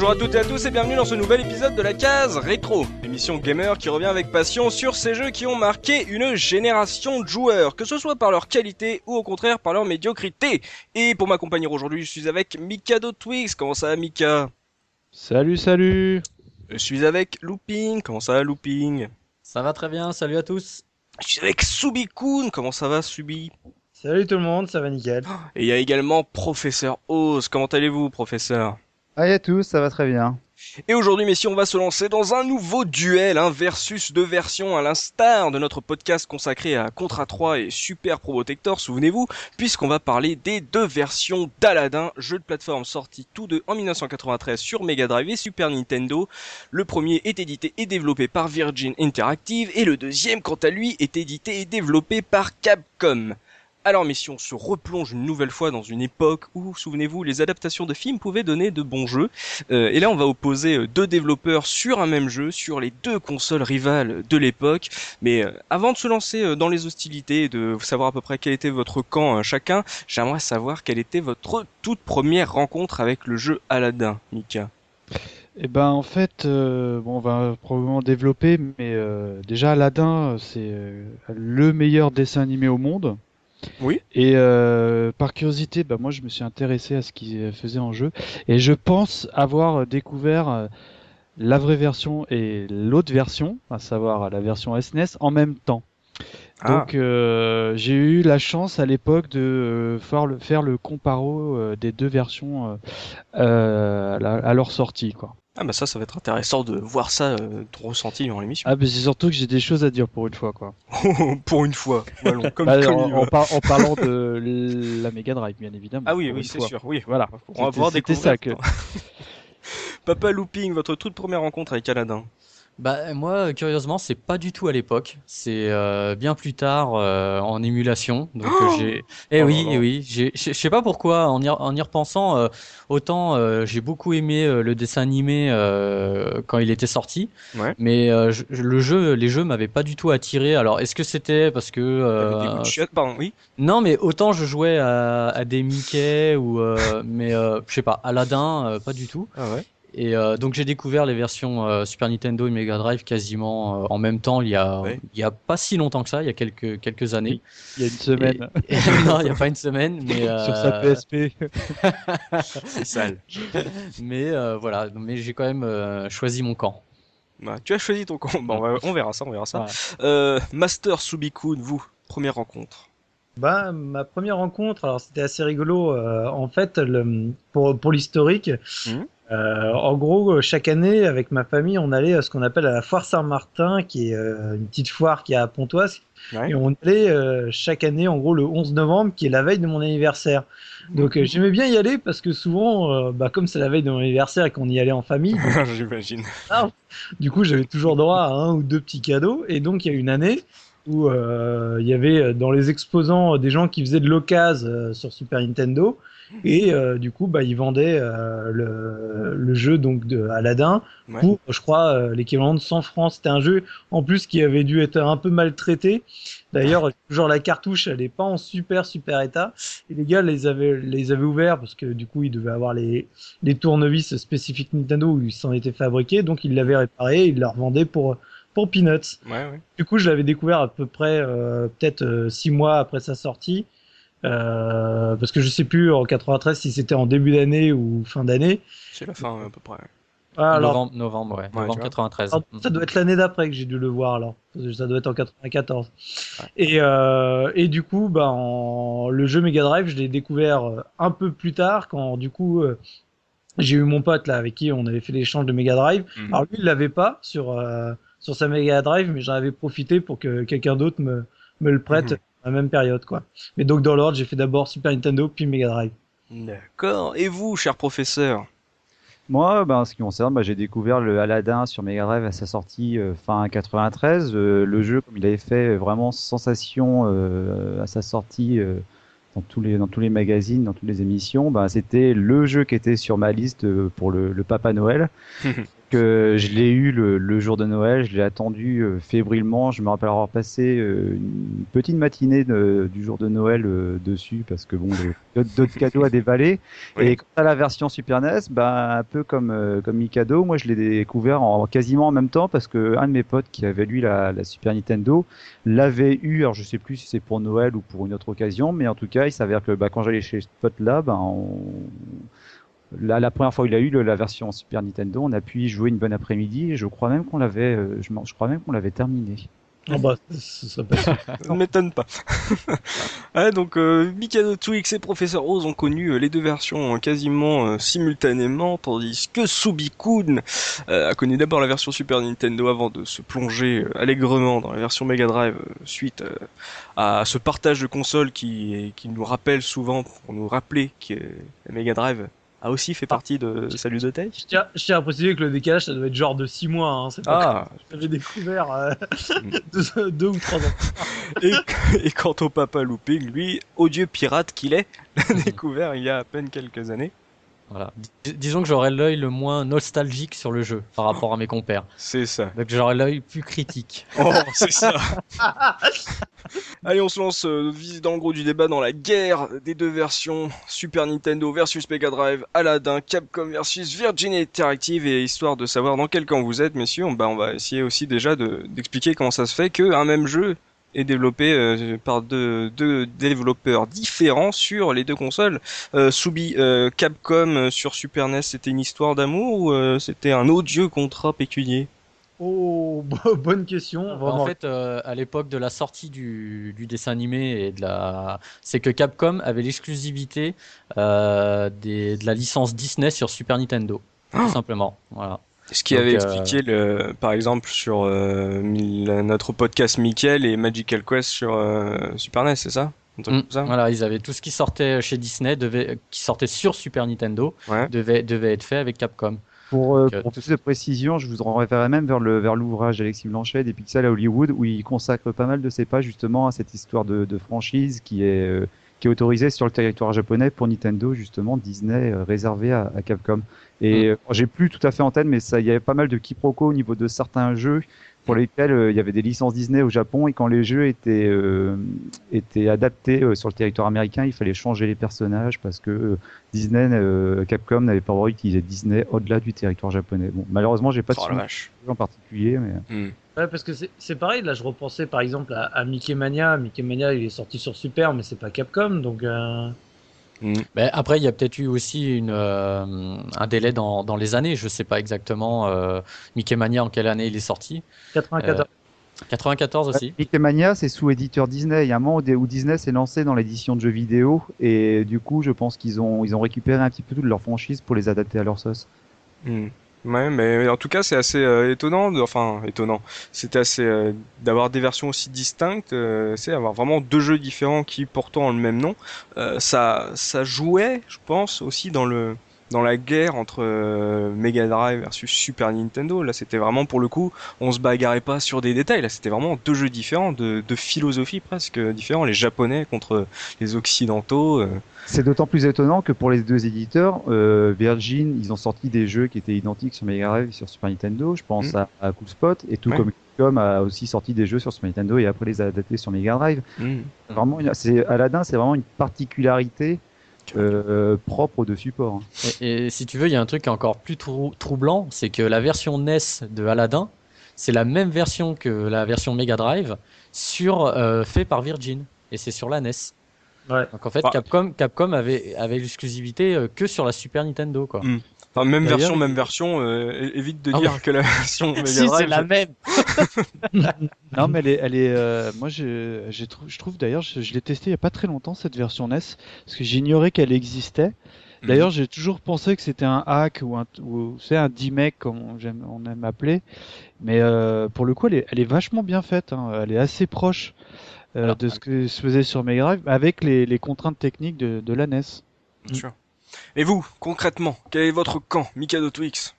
Bonjour à toutes et à tous et bienvenue dans ce nouvel épisode de la case rétro, émission gamer qui revient avec passion sur ces jeux qui ont marqué une génération de joueurs, que ce soit par leur qualité ou au contraire par leur médiocrité. Et pour m'accompagner aujourd'hui, je suis avec Mikado Twix. Comment ça va Mika? Salut, salut Je suis avec Looping. Comment ça va Looping? Ça va très bien, salut à tous. Je suis avec Subikun. Comment ça va Subi? Salut tout le monde, ça va nickel. Et il y a également Professeur Oz. Comment allez-vous, Professeur? Salut à tous, ça va très bien. Et aujourd'hui, messieurs, on va se lancer dans un nouveau duel, un versus deux versions, à l'instar de notre podcast consacré à Contra 3 et Super Probotector, souvenez-vous, puisqu'on va parler des deux versions d'Aladdin, jeu de plateforme sorti tous deux en 1993 sur Mega Drive et Super Nintendo. Le premier est édité et développé par Virgin Interactive, et le deuxième, quant à lui, est édité et développé par Capcom. Alors mission se replonge une nouvelle fois dans une époque où, souvenez-vous, les adaptations de films pouvaient donner de bons jeux. Euh, et là, on va opposer euh, deux développeurs sur un même jeu, sur les deux consoles rivales de l'époque. Mais euh, avant de se lancer dans les hostilités et de savoir à peu près quel était votre camp chacun, j'aimerais savoir quelle était votre toute première rencontre avec le jeu Aladdin, Mika. Eh ben en fait, bon, on va probablement développer, mais déjà Aladdin, c'est le meilleur dessin animé au monde. Oui. Et euh, par curiosité, bah, moi je me suis intéressé à ce qu'il faisait en jeu et je pense avoir découvert euh, la vraie version et l'autre version, à savoir la version SNES, en même temps. Ah. Donc euh, j'ai eu la chance à l'époque de faire le, faire le comparo des deux versions à, leur sortie, quoi. Ah bah ça, ça va être intéressant de voir ça, euh, ressenti dans l'émission. Ah bah c'est surtout que j'ai des choses à dire pour une fois quoi. pour une fois, comme, bah, en, en, parlant de la Mega Drive bien évidemment. Ah oui, oui, c'est sûr, oui. Voilà. On va voir des ça que... Papa Looping, votre toute première rencontre avec Aladdin. Bah moi, curieusement, c'est pas du tout à l'époque. C'est euh, bien plus tard euh, en émulation. Donc oh j'ai. Eh oui, oh eh oui. Je sais pas pourquoi. En y, en y repensant, euh, autant j'ai beaucoup aimé le dessin animé quand il était sorti. Ouais. Mais le jeu, les jeux m'avaient pas du tout attiré. Alors est-ce que c'était parce que. Des pardon, oui. Non, mais autant je jouais à, à des Mickey ou mais je sais pas, Aladdin, pas du tout. Ah ouais. Et euh, donc j'ai découvert les versions euh, Super Nintendo et Mega Drive quasiment euh, en même temps il y a il y a pas si longtemps que ça, il y a quelques quelques années. Il y a une semaine. non, il y a pas une semaine, mais sur sa PSP. C'est sale. Mais voilà, mais j'ai quand même choisi mon camp. Bah, tu as choisi ton camp. Bon, on, verra ça, on verra ça. Master Subikun, vous, première rencontre. Bah, ma première rencontre, alors c'était assez rigolo. en fait, le, pour, pour l'historique, mmh. Euh, en gros, chaque année, avec ma famille, on allait à ce qu'on appelle à la foire Saint-Martin, qui est euh, une petite foire qui est à Pontoise. Et on allait euh, chaque année, en gros, le 11 novembre, qui est la veille de mon anniversaire. Donc j'aimais bien y aller parce que souvent, bah, comme c'est la veille de mon anniversaire et qu'on y allait en famille, j'imagine. Du coup, j'avais toujours droit à un ou deux petits cadeaux. Et donc, il y a une année où il y avait dans les exposants des gens qui faisaient de l'occasion sur Super Nintendo. Et euh, du coup, bah, ils vendaient euh, le, le, jeu donc de Aladdin pour, je crois, euh, l'équivalent de 100 francs. C'était un jeu en plus qui avait dû être un peu maltraité. D'ailleurs, genre la cartouche, elle est pas en super super état. Et les gars les avaient les avaient ouverts parce que du coup, ils devaient avoir les les tournevis spécifiques Nintendo où ils s'en étaient fabriqués. Donc ils l'avaient réparé, ils la revendaient pour pour peanuts. Ouais, ouais. Du coup, je l'avais découvert à peu près peut-être six mois après sa sortie. Euh, parce que je sais plus en 93 si c'était en début d'année ou fin d'année. C'est la fin à peu près. Ah, alors... Novembre, novembre, ouais. novembre 93. ça doit être l'année d'après que j'ai dû le voir alors. Ça doit être en 94. Et, euh, et du coup, bah, en... le jeu Mega Drive, je l'ai découvert euh, un peu plus tard quand du coup euh, j'ai eu mon pote là avec qui on avait fait l'échange de Mega Drive. Mhm. Alors lui, il l'avait pas sur euh, sur sa Mega Drive, mais j'en avais profité pour que quelqu'un d'autre me me le prête. Mhm la même période, quoi. Mais donc, dans l'ordre, j'ai fait d'abord Super Nintendo, puis Mega Drive. D'accord. Et vous, cher professeur? Moi, ben, en ce qui concerne, ben, j'ai découvert le Aladdin sur Mega Drive à sa sortie euh, fin 93. Euh, le jeu, comme il avait fait vraiment sensation euh, à sa sortie dans tous les dans tous les magazines, dans toutes les émissions, ben, c'était le jeu qui était sur ma liste pour le, le Papa Noël. que je l'ai eu le, le, jour de Noël, je l'ai attendu euh, fébrilement. Je me rappelle avoir passé euh, une petite matinée de, du jour de Noël euh, dessus parce que bon, d'autres cadeaux à dévaler. Oui. Et quant à la version Super NES, bah, un peu comme comme Mikado, moi je l'ai découvert en quasiment en même temps parce que un de mes potes qui avait lui la, la Super Nintendo l'avait eu. Alors je sais plus si c'est pour Noël ou pour une autre occasion, mais en tout cas il s'avère que bah, quand j'allais chez ce pote là, bah, on La première fois qu'il a eu la version Super Nintendo, on a pu y jouer une bonne après-midi et je crois même qu'on l'avait, euh, je, je, crois même qu'on l'avait terminé. Ah bah, ça, ça ne m'étonne pas. ah, donc, euh, Mikado Twix et Professeur Rose ont connu euh, les deux versions quasiment euh, simultanément, tandis que Subikun a connu d'abord la version Super Nintendo avant de se plonger allègrement dans la version Mega Drive suite à ce partage de consoles qui, qui nous rappelle souvent, pour nous rappeler que la Mega Drive a aussi fait partie de sa ludothèque. Je tiens, je tiens à préciser que le décalage, ça doit être genre de 6 mois. Hein, c'est pas ah. J'avais découvert euh, deux, deux, ou trois ans. et, et, quant au papa looping, lui, odieux pirate qu'il est, l'a découvert il y a à peine quelques années. Voilà. Dis disons que j'aurais l'œil le moins nostalgique sur le jeu par rapport à mes compères. C'est ça. Donc j'aurais l'œil plus critique. Oh, c'est ça. Allez, on se lance euh, dans le gros du débat dans la guerre des deux versions Super Nintendo versus Mega Drive, Aladdin, Capcom versus Virgin Interactive et histoire de savoir dans quel camp vous êtes, messieurs, on, bah, on va essayer aussi déjà d'expliquer comment ça se fait qu'un même jeu est développé euh, par deux, deux, développeurs différents sur les deux consoles. Euh, Subi, euh, Capcom sur Super NES, c'était une histoire d'amour ou euh, c'était un odieux contrat pécunier? Oh, bonne question. En fait, euh, à l'époque de la sortie du, du, dessin animé et de la, c'est que Capcom avait l'exclusivité euh, des, de la licence Disney sur Super Nintendo, tout Oh simplement. Voilà. Ce qui Donc, avait euh, expliqué, le, par exemple, sur euh, notre podcast Mickey et Magical Quest sur euh, Super NES, c'est ça? Mm, ça? Voilà, ils avaient tout ce qui sortait chez Disney, devait, qui sortait sur Super Nintendo, Ouais. devait, devait être fait avec Capcom. Pour, euh, Donc, euh, pour plus de précision, je vous renverrai même vers le vers l'ouvrage d'Alexis Blanchet des Pixels à Hollywood où il consacre pas mal de ses pages justement à cette histoire de, de franchise qui est euh, qui est autorisée sur le territoire japonais pour Nintendo justement Disney euh, réservé à, à Capcom. Et euh, j'ai plus tout à fait en tête, mais ça il y avait pas mal de quiproquos au niveau de certains jeux pour lesquels euh, il y avait des licences Disney au Japon et quand les jeux étaient euh, étaient adaptés euh, sur le territoire américain, il fallait changer les personnages parce que Disney, euh, Capcom n'avait pas le droit d'utiliser Disney au-delà du territoire japonais. Bon, malheureusement, j'ai pas de Oh souvenir vache. en particulier, mais Mm. Ouais, parce que c'est c'est pareil, là je repensais par exemple à, à Mickey Mania. Mickey Mania il est sorti sur Super, mais c'est pas Capcom, donc euh... Mm. Mais après, il y a peut-être eu aussi une, euh, un délai dans, dans les années. Je sais pas exactement euh, Mickey Mania en quelle année il est sorti. 94. 94 aussi. Mickey Mania, c'est sous éditeur Disney. Il y a un moment où Disney s'est lancé dans l'édition de jeux vidéo et du coup, je pense qu'ils ont ils ont récupéré un petit peu toute leur franchise pour les adapter à leur sauce. Mm. Mais en tout cas, c'est assez euh, étonnant, de- enfin étonnant. C'était assez euh, d'avoir des versions aussi distinctes, euh, c'est avoir vraiment deux jeux différents qui pourtant ont le même nom. Ça, ça jouait, je pense, aussi dans le dans la guerre entre euh, Mega Drive versus Super Nintendo. Là, c'était vraiment pour le coup, on se bagarrait pas sur des détails. Là, c'était vraiment deux jeux différents, de, de philosophies presque différents. Les Japonais contre les Occidentaux. euh. C'est d'autant plus étonnant que pour les deux éditeurs, euh, Virgin, ils ont sorti des jeux qui étaient identiques sur Mega Drive et sur Super Nintendo. Je pense Mm. à, à Cool Spot et tout Ouais. comme Capcom a aussi sorti des jeux sur Super Nintendo et après les a adaptés sur Mega Drive. Mm. Vraiment, c'est Aladdin, c'est vraiment une particularité euh, propre aux deux supports. hein. Et, et si tu veux, il y a un truc qui est encore plus trou- troublant, c'est que la version NES de Aladdin, c'est la même version que la version Mega Drive sur euh, fait par Virgin et c'est sur la NES. Ouais. Donc en fait. Capcom, Capcom avait, avait l'exclusivité euh, que sur la Super Nintendo, quoi. Mm. Enfin, même version, même version. euh, é- évite de Ah dire ouais. que la version Mega si, c'est la même. Non, mais elle est, elle est euh, moi, j'ai, j'ai trou- je trouve d'ailleurs, je, je l'ai testé il y a pas très longtemps cette version NES, parce que j'ignorais qu'elle existait. Mhm. D'ailleurs, j'ai toujours pensé que c'était un hack ou un, ou c'est un D-Mec comme on, aime appeler. Mais euh, pour le coup, elle est, elle est vachement bien faite. hein. Elle est assez proche euh, Alors, de ce que se faisait sur Mega Drive, avec les, les contraintes techniques de, de la NES. Bien sûr. Et vous, concrètement, quel est votre camp, Mikado Twix?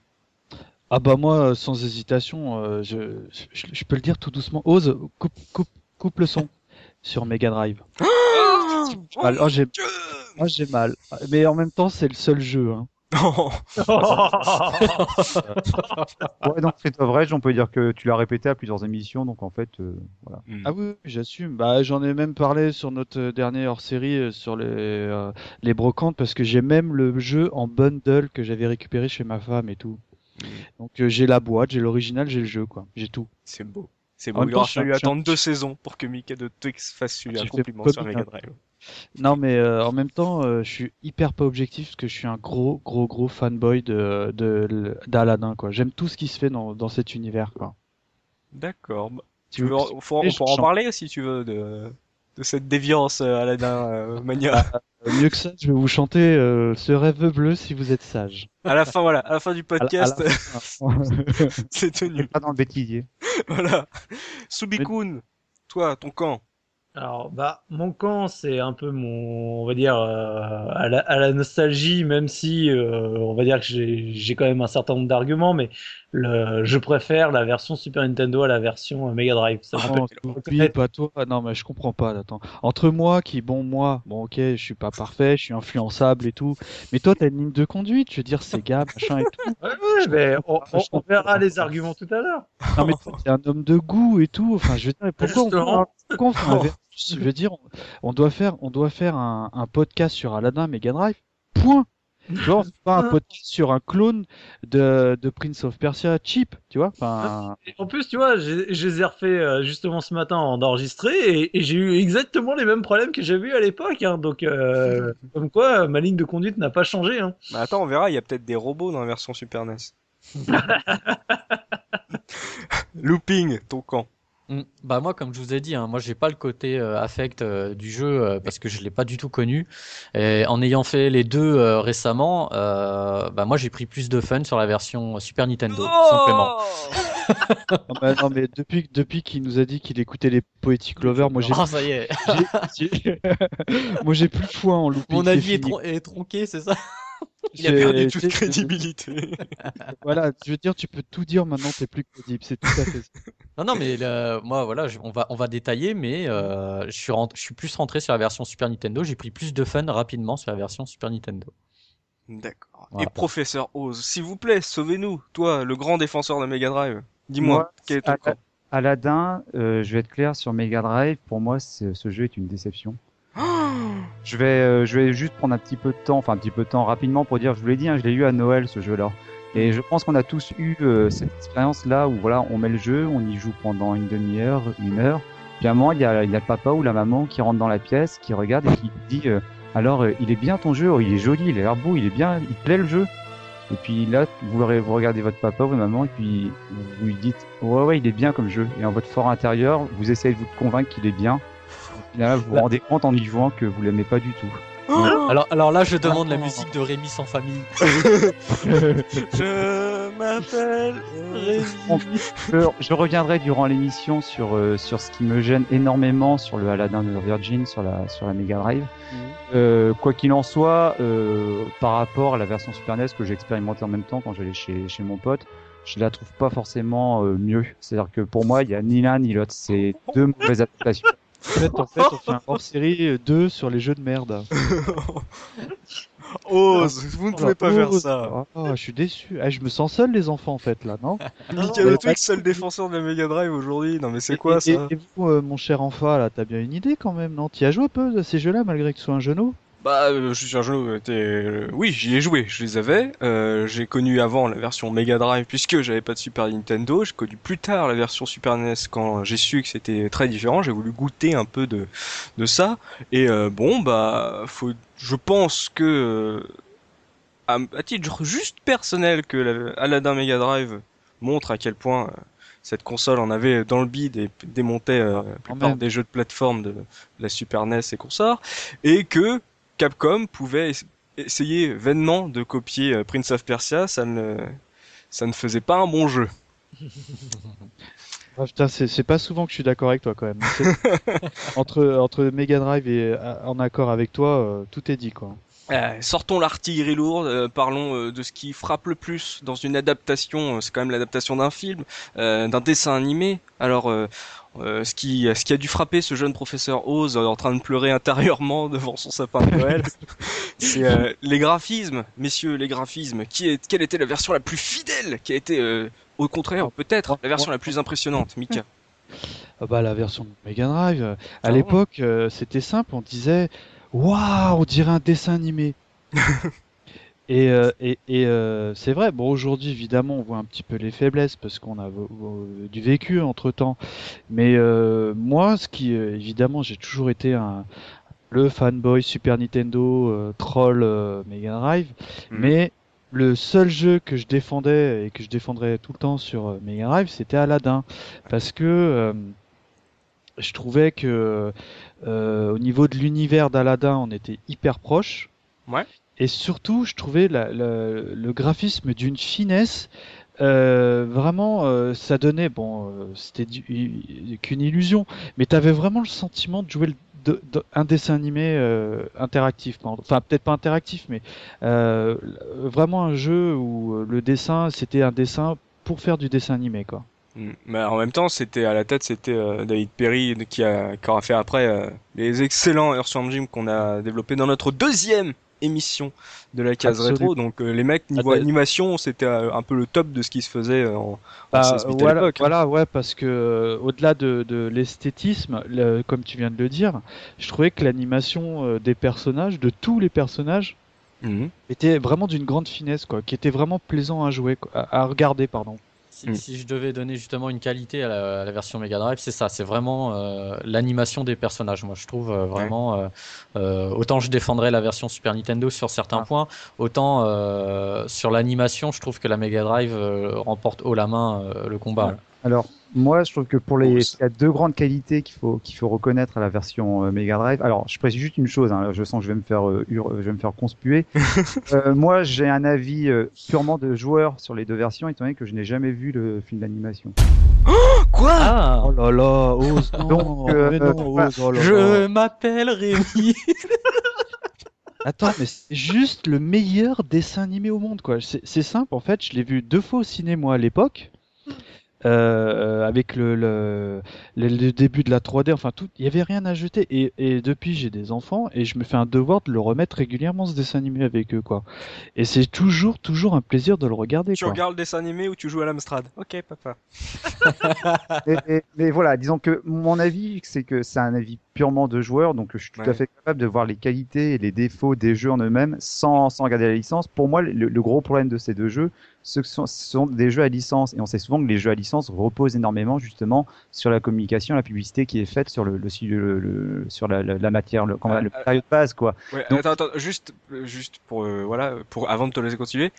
Ah bah moi, euh, sans hésitation, euh, je, je, je peux le dire tout doucement. Ose, coupe, coupe, coupe le son sur Mega Drive. Oh, Mal. Oh, j'ai, oh, j'ai mal. Mais en même temps, c'est le seul jeu. Hein. Non. Ouais, donc Street of Rage, on peut dire que tu l'as répété à plusieurs émissions, donc en fait, euh, voilà. Hmm. Ah oui, j'assume. Bah, j'en ai même parlé sur notre dernier hors-série euh, sur les, euh, les brocantes parce que j'ai même le jeu en bundle que j'avais récupéré chez ma femme et tout. Mm. Donc euh, j'ai la boîte, j'ai l'original, j'ai le jeu quoi. J'ai tout. C'est beau. C'est beau. Il aura fallu attendre deux saisons pour que Mika de Twix fasse J'ai un compliment sur. Mega Drive. Non mais euh, en même temps, euh, je suis hyper pas objectif parce que je suis un gros gros gros fanboy de de d'Aladin quoi. J'aime tout ce qui se fait dans dans cet univers quoi. D'accord. Bah, Tu veux, on pourra en parler si tu veux de, de cette déviance euh, Aladdin euh, mania. Euh, Mieux que ça, je vais vous chanter ce rêve bleu si vous êtes sage. À la fin, voilà, à la fin du podcast, c'est tenu. Pas dans le bêtisier. Voilà. Subikun, toi, ton camp. Alors, bah, mon camp, c'est un peu mon, on va dire, euh, à la, à la nostalgie, même si, euh, on va dire que j'ai, j'ai quand même un certain nombre d'arguments, mais le, je préfère la version Super Nintendo à la version euh, Mega Drive. Ça fait oublie pas toi. Ah non, mais je comprends pas. Attends. Entre moi, qui, bon, moi, bon, ok, je suis pas parfait, je suis influençable et tout. Mais toi, t'as une ligne de conduite. Je veux dire, c'est gars, machin et tout. Ouais, ouais, mais on, on- on verra les arguments tout à l'heure. Non, mais toi, t'es un homme de goût et tout. Enfin, je veux dire, pourquoi on, pourquoi on fait un versus Je veux dire, on, on doit faire, on doit faire un, un podcast sur Aladdin Mega Drive. Point. Tu vois, on fait pas un podcast sur un clone de, de Prince of Persia cheap, tu vois. Enfin, Et En plus, tu vois, j'ai- je les ai refait euh, justement ce matin en enregistré et, et j'ai eu exactement les mêmes problèmes que j'avais eu à l'époque. hein. donc, euh, comme quoi, ma ligne de conduite n'a pas changé. Hein. Bah attends, on verra, il y a peut-être des robots dans la version Super NES. Looping, ton camp. Mm. Bah moi, comme je vous ai dit, hein, moi j'ai pas le côté euh, affect euh, du jeu euh, parce que je l'ai pas du tout connu. Et en ayant fait les deux euh, récemment, euh, bah moi j'ai pris plus de fun sur la version Super Nintendo, tout simplement. non, mais, non, mais depuis, depuis qu'il nous a dit qu'il écoutait les Poetic Lovers, moi j'ai, Ah ça y est, j'ai- j'ai- moi j'ai plus foi en looping. mon avis est, fini. tron- est tronqué, c'est ça? Il a J'ai- perdu toute crédibilité. Voilà, je veux dire, tu peux tout dire maintenant, t'es plus crédible, c'est tout à fait ça. Non non mais le- moi voilà, je- on va on va détailler, mais euh, je suis rent- je suis plus rentré sur la version Super Nintendo. J'ai pris plus de fun rapidement sur la version Super Nintendo. D'accord. Voilà. Et professeur Oz, s'il vous plaît, sauvez-nous. Toi, le grand défenseur de Mega Drive. Dis-moi, Moi, quel est ton camp? Aladdin, euh, je vais être clair sur Mega Drive. Pour moi, ce jeu est une déception. Je vais, euh, je vais juste prendre un petit peu de temps, enfin un petit peu de temps rapidement pour dire, je vous l'ai dit, hein, je l'ai eu à Noël ce jeu-là. Et je pense qu'on a tous eu euh, cette expérience-là où voilà, on met le jeu, on y joue pendant une demi-heure, une heure. Puis à un moment, il y a, le papa ou la maman qui rentre dans la pièce, qui regarde et qui dit, euh, alors il est bien ton jeu, il est joli, il a l'air beau, il est bien, il plaît le jeu. Et puis là, vous, vous regardez votre papa ou votre maman et puis vous lui dites, ouais ouais, il est bien comme jeu. Et en votre fort intérieur, vous essayez de vous convaincre qu'il est bien. Là, vous vous rendez compte en y jouant que vous l'aimez pas du tout. Alors alors là, je demande la musique de Rémi sans famille. Je m'appelle Bon, je, je reviendrai durant l'émission sur euh, sur ce qui me gêne énormément sur le Aladdin de Virgin sur la sur la Mega Drive. Euh, quoi qu'il en soit, euh, par rapport à la version Super NES que j'ai expérimenté en même temps quand j'allais chez chez mon pote, je la trouve pas forcément euh, mieux. C'est-à-dire que pour moi, il y a ni l'un ni l'autre. C'est deux mauvaises adaptations. En fait, en fait, on fait un hors-série 2 sur les jeux de merde. Oz, vous ne pouvez pas faire ça. Oh, je suis déçu. Ah, je me sens seul, les enfants, en fait, là, non Mika de Twix, seul défenseur de la Mega Drive aujourd'hui. Non mais c'est quoi et, ça et, vous, euh, mon cher enfant, là, t'as bien une idée quand même, non? T'y as joué un peu à ces jeux-là, malgré que ce soit un genou? Bah, euh, je suis un euh, euh, Oui, j'y ai joué, je les avais. Euh, j'ai connu avant la version Mega Drive puisque j'avais pas de Super Nintendo. J'ai connu plus tard la version Super NES quand j'ai su que c'était très différent. J'ai voulu goûter un peu de de ça. Et euh, bon, bah, faut. Je pense que à, à titre juste personnel que la, Aladdin Mega Drive montre à quel point cette console en avait dans le bide et démontait euh, la plupart des jeux de plateforme de la Super NES et consorts, et que Capcom pouvait es- essayer vainement de copier euh, Prince of Persia, ça ne, ça ne faisait pas un bon jeu. Ah, putain, c'est c'est pas souvent que je suis d'accord avec toi, quand même. C'est- entre, entre Mega Drive et euh, en accord avec toi, euh, tout est dit, quoi. Euh, sortons l'artillerie lourde, euh, parlons euh, de ce qui frappe le plus dans une adaptation, euh, c'est quand même l'adaptation d'un film, euh, d'un dessin animé. Alors, euh, ce, qui, ce qui a dû frapper ce jeune professeur Oz en train de pleurer intérieurement devant son sapin de Noël, c'est euh, les graphismes, messieurs, les graphismes. Qui est, quelle était la version la plus fidèle Qui a été, euh, au contraire, peut-être, la version la plus impressionnante, Mika? Ah bah, la version de Mega Drive, à Ah l'époque, c'était simple, on disait Waouh, on dirait un dessin animé. et euh, et, et euh, c'est vrai, bon, aujourd'hui, évidemment, on voit un petit peu les faiblesses parce qu'on a vo- du vécu entre temps. Mais euh, moi, ce qui, euh, évidemment, j'ai toujours été un. Le fanboy Super Nintendo, euh, troll euh, Mega Drive, Mhm. mais le seul jeu que je défendais et que je défendrais tout le temps sur euh, Mega Drive, c'était Aladdin, parce que euh, je trouvais que euh, au niveau de l'univers d'Aladin, on était hyper proche. Ouais. Et surtout, je trouvais le graphisme d'une finesse. euh, vraiment, euh, ça donnait, bon, euh, c'était qu'une illusion, mais tu avais vraiment le sentiment de jouer un dessin animé interactif. Enfin, peut-être pas interactif, mais vraiment un jeu où le dessin, c'était un dessin pour faire du dessin animé, quoi. Mm. Mais en même temps, c'était à la tête, c'était David Perry qui a, qui aura fait après les excellents Earthworm Jim qu'on a développé dans notre deuxième émission de la case Absolument. rétro. Donc euh, les mecs niveau Ah, t'as- animation, c'était euh, un peu le top de ce qui se faisait en, en Bah, 16 bits à voilà, hein. voilà, ouais, parce que euh, au-delà de, de l'esthétisme, le- comme tu viens de le dire, je trouvais que l'animation des personnages, de tous les personnages, Mhm. était vraiment d'une grande finesse, quoi, qui était vraiment plaisant à jouer, quoi, à, à regarder, pardon. Si, Mm. si je devais donner justement une qualité à la, à la version Mega Drive, c'est ça, c'est vraiment euh, l'animation des personnages. Moi, je trouve euh, vraiment euh, euh, autant je défendrais la version Super Nintendo sur certains Ah. points, autant euh, sur l'animation, je trouve que la Mega Drive euh, remporte haut la main euh, le combat. Ouais. Alors, moi, je trouve que pour les, il y a deux grandes qualités qu'il faut, qu'il faut reconnaître à la version euh, Mega Drive. Alors, je précise juste une chose, hein, je sens que je vais me faire, euh, hur- je vais me faire conspuer. Euh, moi, j'ai un avis euh, purement de joueur sur les deux versions, étant donné que je n'ai jamais vu le film d'animation. Quoi? Ah, Oh là là, ose, non, Donc, euh, mais non, ose, oh là je m'appelle Rémi. Attends, mais c'est juste le meilleur dessin animé au monde, quoi. C'est simple, en fait, je l'ai vu deux fois au ciné, moi, à l'époque. Euh, avec le, le, le, le début de la 3D, enfin tout, il y avait rien à jeter. Et, et depuis, j'ai des enfants et je me fais un devoir de le remettre régulièrement ce dessin animé avec eux, quoi. Et c'est toujours, toujours un plaisir de le regarder, Tu quoi. regardes le dessin animé ou tu joues à l'Amstrad? Ok, papa. Mais voilà, disons que mon avis, c'est que c'est un avis purement de joueur, donc je suis tout Ouais. à fait capable de voir les qualités et les défauts des jeux en eux-mêmes sans, sans regarder la licence. Pour moi, le, le gros problème de ces deux jeux, ce sont, ce sont des jeux à licence, et on sait souvent que les jeux à licence reposent énormément justement sur la communication, la publicité qui est faite sur le, le, sur la, la- la matière, le, comment- Euh, le euh, matériau de base, quoi. Ouais, Donc- attends, attends, juste, juste pour, euh, voilà, pour, avant de te laisser continuer,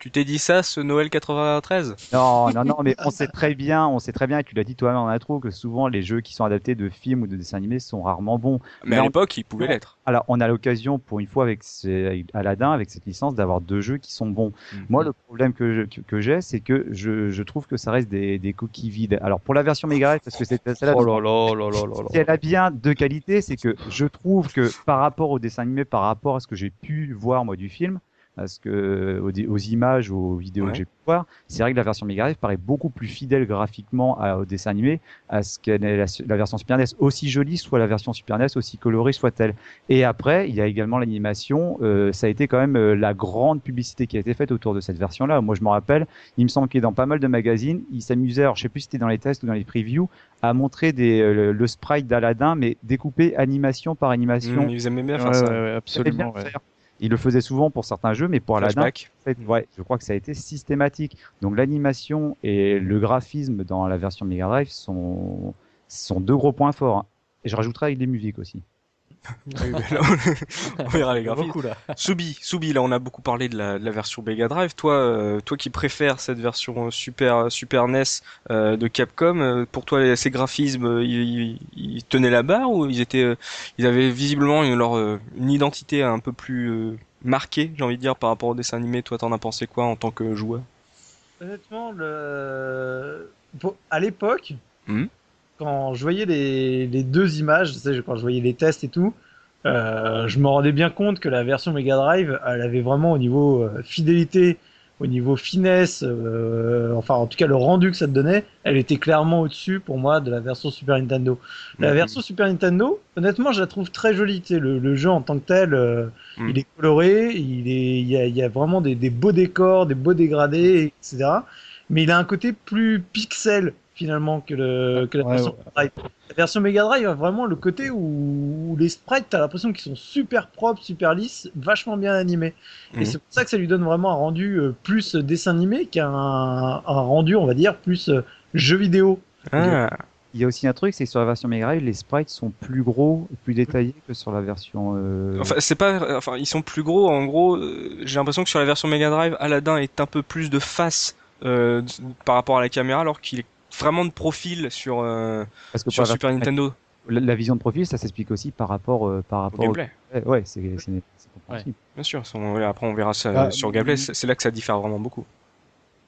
tu t'es dit ça ce Noël 93 Non, non, non, mais on sait très bien, on sait très bien, et tu l'as dit toi-même en intro, que souvent les jeux qui sont adaptés de films ou de dessins animés sont rarement bons. Mais Non. à l'époque, il pouvait l'être. Alors, on a l'occasion, pour une fois, avec, ces- avec Aladdin, avec cette licence, d'avoir deux jeux qui sont bons. Moi, le problème que je- que, que j'ai, c'est que je, je trouve que ça reste des, des coquilles vides. Alors, pour la version Mega parce que c'est celle-là, Oh là là là là là si là. elle a bien deux qualités, c'est que je trouve que par rapport au dessin animé, par rapport à ce que j'ai pu voir moi du film, à ce que aux, aux images, aux vidéos Ouais. que j'ai pu voir, c'est vrai que la version Mega Drive paraît beaucoup plus fidèle graphiquement à- au dessin animé, à ce qu'est la, la version Super NES. Aussi jolie soit la version Super NES, aussi colorée soit-elle. Et après, il y a également l'animation. euh, ça a été quand même euh, la grande publicité qui a été faite autour de cette version-là. Moi, je me rappelle, il me semble qu'il est dans pas mal de magazines, ils s'amusaient, alors je sais plus si c'était dans les tests ou dans les previews, à montrer des, euh, le, le sprite d'Aladin, mais découpé animation par animation. Mmh, ils aimaient bien Ouais, faire ça. ouais, ouais, Ils savaient bien absolument. ouais. faire. Ils le faisaient souvent pour certains jeux, mais pour Aladdin, ouais, je crois que ça a été systématique. Donc l'animation et le graphisme dans la version Mega Drive sont, sont deux gros points forts. hein. Et je rajouterai avec les musiques aussi. Oui, mais là, on verra les graphismes. Beaucoup là. Soubi, Soubi, là on a beaucoup parlé de la, de la version Mega Drive. Toi, euh, toi qui préfères cette version euh, Super Super NES euh, de Capcom, pour toi ces graphismes, ils, ils- ils tenaient la barre ou ils étaient, euh, ils avaient visiblement une, leur, une identité un peu plus euh, marquée, j'ai envie de dire, par rapport au dessin animé? Toi, t'en as pensé quoi en tant que joueur? Honnêtement, le... à l'époque, Mhm. Quand je voyais les, les deux images, quand je voyais les tests et tout, euh, je me rendais bien compte que la version Mega Drive, elle avait vraiment au niveau euh, fidélité, au niveau finesse, euh, enfin en tout cas le rendu que ça te donnait, elle était clairement au-dessus pour moi de la version Super Nintendo. La Mhm. version Super Nintendo, honnêtement, je la trouve très jolie. Tu sais, le, le jeu en tant que tel, euh, Mhm. il est coloré, il est, il y a, il y a vraiment des, des beaux décors, des beaux dégradés, etc. Mais il a un côté plus pixel finalement que, le, que la Ouais, version ouais. Mega Drive. La version Mega Drive a vraiment le côté où, où les sprites, t'as l'impression qu'ils sont super propres, super lisses, vachement bien animés. Mhm. Et c'est pour ça que ça lui donne vraiment un rendu euh, plus dessin animé qu'un un rendu, on va dire, plus euh, jeu vidéo. Ah, Il y a aussi un truc, c'est que sur la version Mega Drive, les sprites sont plus gros et plus détaillés que sur la version. euh, Enfin, c'est pas, enfin, ils sont plus gros. En gros, euh, j'ai l'impression que sur la version Mega Drive, Aladdin est un peu plus de face euh, par rapport à la caméra, alors qu'il est vraiment de profil sur euh, parce que sur la Super Nintendo la, la vision de profil, ça s'explique aussi par rapport, euh, par au rapport au gameplay. Ouais, ouais, c'est compréhensible. Bien sûr. ouais, après, on verra ça Ah, euh, sur gameplay. mm. C'est là que ça diffère vraiment beaucoup.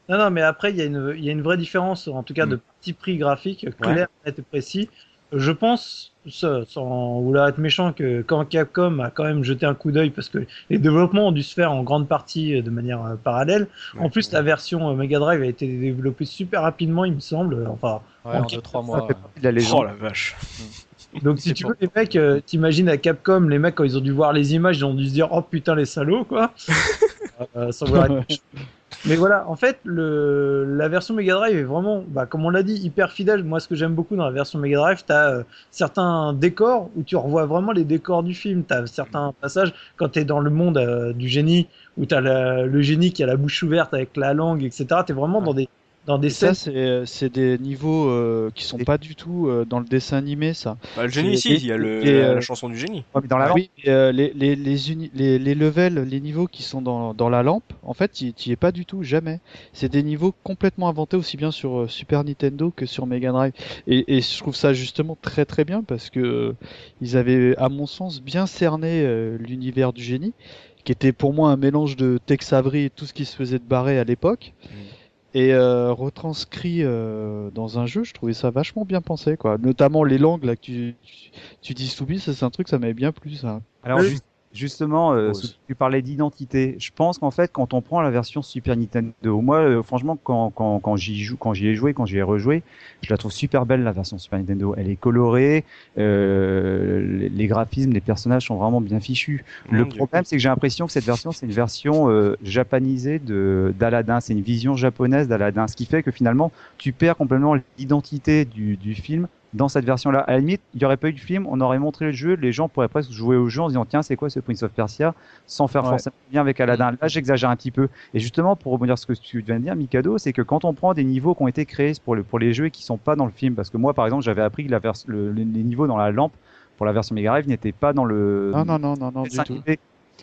Non, non, mais après, il y, a une- il y a une vraie différence, en tout cas, de petit prix graphique, clair, net et précis. Je pense, sans vouloir être méchant, que quand Capcom a quand même jeté un coup d'œil, parce que les développements ont dû se faire en grande partie euh, de manière euh, parallèle. En Ouais. plus, la version euh, Mega Drive a été développée super rapidement, il me semble. Enfin, Ouais, en Ok. 2-3 Ça mois. fait partie de la légende. Oh la vache. donc si tu veux, les mecs, euh, t'imagines à Capcom, les mecs, quand ils ont dû voir les images, ils ont dû se dire, oh putain, les salauds, quoi. Euh, sans vouloir être méchant. Mais voilà, en fait, le, la version Mega Drive est vraiment, bah, comme on l'a dit, hyper fidèle. Moi, ce que j'aime beaucoup dans la version Mega Drive, t'as euh, certains décors où tu revois vraiment les décors du film. T'as certains passages quand t'es dans le monde euh, du génie, où t'as la- le génie qui a la bouche ouverte avec la langue, etc. T'es vraiment dans des dans des Et ça, scènes. c'est c'est des niveaux euh, qui sont Et- pas du tout euh, dans le dessin animé, ça. Bah, le génie ici, il y a le, et, la, euh, la chanson du génie. Ouais, mais dans la Ah lampe, oui, mais, euh, les, les, les, uni- les, les levels, les niveaux qui sont dans, dans la lampe, en fait, tu y es pas du tout, jamais. C'est des niveaux complètement inventés aussi bien sur euh, Super Nintendo que sur Mega Drive. Et, et je trouve ça justement très très bien parce que euh, ils avaient, à mon sens, bien cerné euh, l'univers du génie, qui était pour moi un mélange de Tex Avery et tout ce qui se faisait de barré à l'époque. Et euh, retranscrit euh, dans un jeu, je trouvais ça vachement bien pensé, quoi. Notamment les langues là que tu, tu, tu dis Stoubi, ça c'est un truc ça m'avait bien plu ça. Alors Oui. juste- justement, euh, tu parlais d'identité. Je pense qu'en fait, quand on prend la version Super Nintendo, moi, euh, franchement, quand, quand, quand j'y joue, quand j'y ai joué, quand j'y ai rejoué, je la trouve super belle la version Super Nintendo. Elle est colorée, euh, les, graphismes, les personnages sont vraiment bien fichus. Mon Le Dieu. problème, c'est que j'ai l'impression que cette version, c'est une version euh, japanisée de d'Aladin. C'est une vision japonaise d'Aladin, ce qui fait que finalement, tu perds complètement l'identité du, du film dans cette version-là. À la limite, il n'y aurait pas eu de film, on aurait montré le jeu, les gens pourraient presque jouer au jeu en se disant tiens, c'est quoi ce Prince of Persia sans faire Ouais. forcément bien avec Aladdin. Là, j'exagère un petit peu. Et justement, pour rebondir sur ce que tu viens de dire, Mikado, c'est que quand on prend des niveaux qui ont été créés pour, le, pour les jeux et qui sont pas dans le film, parce que moi, par exemple, j'avais appris que la vers- le- les niveaux dans la lampe pour la version Mega Drive n'étaient pas dans le, Non non non non non du tout.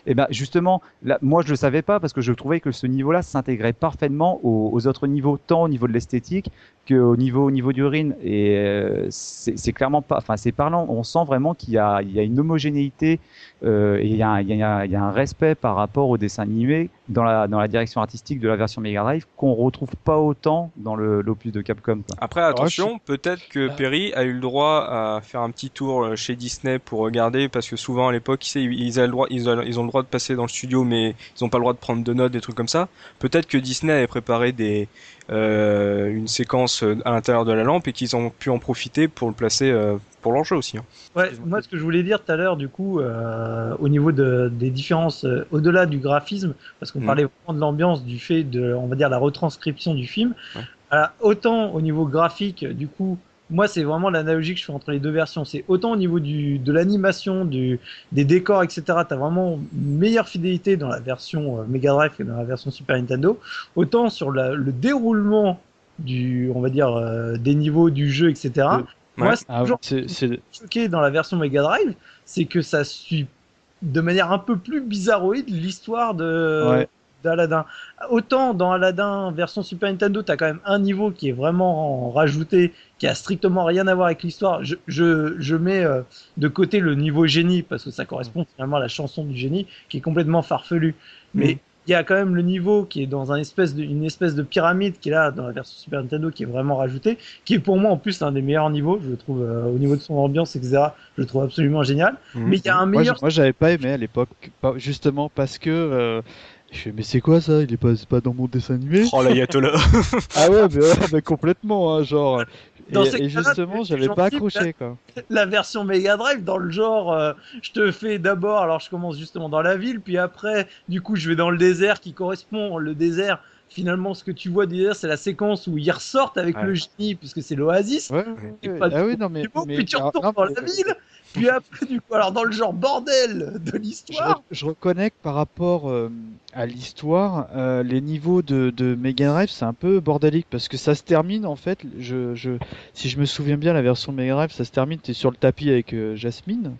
Et ben justement, là, moi je le savais pas parce que je trouvais que ce niveau-là s'intégrait parfaitement aux, autres niveaux, tant au niveau de l'esthétique qu'au niveau au niveau du ring. Et euh, c'est clairement pas, enfin c'est parlant. On sent vraiment qu'il y y a une homogénéité et il y a, un- il y, a, il y a un respect par rapport au dessin animé dans la dans la direction artistique de la version Mega Drive qu'on retrouve pas autant dans l'opus de Capcom. Quoi. Après, attention, peut-être que Ah. Perry a eu le droit à faire un petit tour euh, chez Disney pour regarder, parce que souvent à l'époque, ils, avaient le droit, ils, ont, ils ont le droit de passer dans le studio, mais ils ont pas le droit de prendre de notes, des trucs comme ça. Peut-être que Disney avait préparé des, euh, une séquence euh, à l'intérieur de la lampe et qu'ils ont pu en profiter pour le placer euh, pour leur jeu aussi. hein. Ouais, moi, ce que je voulais dire tout à l'heure, du coup, euh, au niveau de, des différences, euh, au-delà du graphisme, parce qu'on Mhm. parlait vraiment de l'ambiance, du fait de, on va dire, la retranscription du film. Ouais. Euh, autant au niveau graphique, du coup, moi, c'est vraiment l'analogie que je fais entre les deux versions. C'est autant au niveau du, de l'animation, du, des décors, etc. T'as vraiment une meilleure fidélité dans la version euh, Mega Drive que dans la version Super Nintendo. Autant sur la- le déroulement du, on va dire, euh, des niveaux du jeu, etc. Ouais. Moi, c'est Ah, toujours choqué dans la version Mega Drive, c'est que ça suit de manière un peu plus bizarroïde l'histoire de Ouais. d'Aladdin. Autant dans Aladdin version Super Nintendo, t'as quand même un niveau qui est vraiment rajouté, qui a strictement rien à voir avec l'histoire. Je, je, je mets euh, de côté le niveau génie parce que ça correspond finalement à la chanson du génie qui est complètement farfelu. Mais il il y a quand même le niveau qui est dans un espèce de, une espèce de pyramide qui est là dans la version Super Nintendo qui est vraiment rajouté, qui est pour moi en plus l'un des meilleurs niveaux, je le trouve euh, au niveau de son ambiance, etc. Je le trouve absolument génial. Mhm. Mais il y a un meilleur. moi, j'avais pas aimé à l'époque, justement parce que. Je fais, mais c'est quoi ça? Il est pas, c'est pas dans mon dessin animé? Oh l'ayatollah. Ah ouais, mais, ouais, mais complètement, hein, genre. Dans et, et justement, j'avais pas accroché quoi. la version Mega Drive dans le genre euh, je te fais d'abord alors je commence justement dans la ville puis après du coup je vais dans le désert qui correspond le désert finalement ce que tu vois désert c'est la séquence où ils ressortent avec Ouais. le génie puisque c'est l'oasis Ouais, Et ouais, pas ah oui, non mais. mais puis tu retournes non, dans mais- la ville puis après du coup alors dans le genre bordel de l'histoire je reconnais que par rapport euh, à l'histoire, euh, les niveaux de, de Mega Drive c'est un peu bordélique parce que ça se termine en fait. Je, je, si je me souviens bien, la version Mega Drive, ça se termine. T'es sur le tapis avec euh, Jasmine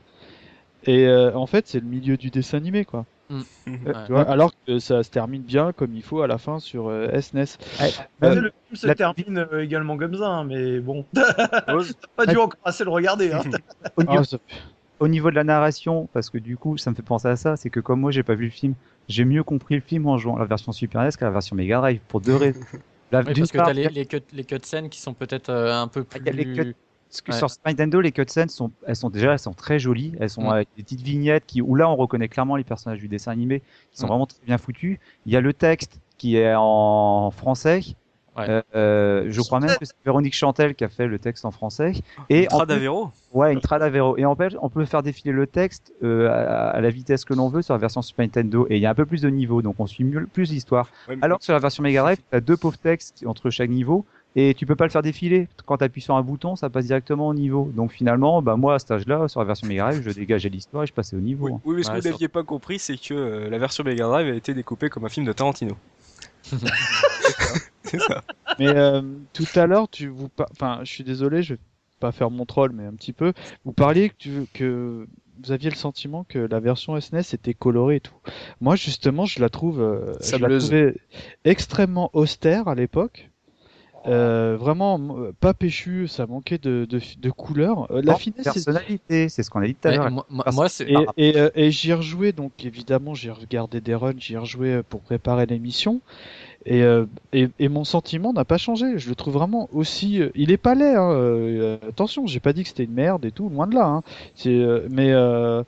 et euh, en fait c'est le milieu du dessin animé quoi. Mm. Euh, Ouais. tu vois, alors que ça se termine bien comme il faut à la fin sur euh, SNES. Bah, Euh, le film se la- termine euh, également comme ça hein, mais bon t'as pas dû encore assez le regarder hein. Au niveau, Ah, ça- au niveau de la narration, parce que du coup, ça me fait penser à ça, c'est que comme moi, j'ai pas vu le film, j'ai mieux compris le film en jouant la version Super NES qu'à la version Mega Drive pour deux raisons. La, Oui, parce que t'as les, les, cut, les cutscenes qui sont peut-être euh, un peu plus. Parce que Ouais. sur Super Nintendo, les cutscenes sont, elles sont déjà, elles sont très jolies. Elles sont Mm. avec des petites vignettes qui, où là, on reconnaît clairement les personnages du dessin animé, qui sont Mm. vraiment très bien foutus. Il y a le texte qui est en français. Ouais. Euh, euh, je crois même que c'est Véronique Chantel qui a fait le texte en français. Et plus- Tradavero. Ouais, une trad Avero. Et en fait, on peut faire défiler le texte euh, à, à la vitesse que l'on veut sur la version Super Nintendo. Et il y a un peu plus de niveaux, donc on suit mieux, plus l'histoire. Ouais, Alors que sur la version Mega Drive, tu as deux pauvres textes entre chaque niveau. Et tu peux pas le faire défiler. Quand tu appuies sur un bouton, ça passe directement au niveau. Donc finalement, bah moi à cet âge-là, sur la version Mega Drive, je dégageais l'histoire et je passais au niveau. Oui, oui, mais ce que Ouais, vous n'aviez pas compris, c'est que euh, la version Mega Drive a été découpée comme un film de Tarantino. c'est ça. Mais euh, tout à l'heure, tu vous, enfin, je suis désolé, je vais pas faire mon troll, mais un petit peu. Vous parliez que, tu- que vous aviez le sentiment que la version SNES était colorée et tout. Moi, justement, je la trouve, euh, je la Sableuse. trouvais extrêmement austère à l'époque. Euh, vraiment pas péchu, ça manquait de, de, de couleur. Euh, la finesse, c'est- personnalité, c'est ce qu'on a dit tout à l'heure. moi, moi- moi, c'est. et, et, euh, et j'y ai rejoué, donc évidemment j'ai regardé des runs, j'y ai rejoué pour préparer l'émission. Et, euh, et, et mon sentiment n'a pas changé. Je le trouve vraiment aussi. euh, il est pas laid. Hein, euh, attention, j'ai pas dit que c'était une merde et tout, loin de là. Hein. C'est, mais euh,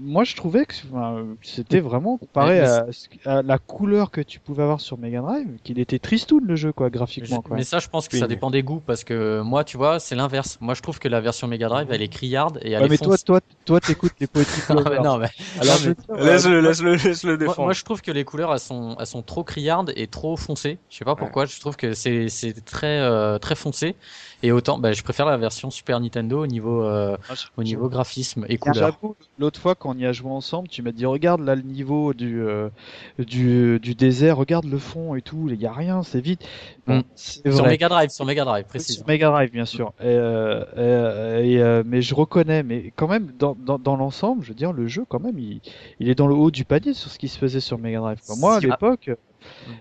moi je trouvais que enfin, c'était vraiment comparé à, à la couleur que tu pouvais avoir sur Mega Drive, qu'il était tristoun le jeu quoi, graphiquement. Quoi. Mais ça, je pense que Oui, ça mais- dépend des goûts parce que moi, tu vois, c'est l'inverse. Moi, je trouve que la version Mega Drive, elle est criarde et elle Ouais, est mais toi, foncée. toi, toi, t'écoutes les Lovers. non, mais mais- Laisse-le, laisse-le, laisse-le moi, défendre. moi, je trouve que les couleurs, elles sont, elles sont trop criardes et trop foncées. Je sais pas pourquoi. Je trouve que c'est, c'est très, euh, très foncé. Et autant, bah, je préfère la version Super Nintendo au niveau, euh, Ah, au niveau graphisme et couleur. J'avoue, l'autre fois quand on y a joué ensemble, tu m'as dit regarde là le niveau du euh, du, du désert, regarde le fond et tout, il y a rien, c'est vite. Bon, Mm. Sur. Mega Drive, sur Mega Drive, précise. Sur Mega Drive, bien sûr. Et, euh, euh, et, euh, mais je reconnais, mais quand même, dans, dans, dans l'ensemble, je veux dire, le jeu, quand même, il, il est dans le haut du panier sur ce qui se faisait sur Mega Drive. Moi, à Si- l'époque,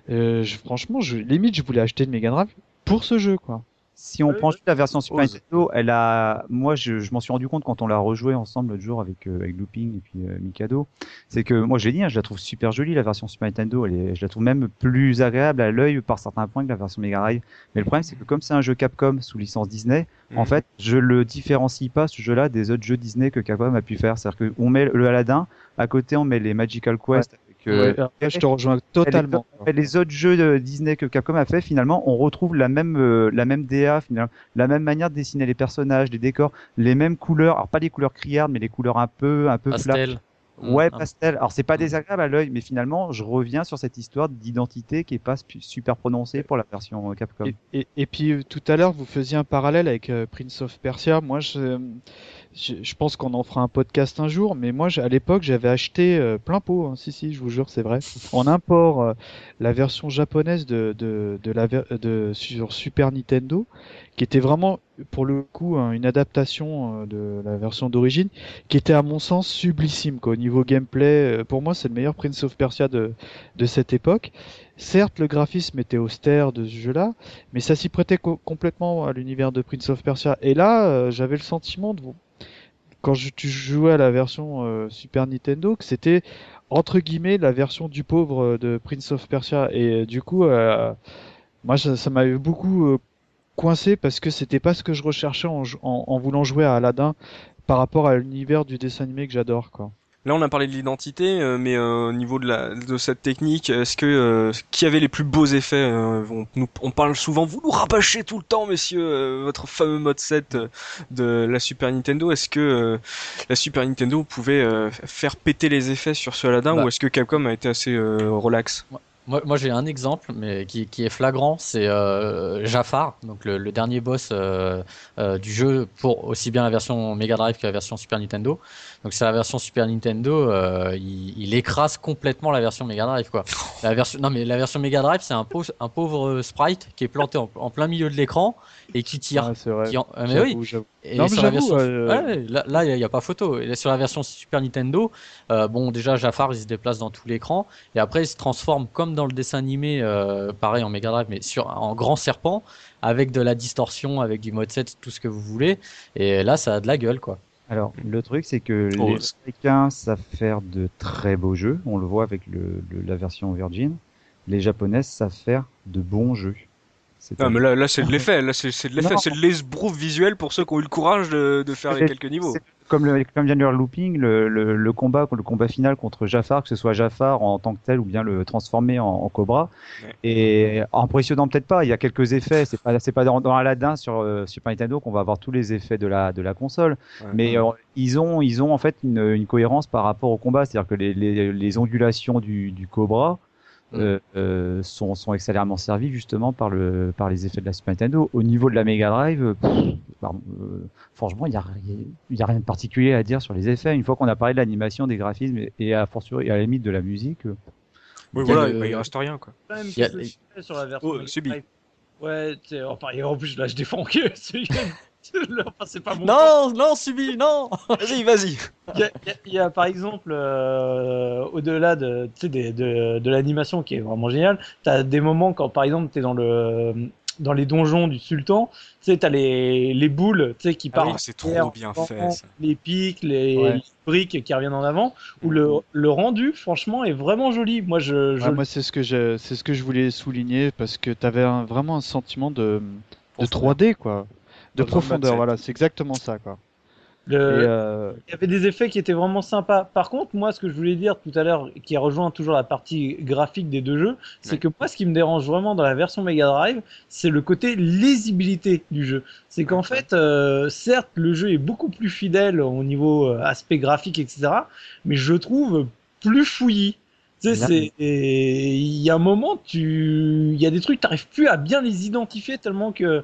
euh, je, franchement, je, limite, je voulais acheter une Mega Drive pour ce jeu, quoi. Si on Ouais, prend juste la version Super Ose. Nintendo, elle a, moi, je, je m'en suis rendu compte quand on l'a rejoué ensemble l'autre jour avec, euh, avec Looping et puis euh, Mikado. C'est que moi, j'ai dit, hein, je la trouve super jolie la version Super Nintendo. Elle est, je la trouve même plus agréable à l'œil par certains points que la version Mega Drive. Mais le problème, c'est que comme c'est un jeu Capcom sous licence Disney, en Mhm. fait, je le différencie pas ce jeu-là des autres jeux Disney que Capcom a pu faire. C'est-à-dire qu'on met le Aladdin, à côté, on met les Magical Quest. Euh, Ouais, après, je te rejoins totalement. les autres jeux de Disney que Capcom a fait, finalement, on retrouve la même euh, la même DA, finalement, la même manière de dessiner les personnages, les décors, les mêmes couleurs. Alors pas les couleurs criardes, mais les couleurs un peu un peu. Pastel. Ouais, Mm. pastel. Alors c'est pas Mm. désagréable à l'œil, mais finalement, je reviens sur cette histoire d'identité qui est pas super prononcée pour la version euh, Capcom. Et, et, et puis euh, tout à l'heure, vous faisiez un parallèle avec euh, Prince of Persia. Moi, je, je, je pense qu'on en fera un podcast un jour, mais moi, à l'époque, j'avais acheté euh, plein pot. hein. Si, si, je vous jure, c'est vrai. En import, euh, la version japonaise de, de, de la de sur Super Nintendo, qui était vraiment, pour le coup, hein, une adaptation euh, de la version d'origine, qui était à mon sens sublissime. Quoi. Au niveau gameplay, euh, pour moi, c'est le meilleur Prince of Persia de, de cette époque. Certes, le graphisme était austère de ce jeu-là, mais ça s'y prêtait co- complètement à l'univers de Prince of Persia. Et là, j'avais le sentiment de quand je, tu jouais à la version euh, Super Nintendo, que c'était entre guillemets la version du pauvre euh, de Prince of Persia. Et euh, du coup, euh, moi, ça, ça m'avait beaucoup coincé parce que c'était pas ce que je recherchais en, en, en voulant jouer à Aladdin par rapport à l'univers du dessin animé que j'adore, quoi. Là, on a parlé de l'identité, euh, mais euh, au niveau de, la, de cette technique, est-ce que euh, qui avait les plus beaux effets euh, on, nous- on parle souvent, vous nous rabâchez tout le temps, messieurs, euh, votre fameux mode 7 euh, de la Super Nintendo. Est-ce que euh, la Super Nintendo pouvait euh, faire péter les effets sur ce Aladdin, Bah. ou est-ce que Capcom a été assez euh, relax? Moi, moi j'ai un exemple, mais qui, qui est flagrant, c'est euh, Jafar, donc le, le dernier boss euh, euh, du jeu pour aussi bien la version Mega Drive que la version Super Nintendo. Donc c'est la version Super Nintendo, euh, il, il écrase complètement la version Mega Drive quoi. La version, non mais la version Mega Drive, c'est un, pauvre- un pauvre sprite qui est planté en, en plein milieu de l'écran et qui tire. C'est vrai. qui en- euh, mais oui, et Non, mais sur la version, ouais, là, il n'y a, pas photo. Et sur la version Super Nintendo, bon, déjà, Jafar, il se déplace dans tout l'écran. Et après, il se transforme comme dans le dessin animé, euh, pareil en Mega Drive, mais sur, en grand serpent, avec de la distorsion, avec du mode 7, tout ce que vous voulez. Et là, ça a de la gueule, quoi. Alors, le truc, c'est que Oh, les Américains savent faire de très beaux jeux. On le voit avec le, le- la version Virgin. Les Japonais savent faire de bons jeux. Non, mais là, là c'est de l'effet, là c'est de l'effet, c'est de l'esbrouf visuel pour ceux qui ont eu le courage de, de faire les quelques niveaux. comme le, comme vient de dire Looping, le, le, le combat, le combat final contre Jafar, que ce soit Jafar en tant que tel ou bien le transformer en, en Cobra, Ouais. et impressionnant peut-être pas. Il y a quelques effets. C'est pas, c'est pas dans, dans Aladdin sur euh, Super Nintendo qu'on va avoir tous les effets de la de la console. Ouais. Mais euh, ils ont ils ont en fait une, une cohérence par rapport au combat, c'est-à-dire que les, les, les ondulations du, du Cobra. Mm. euh, euh, sont, sont excellemment servis justement par, le, par les effets de la Super Nintendo. Au niveau de la Mega Drive, pff, pardon, euh, franchement, il n'y a, y a rien de particulier à dire sur les effets. Une fois qu'on a parlé de l'animation, des graphismes et, et à, fortiori, à la limite de la musique, Oui, voilà, le- bah, il reste rien quoi. Quand même a- sur la version. Oh, Mega Subi. Drive? Ouais, tu sais, enfin, et en plus là je défends que celui enfin, c'est pas mon Non, non, Subi, non Vas-y, vas-y. Il y a, il y par exemple, euh, au-delà de, tu sais, des- de, de l'animation qui est vraiment géniale, tu as des moments quand, par exemple, tu es dans, le, dans les donjons du sultan, tu sais, tu as les, les boules tu sais, qui Ah oui, partent. c'est trop bien en fait, ça. Les pics, les, Ouais. les briques qui reviennent en avant, où le, le rendu, franchement, est vraiment joli. Moi, je. je Ouais, moi, c'est ce que je, c'est ce que je voulais souligner parce que t'avais un, vraiment un sentiment de, de 3D, quoi. De profondeur, voilà, c'est exactement ça, quoi. Le- euh, Il y avait des effets qui étaient vraiment sympas. Par contre, moi, ce que je voulais dire tout à l'heure, qui rejoint toujours la partie graphique des deux jeux, c'est Ouais. que moi, ce qui me dérange vraiment dans la version Mega Drive, c'est le côté lisibilité du jeu. C'est qu'en fait, euh, certes, le jeu est beaucoup plus fidèle au niveau euh, aspect graphique, etc., mais je trouve plus fouillis. Tu sais, il y a un moment, tu, il y a des trucs, t'arrives plus à bien les identifier tellement que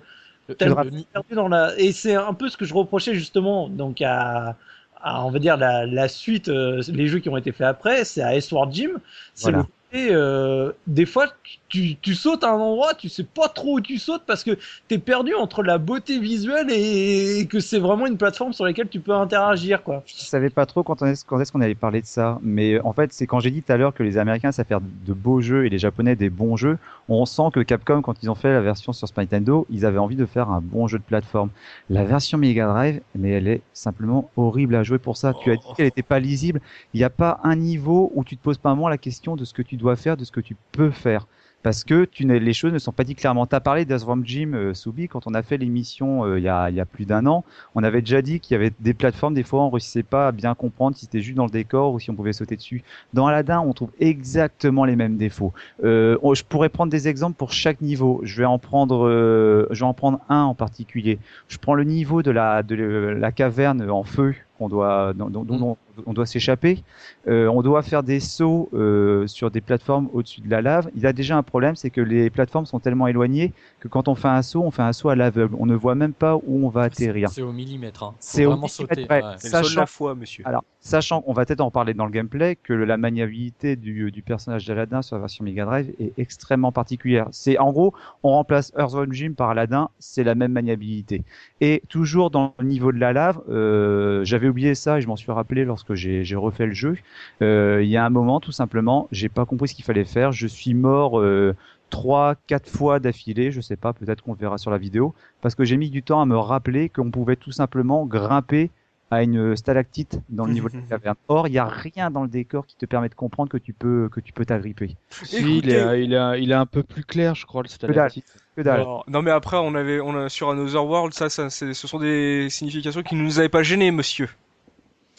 tellement perdu dans la et c'est un peu ce que je reprochais justement donc à, à, on va dire la, la suite euh, les jeux qui ont été faits après c'est à Sword Gym c'est Voilà. le côté euh, des fois tu, tu sautes à un endroit tu sais pas trop où tu sautes parce que t'es perdu entre la beauté visuelle et, et que c'est vraiment une plateforme sur laquelle tu peux interagir quoi je savais pas trop quand, on est, quand est-ce qu'on allait parler de ça. Mais en fait, c'est quand j'ai dit tout à l'heure que les Américains savent faire de beaux jeux et les Japonais des bons jeux. On sent que Capcom, quand ils ont fait la version sur Super Nintendo, ils avaient envie de faire un bon jeu de plateforme. La version Mega Drive, mais elle est simplement horrible à jouer pour ça. Tu as dit qu'elle n'était pas lisible. Il n'y a pas un niveau où tu te poses pas un moment la question de ce que tu dois faire, de ce que tu peux faire. Parce que tu les choses ne sont pas dites clairement. Tu as parlé d'Azram Gym, euh, Soubi, quand on a fait l'émission euh, il y, a, il y a plus d'un an. On avait déjà dit qu'il y avait des plateformes, des fois on réussissait pas à bien comprendre si c'était juste dans le décor ou si on pouvait sauter dessus. Dans Aladdin, on trouve exactement les mêmes défauts. Euh, on- je pourrais prendre des exemples pour chaque niveau. Je vais en prendre, je vais en prendre un en particulier. Je prends le niveau de la, de le- la caverne en feu qu'on doit, dont, dont- dont on, on doit s'échapper. Euh, on doit faire des sauts euh, sur des plateformes au-dessus de la lave. Il a déjà un problème, c'est que les plateformes sont tellement éloignées que quand on fait un saut, on fait un saut à l'aveugle. On ne voit même pas où on va atterrir. C'est au millimètre. Hein. C'est au vraiment millimètre sauter. près. ouais. Sachant- la foi, monsieur. Alors, sachant qu'on va peut-être en parler dans le gameplay, que la maniabilité du, du personnage d'Aladin sur la version Mega Drive est extrêmement particulière. C'est en gros, on remplace Earthworm Jim par Aladdin, c'est la même maniabilité. Et toujours dans le niveau de la lave, euh, j'avais oublié ça et je m'en suis rappelé lorsque j'ai j'ai refait le jeu. Euh, Il y a un moment, tout simplement, j'ai pas compris ce qu'il fallait faire. Je suis mort. Euh, trois, quatre fois d'affilée, je sais pas, peut-être qu'on verra sur la vidéo, parce que j'ai mis du temps à me rappeler qu'on pouvait tout simplement grimper à une stalactite dans le niveau de la caverne. Or, il n'y a rien dans le décor qui te permet de comprendre que tu peux que tu peux t'agripper. Si, il, est, il, est, il est un peu plus clair, je crois, le stalactite. Que dalle. Alors, non mais après on avait on a sur Another World ça, ça ce sont des significations qui ne nous avaient pas gênés monsieur.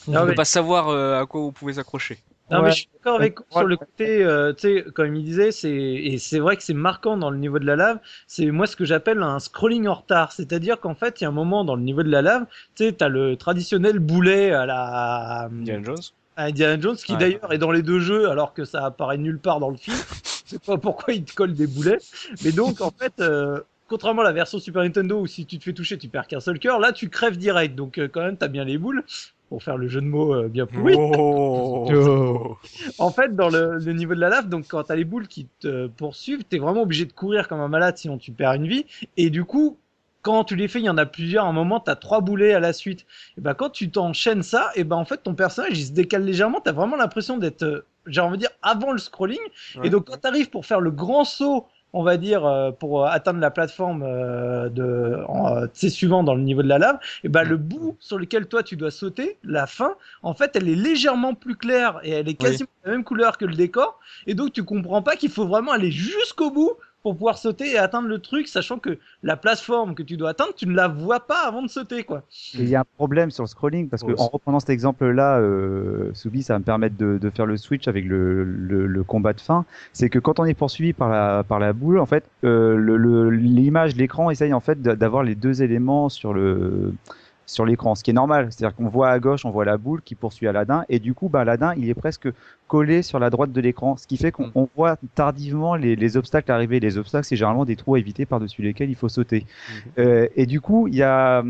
Ne mais- pas savoir euh, à quoi vous pouvez accrocher. Non, Ouais. mais je suis d'accord avec Ouais. sur le côté, euh, tu sais, comme il disait, c'est et c'est vrai que c'est marquant dans le niveau de la lave. C'est moi ce que j'appelle un scrolling en retard, c'est-à-dire qu'en fait, il y a un moment dans le niveau de la lave, tu sais, t'as le traditionnel boulet à la Indiana Jones. à Indiana Jones qui Ouais. d'ailleurs est dans les deux jeux alors que ça apparaît nulle part dans le film. Je sais pas pourquoi il te colle des boulets, mais donc en fait. euh, Contrairement à la version Super Nintendo où si tu te fais toucher tu perds qu'un seul cœur, là tu crèves direct donc euh, quand même t'as bien les boules pour faire le jeu de mots euh, bien pourri. Oh. Oh. En fait, dans le, le niveau de la lave, donc quand t'as les boules qui te poursuivent, t'es vraiment obligé de courir comme un malade, sinon tu perds une vie. Et du coup, quand tu les fais, il y en a plusieurs. À un moment, t'as trois boulets à la suite. Et ben quand tu t'enchaînes ça, et ben en fait ton personnage il se décale légèrement. T'as vraiment l'impression d'être, euh, j'ai envie de dire, avant le scrolling. Ouais. Et donc quand t'arrives pour faire le grand saut. On va dire euh, pour euh, atteindre la plateforme euh, de, en, suivant dans le niveau de la lave, et ben le bout sur lequel toi tu dois sauter, la fin, en fait, elle est légèrement plus claire et elle est quasiment la même couleur que le décor. Et donc, tu comprends pas qu'il faut vraiment aller jusqu'au bout pour pouvoir sauter et atteindre le truc, sachant que la plateforme que tu dois atteindre, tu ne la vois pas avant de sauter, quoi. Il y a un problème sur le scrolling parce que Oh, en reprenant cet exemple-là, euh, Soubi, ça va me permettre de, de faire le switch avec le, le, le combat de fin. C'est que quand on est poursuivi par la par la boule, en fait, euh, l'image, l'écran essaye en fait d'a- d'avoir les deux éléments sur le sur l'écran, ce qui est normal. C'est-à-dire qu'on voit à gauche, on voit la boule qui poursuit Aladdin, et du coup, bah, Aladdin, il est presque collé sur la droite de l'écran, ce qui fait qu'on on voit tardivement les, les obstacles arriver. Les obstacles, c'est généralement des trous à éviter par-dessus lesquels il faut sauter. Euh, et du coup, il y a,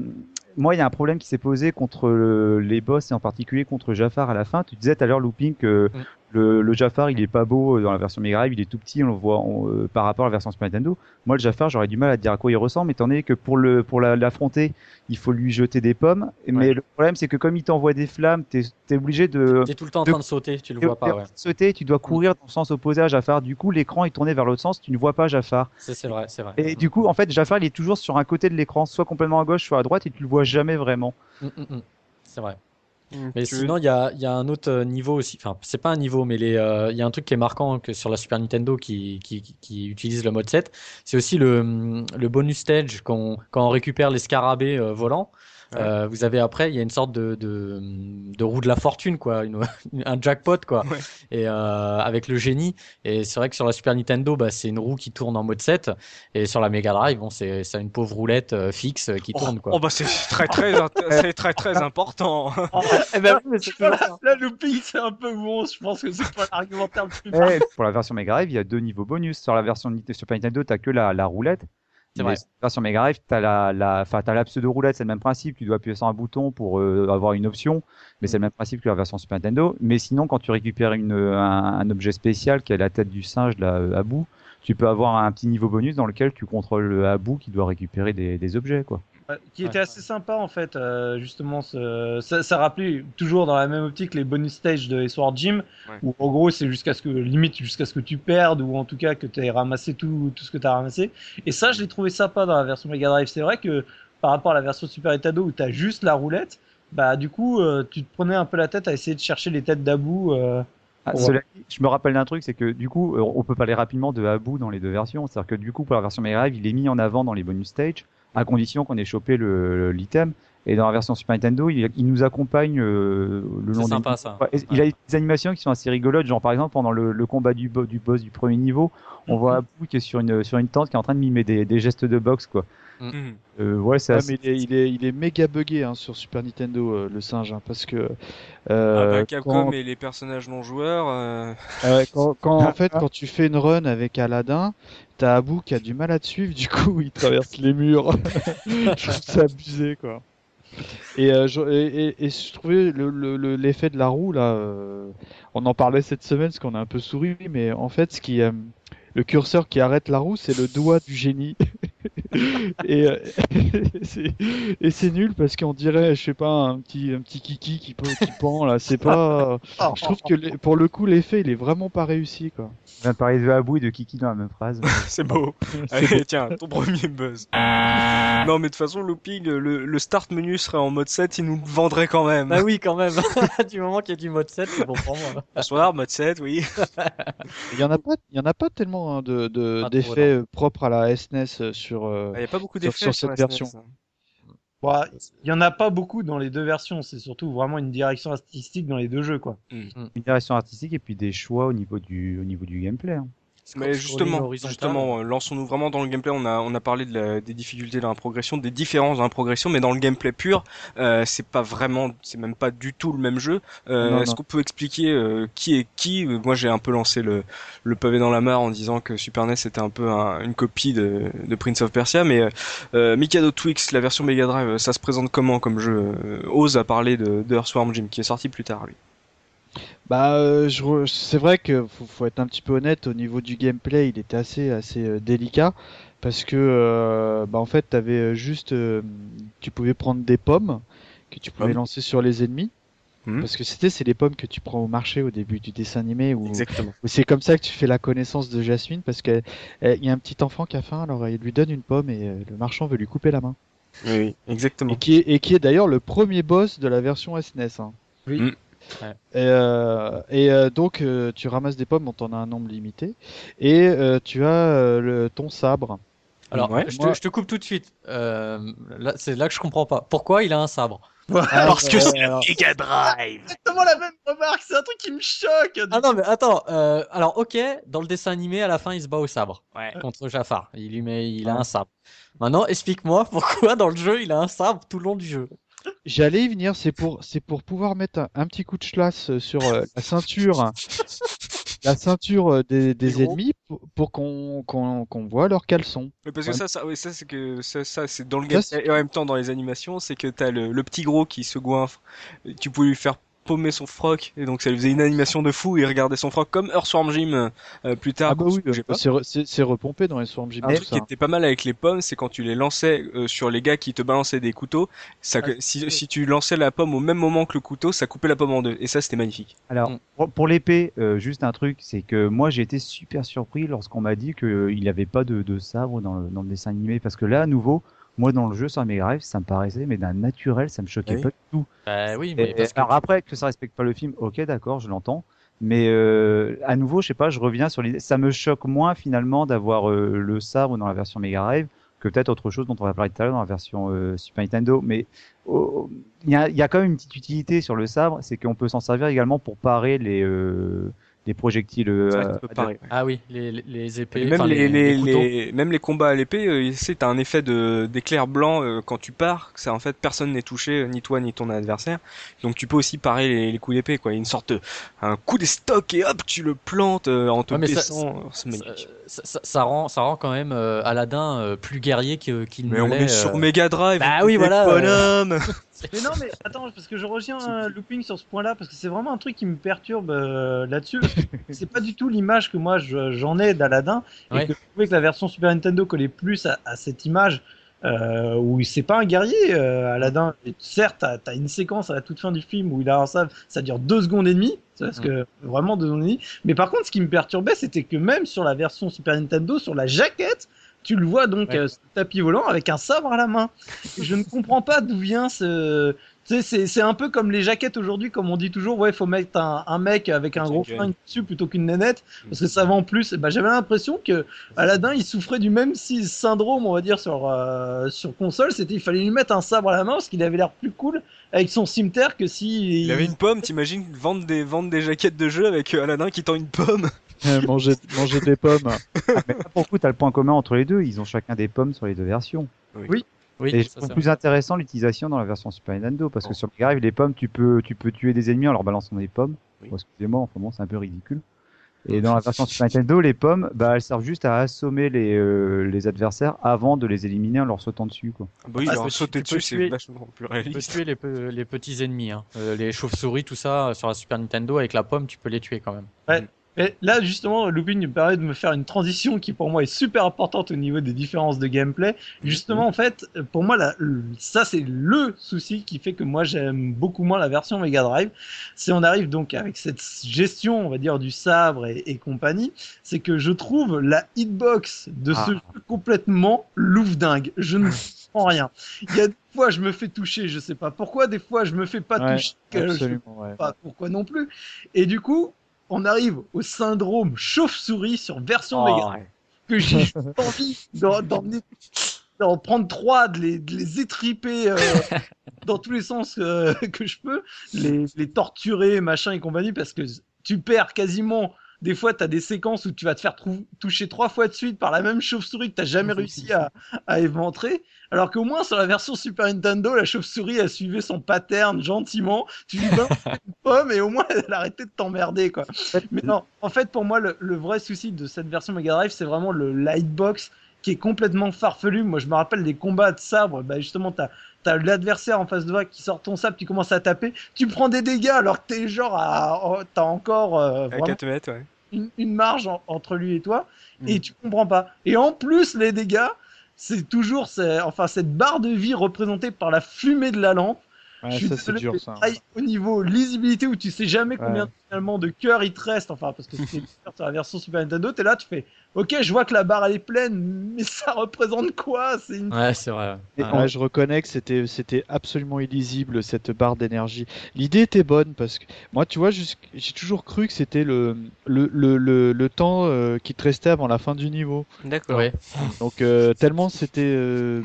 moi, il y a un problème qui s'est posé contre le- les boss et en particulier contre Jafar à la fin. Tu disais tout à l'heure, Looping, que Mm. Le, le Jafar, il est pas beau dans la version Mega Drive, il est tout petit, on le voit on- euh, par rapport à la version Super Nintendo. Moi, le Jafar, j'aurais du mal à dire à quoi il ressemble, étant donné que pour le pour la- l'affronter, il faut lui jeter des pommes. Mais le problème, c'est que comme il t'envoie des flammes, t'es es obligé de T'es tout le temps en train de sauter, tu le vois pas, ouais. sauter, tu dois courir dans le sens opposé à Jafar. Du coup, l'écran est tourné vers l'autre sens, tu ne vois pas Jafar. C'est c'est vrai, c'est vrai. Et du coup, en fait, Jafar, il est toujours sur un côté de l'écran, soit complètement à gauche, soit à droite, et tu le vois jamais vraiment. Mm, mm, mm. C'est vrai. Mm, Mais sinon, il y a, il y a un autre euh, niveau aussi. Enfin, c'est pas un niveau, mais euh, il y a un truc qui est marquant que sur la Super Nintendo qui, qui, qui- qui utilise le mode 7. C'est aussi le, le bonus stage quand on récupère les scarabées euh, volants. Euh, vous avez après, il y a une sorte de, de, de roue de la fortune, quoi, une- un jackpot, quoi, Ouais. et euh, avec le génie. Et c'est vrai que sur la Super Nintendo, bah, c'est une roue qui tourne en mode 7, et sur la Mega Drive, bon, c'est une pauvre roulette euh, fixe qui Oh, tourne, quoi. oh, bah c'est très très c'est très très important. Eh ben oui, ça. Là, le c'est un peu bon. Je pense que c'est pas l'argumentaire le plus Eh, pour la version Mega Drive, il y a deux niveaux bonus. Sur la version Super Nintendo, t'as que la, la roulette. C'est vrai. sur Mega Drive, t'as la, la, enfin, t'as la pseudo roulette, c'est le même principe. Tu dois appuyer sur un bouton pour euh, avoir une option, mais c'est le même principe que la version Super Nintendo. Mais sinon, quand tu récupères une, un, un objet spécial qui a la tête du singe là, euh, à bout, tu peux avoir un petit niveau bonus dans lequel tu contrôles le Abu qui doit récupérer des, des objets, quoi. Qui Ouais. était assez sympa en fait euh, justement ce... ça, ça rappelait toujours dans la même optique les bonus stages de Sword Gym Ouais. où en gros c'est jusqu'à ce que limite jusqu'à ce que tu perdes ou en tout cas que tu aies ramassé tout, tout ce que tu as ramassé et ça je l'ai trouvé sympa dans la version Mega Drive c'est vrai que par rapport à la version Super Nintendo où tu as juste la roulette bah du coup euh, tu te prenais un peu la tête à essayer de chercher les têtes d'Abu euh, Ah, cela je me rappelle d'un truc, c'est que du coup, on peut parler rapidement de Abu dans les deux versions. C'est-à-dire que du coup, pour la version Mega Drive, il est mis en avant dans les bonus stage, à condition qu'on ait chopé le- l'item. Et dans la version Super Nintendo, il, il nous accompagne euh, le long des sympa, niveaux. ça. Ouais, et Il a des animations qui sont assez rigolotes, genre par exemple pendant le, le combat du, bo- du boss du premier niveau, on voit Abu qui est sur une, sur une tente qui est en train de mimer des, des gestes de boxe, quoi. Mhm. Euh, ouais, c'est Ouais, assez- mais il est, il est, il est méga buggé hein, sur Super Nintendo, euh, le singe, hein, parce que Ah euh, bah, Capcom quand, et les personnages non joueurs. euh, euh, quand, quand, en fait quand tu fais une run avec Aladdin, t'as Abu qui a du mal à te suivre, du coup il traverse les murs. je trouve ça abusé quoi. Et, euh, je, et, et- et je trouvais le- le- le- l'effet de la roue là, euh, on en parlait cette semaine parce qu'on a un peu souri, mais en fait ce qui euh, le curseur qui arrête la roue, c'est le doigt du génie. et euh, c'est- et c'est nul parce qu'on dirait, je sais pas, un petit, un petit kiki qui, peut, qui pend là. C'est pas. Je trouve que les- pour le coup, l'effet il est vraiment pas réussi quoi. On vient de parler de Abou et de Kiki dans la même phrase. C'est beau. Allez, tiens, ton premier buzz. Non, mais de toute façon, Looping, le, le start menu serait en mode 7, il nous le vendrait quand même. Bah oui, quand même. du moment qu'il y a du mode 7, c'est bon pour moi. Bonsoir, mode 7, oui. Il y en a pas, il y en a pas tellement hein, de de- Pas trop, d'effets euh, propres à la SNES sur. Euh, Il n'y a pas beaucoup Sur- d'effets sur cette version. Hein. Il y en a pas beaucoup dans les deux versions. C'est surtout vraiment une direction artistique dans les deux jeux, quoi. Une direction artistique et puis des choix au niveau du, au niveau du gameplay. hein. Mais justement, justement, euh, lançons-nous vraiment dans le gameplay. On a, on a parlé de la- des difficultés dans la progression, des différences dans la progression, mais dans le gameplay pur, euh, c'est pas vraiment, c'est même pas du tout le même jeu. Euh, Est-ce qu'on peut expliquer euh, qui est qui? Moi, j'ai un peu lancé le, le pavé dans la mare en disant que Super NES était un peu un- une copie de, de Prince of Persia, mais euh, euh, Mikado Twix, la version Mega Drive, ça se présente comment comme jeu? Ose a parlé de, de Earthworm Jim, qui est sorti plus tard, lui. Bah, euh, je re- c'est vrai que faut, faut être un petit peu honnête au niveau du gameplay, il était assez assez euh, délicat parce que euh, bah en fait t'avais juste euh, tu pouvais prendre des pommes que tu pouvais Pommes. lancer sur les ennemis Mhm. parce que c'était c'est les pommes que tu prends au marché au début du dessin animé où, c'est comme ça que tu fais la connaissance de Jasmine parce qu'il y a un petit enfant qui a faim alors il lui donne une pomme et euh, le marchand veut lui couper la main Oui, oui, exactement. et qui est, et qui est d'ailleurs le premier boss de la version SNES. Hein. Oui. Mm. Ouais. Et, euh, et euh, donc euh, tu ramasses des pommes, dont on a un nombre limité, et euh, tu as euh, le, ton sabre. Alors, Ouais. je, te, je te coupe tout de suite. Euh, là, c'est là que je comprends pas. Pourquoi il a un sabre? Parce que c'est alors- Mega Drive Exactement la même remarque. C'est un truc qui me choque. Ah non, mais attends. euh, alors, ok, dans le dessin animé, à la fin, il se bat au sabre Ouais. contre Jafar. Il lui met, il a un sabre. Maintenant, explique-moi pourquoi dans le jeu, il a un sabre tout le long du jeu. J'allais y venir, c'est pour, c'est pour pouvoir mettre un, un petit coup de schlass sur euh, la ceinture, la ceinture euh, des, ennemis pour, pour qu'on qu'on qu'on voit leurs caleçons. Mais parce que Ouais. ça, ça, oui, ça c'est que ça, ça c'est dans le Ça, gameplay c'est- et en même temps dans les animations, c'est que t'as le, le petit gros qui se goinfre. Tu pouvais lui faire paumer son froc et donc ça lui faisait une animation de fou. Il regardait son froc comme Earthworm Jim euh, euh, plus tard. Ah bah oui, pas. c'est re- c'est c'est repompé dans les Swarm Gym. Un truc qui était pas mal avec les pommes, c'est quand tu les lançais euh, sur les gars qui te balançaient des couteaux. Ça, Ah, si, si tu lançais la pomme au même moment que le couteau, ça coupait la pomme en deux. Et ça, c'était magnifique. Alors, Mm. pour, pour l'épée, euh, juste un truc, c'est que moi j'ai été super surpris lorsqu'on m'a dit qu'il n'y avait pas de, de sabre dans le, dans le dessin animé. Parce que là, à nouveau, moi dans le jeu sur Mega Drive, ça me paraissait, mais d'un naturel, ça me choquait Oui. pas du tout. Bah oui, Et- mais que alors après, que ça respecte pas le film, ok, d'accord, je l'entends. Mais euh, à nouveau, je sais pas, je reviens sur l'idée. Ça me choque moins finalement d'avoir euh, le sabre dans la version Mega Drive que peut-être autre chose dont on va parler tout à l'heure dans la version euh, Super Nintendo. Mais oh, il y, a, il y a quand même une petite utilité sur le sabre, c'est qu'on peut s'en servir également pour parer les, les projectiles. euh, ouais. ah oui, les, les- les épées, Et même enfin, les, les, les- même les combats à l'épée, euh, c'est t'as un effet de d'éclair blanc euh, quand tu pars. que Ça en fait personne n'est touché, euh, ni toi ni ton adversaire. Donc tu peux aussi parer les, les coups d'épée quoi. Une sorte de, un coup d'estoc et hop tu le plantes euh, en te Ouais, mais ça-. Ça, ça- ça rend, ça rend quand même euh, Aladdin euh, plus guerrier que- qu'il Mais ne on l'est. est sur. Mega Drive. Bah vous oui, voilà, Bonhomme. Mais non, mais attends, parce que je reviens euh, looping sur ce point-là, parce que c'est vraiment un truc qui me perturbe euh, là-dessus. c'est pas du tout l'image que moi je- j'en ai d'Aladin, et Ouais. que je trouvais que la version Super Nintendo collait plus à, à cette image. Euh, où c'est pas un guerrier, euh, Aladdin. Et certes, t'as as une séquence à la toute fin du film où il a un sabre, ça dure deux secondes et demie, parce que vraiment deux secondes et demie. Mais par contre, ce qui me perturbait, c'était que même sur la version Super Nintendo, sur la jaquette, tu le vois donc Ouais. euh, le tapis volant avec un sabre à la main. Je ne comprends pas d'où vient ce. C'est- un peu comme les jaquettes aujourd'hui, comme on dit toujours, ouais, faut mettre un, un mec avec un gros une flingue dessus plutôt qu'une nénette, parce que ça va en plus. Et ben, j'avais l'impression que Aladdin, il souffrait du même syndrome, on va dire, sur, euh, sur console. C'était, il fallait lui mettre un sabre à la main parce qu'il avait l'air plus cool avec son cimetière que si. Il avait une pomme. T'imagines vendre des vendre des jaquettes de jeu avec euh, Aladdin qui tend une pomme. Manger, manger des pommes. Ah, mais là, pour le coup, t'as le point commun entre les deux. Ils ont chacun des pommes sur les deux versions. Oui, Et je trouve plus intéressant l'utilisation dans la version Super Nintendo parce que sur Mega Drive, les pommes, tu peux, tu peux tuer des ennemis en leur balançant des pommes. Oui. Excusez-moi, enfin bon, c'est un peu ridicule. Et dans la version Super Nintendo, les pommes, bah, elles servent juste à assommer les, euh, les adversaires avant de les éliminer en leur sautant dessus, quoi. Ah bah oui, Ah, alors tu peux- sauter dessus, c'est tuer- vachement plus Tu peux réaliste. tuer les, pe- les petits ennemis, hein. Euh, les chauves-souris, tout ça, euh, sur la Super Nintendo, avec la pomme, tu peux les tuer quand même. Et là, justement, Looping me permet de me faire une transition qui pour moi est super importante au niveau des différences de gameplay. Justement, en fait, pour moi, ça c'est le souci qui fait que moi j'aime beaucoup moins la version Mega Drive. C'est on arrive donc avec cette gestion, on va dire, du sabre et, et compagnie, c'est que je trouve la hitbox de ce Ah. jeu complètement louvre dingue. Je ne comprends rien. Il y a des fois je me fais toucher, je sais pas pourquoi, des fois je me fais pas Ouais, toucher, je Absolument, ouais. pas pourquoi non plus. Et du coup, on arrive au syndrome chauve-souris sur version Mega Oh, ouais. que j'ai envie d'en prendre trois, de les, de les étriper euh, dans tous les sens euh, que je peux, les, les torturer, machin et compagnie, parce que tu perds quasiment. Des fois, tu as des séquences où tu vas te faire toucher trois fois de suite par la même chauve-souris que tu jamais réussi à, à éventrer. Alors qu'au moins, sur la version Super Nintendo, la chauve-souris, elle suivait son pattern gentiment. Tu lui balances une pomme et au moins, elle arrêtait de t'emmerder, quoi. Mais non, en fait, pour moi, le, le vrai souci de cette version Mega Drive, c'est vraiment le lightbox qui est complètement farfelu. Moi, je me rappelle des combats de sabre. Bah, justement, t'as as, l'adversaire en face de toi qui sort ton sabre, tu commences à taper, tu prends des dégâts alors que t'es genre à, oh, t'as encore euh, à te mettre, ouais. Une, une marge en- entre lui et toi, Mm. et tu comprends pas. Et en plus, les dégâts, c'est toujours, c'est- enfin, cette barre de vie représentée par la fumée de la lampe. Ouais, Je suis ça c'est dur ça. hein. au niveau lisibilité où tu sais jamais combien Ouais. finalement de cœurs il te reste, enfin parce que c'est sur la version Super Nintendo, t'es là, tu fais, ok, je vois que la barre elle est pleine, mais ça représente quoi? C'est une Ouais, c'est vrai. Et Ouais. Je reconnais que c'était c'était absolument illisible cette barre d'énergie. L'idée était bonne parce que moi, tu vois, j'ai toujours cru que c'était le le, le, le le temps euh, qui te restait avant la fin du niveau. D'accord. Ouais. Donc euh, tellement c'était euh,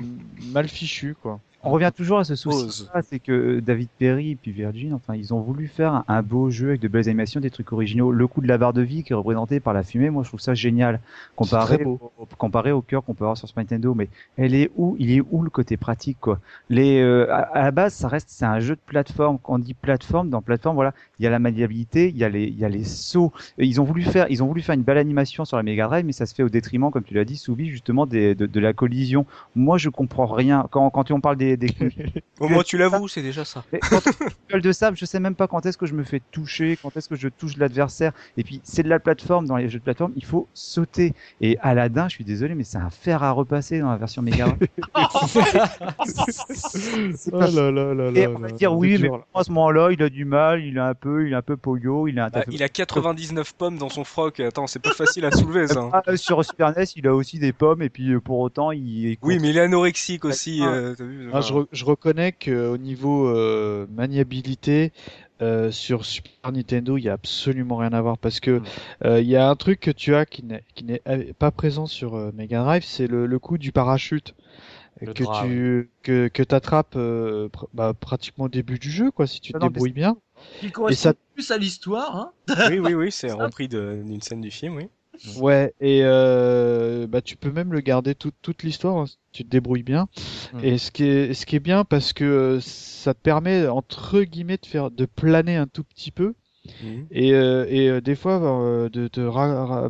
mal fichu quoi. On revient toujours à ce souci, c'est que David Perry et puis Virgin, enfin, ils ont voulu faire un, beau jeu avec de belles animations, des trucs originaux. Le coup de la barre de vie qui est représenté par la fumée, moi je trouve ça génial. Comparé, au, comparé au cœur qu'on peut avoir sur Super Nintendo, mais elle est où, il est où le côté pratique quoi? Les, euh, à, à la base, ça reste, c'est un jeu de plateforme. Quand on dit plateforme, dans plateforme, voilà, il y a la maniabilité, il y a les, il y a les sauts. Ils ont voulu faire, ils ont voulu faire une belle animation sur la Mega Drive, mais ça se fait au détriment, comme tu l'as dit, Soubi, justement des, de, de la collision. Moi, je comprends rien. Quand, quand on parle des, des Au moins tu l'avoues, c'est déjà ça. mais quand gueule de sable, je sais même pas quand est-ce que je me fais toucher, quand est-ce que je touche l'adversaire. Et puis c'est de la plateforme dans les jeux de plateforme, il faut sauter. Et Aladdin, je suis désolé, mais c'est un fer à repasser dans la version Mega Drive. C'est Oh pas- là là là Et on va là, dire oui, mais à ce moment-là, il a du mal, il est un peu, il est un peu poyo, il a un Bah, il a 99 pommes dans son froc. Attends, c'est pas facile à soulever ça. hein. Ah, sur Super NES, il a aussi des pommes et puis euh, pour autant, il est Oui, mais il est anorexique aussi. Ah. euh, vu, Ah, enfin, je, re- je reconnais qu'au niveau euh, maniabilité, euh, sur Super Nintendo, il y a absolument rien à voir parce que Mm. euh, il y a un truc que tu as qui n'est euh, pas présent sur euh, Mega Drive, c'est le, le coup du parachute Le que drap, tu que que t'attrapes euh, pr- bah, pratiquement au début du jeu quoi si tu te débrouilles bien. qui correspond ça- plus à l'histoire. Hein Oui, oui, oui, c'est repris d'une scène du film, oui. Ouais et euh, bah tu peux même le garder toute toute l'histoire hein, si tu te débrouilles bien. Mm. Et ce qui est ce qui est bien parce que euh, ça te permet entre guillemets de faire de planer un tout petit peu. Mhm. et, euh, et euh, des fois euh, de te ra- ra-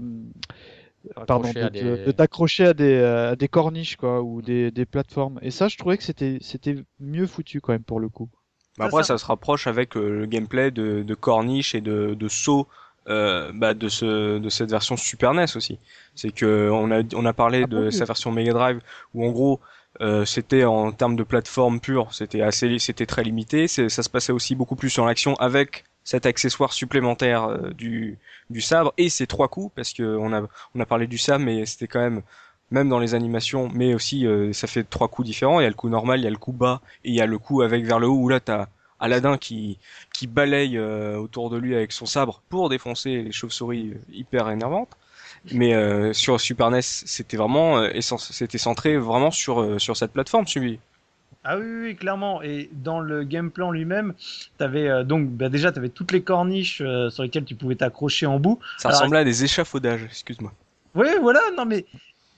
pardon de, à te- des- de t'accrocher à des à des corniches quoi ou des, des plateformes et ça je trouvais que c'était c'était mieux foutu quand même pour le coup Bah, après, ça se rapproche avec euh, le gameplay de, de corniche et de, de saut euh, bah, de, ce, de cette version Super NES aussi. C'est que on a, on a parlé Ah de oui. sa version Mega Drive où en gros euh, c'était en termes de plateforme pure, c'était assez, c'était très limité. Ça se passait aussi beaucoup plus sur l'action avec cet accessoire supplémentaire euh, du, du sabre et ces trois coups parce que on a, on a parlé du sabre mais c'était quand même même dans les animations, mais aussi euh, ça fait trois coups différents. Il y a le coup normal, il y a le coup bas et il y a le coup avec vers le haut où là t'as Aladdin qui qui balaye euh, autour de lui avec son sabre pour défoncer les chauves-souris euh, hyper énervantes. Mais euh, sur Super NES, c'était vraiment euh, c'était centré vraiment sur euh, sur cette plateforme, celui. Ah oui, clairement. Et dans le gameplay en lui-même, t'avais donc bah, déjà t'avais toutes les corniches sur lesquelles tu pouvais t'accrocher en bout. Ça Alors, ressemblait à des échafaudages, excuse-moi. Oui, voilà, non mais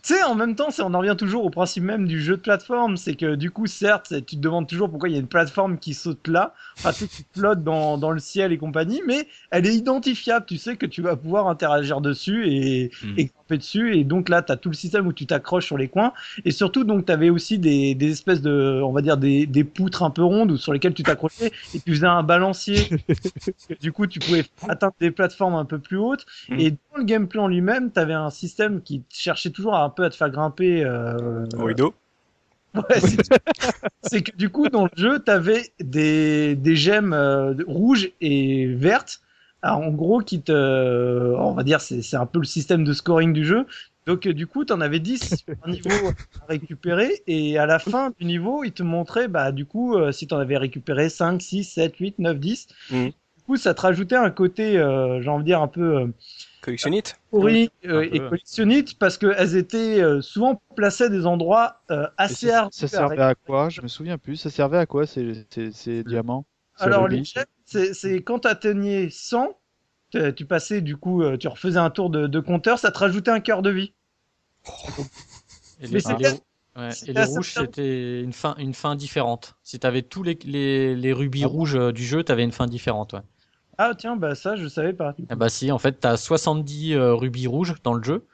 tu sais, en même temps, c'est- on en revient toujours au principe même du jeu de plateforme, c'est que du coup, certes, tu te demandes toujours pourquoi il y a une plateforme qui saute là, enfin, tu qui flotte dans, dans le ciel et compagnie, mais elle est identifiable, tu sais que tu vas pouvoir interagir dessus et, Hmm. et dessus et donc là tu as tout le système où tu t'accroches sur les coins et surtout donc tu avais aussi des, des espèces de on va dire des, des poutres un peu rondes sur lesquelles tu t'accrochais et tu faisais un balancier du coup tu pouvais atteindre des plateformes un peu plus hautes Mm. et dans le gameplay en lui-même tu avais un système qui cherchait toujours un peu à te faire grimper euh, Au rideau. Ouais, c'est c'est que du coup, dans le jeu, tu avais des, des gemmes euh, rouges et vertes. Alors, en gros, qui te. On va dire, c'est un peu le système de scoring du jeu. Donc, euh, du coup, tu en avais 10 sur un niveau à récupérer. Et à la fin du niveau, il te montrait, bah, du coup, euh, si tu en avais récupéré 5, 6, 7, 8, 9, 10. Mhm. Du coup, ça te rajoutait un côté, euh, j'ai envie de dire, un peu. euh, Collectionnite. pourri euh, et collectionnite parce qu'elles étaient euh, souvent placées à des endroits euh, assez ça, hard. ça servait à quoi? Je me souviens plus. Ça servait à quoi ces, ces, ces diamants? Ces Alors, les gemmes, c'est quand tu atteignais 100, tu- tu passais du coup, euh, tu refaisais un tour de, de compteur, ça te rajoutait un cœur de vie. Et Mais les, c'est et les- bien- ouais, c'est et bien les rouges, c'était une fin, une fin différente. Si t'avais tous les, les, les rubis rouges euh, du jeu, t'avais une fin différente. Ouais. Ah tiens, bah ça je savais pas. Ah bah si, en fait, t'as 70 euh, rubis rouges dans le jeu.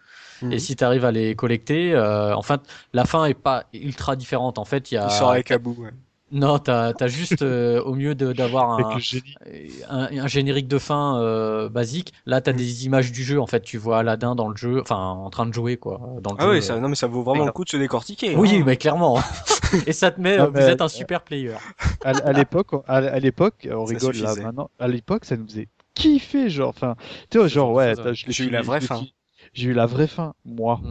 Mhm. Et si t'arrives à les collecter, euh, en fait, la fin est pas ultra différente. En fait, il y a. Il sort avec à bout. ouais. Non, t'as as juste, euh, au mieux d'avoir un, générique de fin euh, basique, là, t'as des images du jeu. En fait, tu vois Aladdin dans le jeu, enfin, en train de jouer, quoi. Dans le Ah jeu, oui, euh. ça, non mais ça vaut vraiment le coup de se décortiquer. Oui, hein. mais clairement. Et ça te met, vous êtes un super player. À, l'époque, on- à, l'époque, on Ça rigole là maintenant. À l'époque, ça nous faisait kiffer, genre. Enfin, tu vois, genre ouais. J'ai eu la vraie fin. J'ai eu la vraie fin, moi.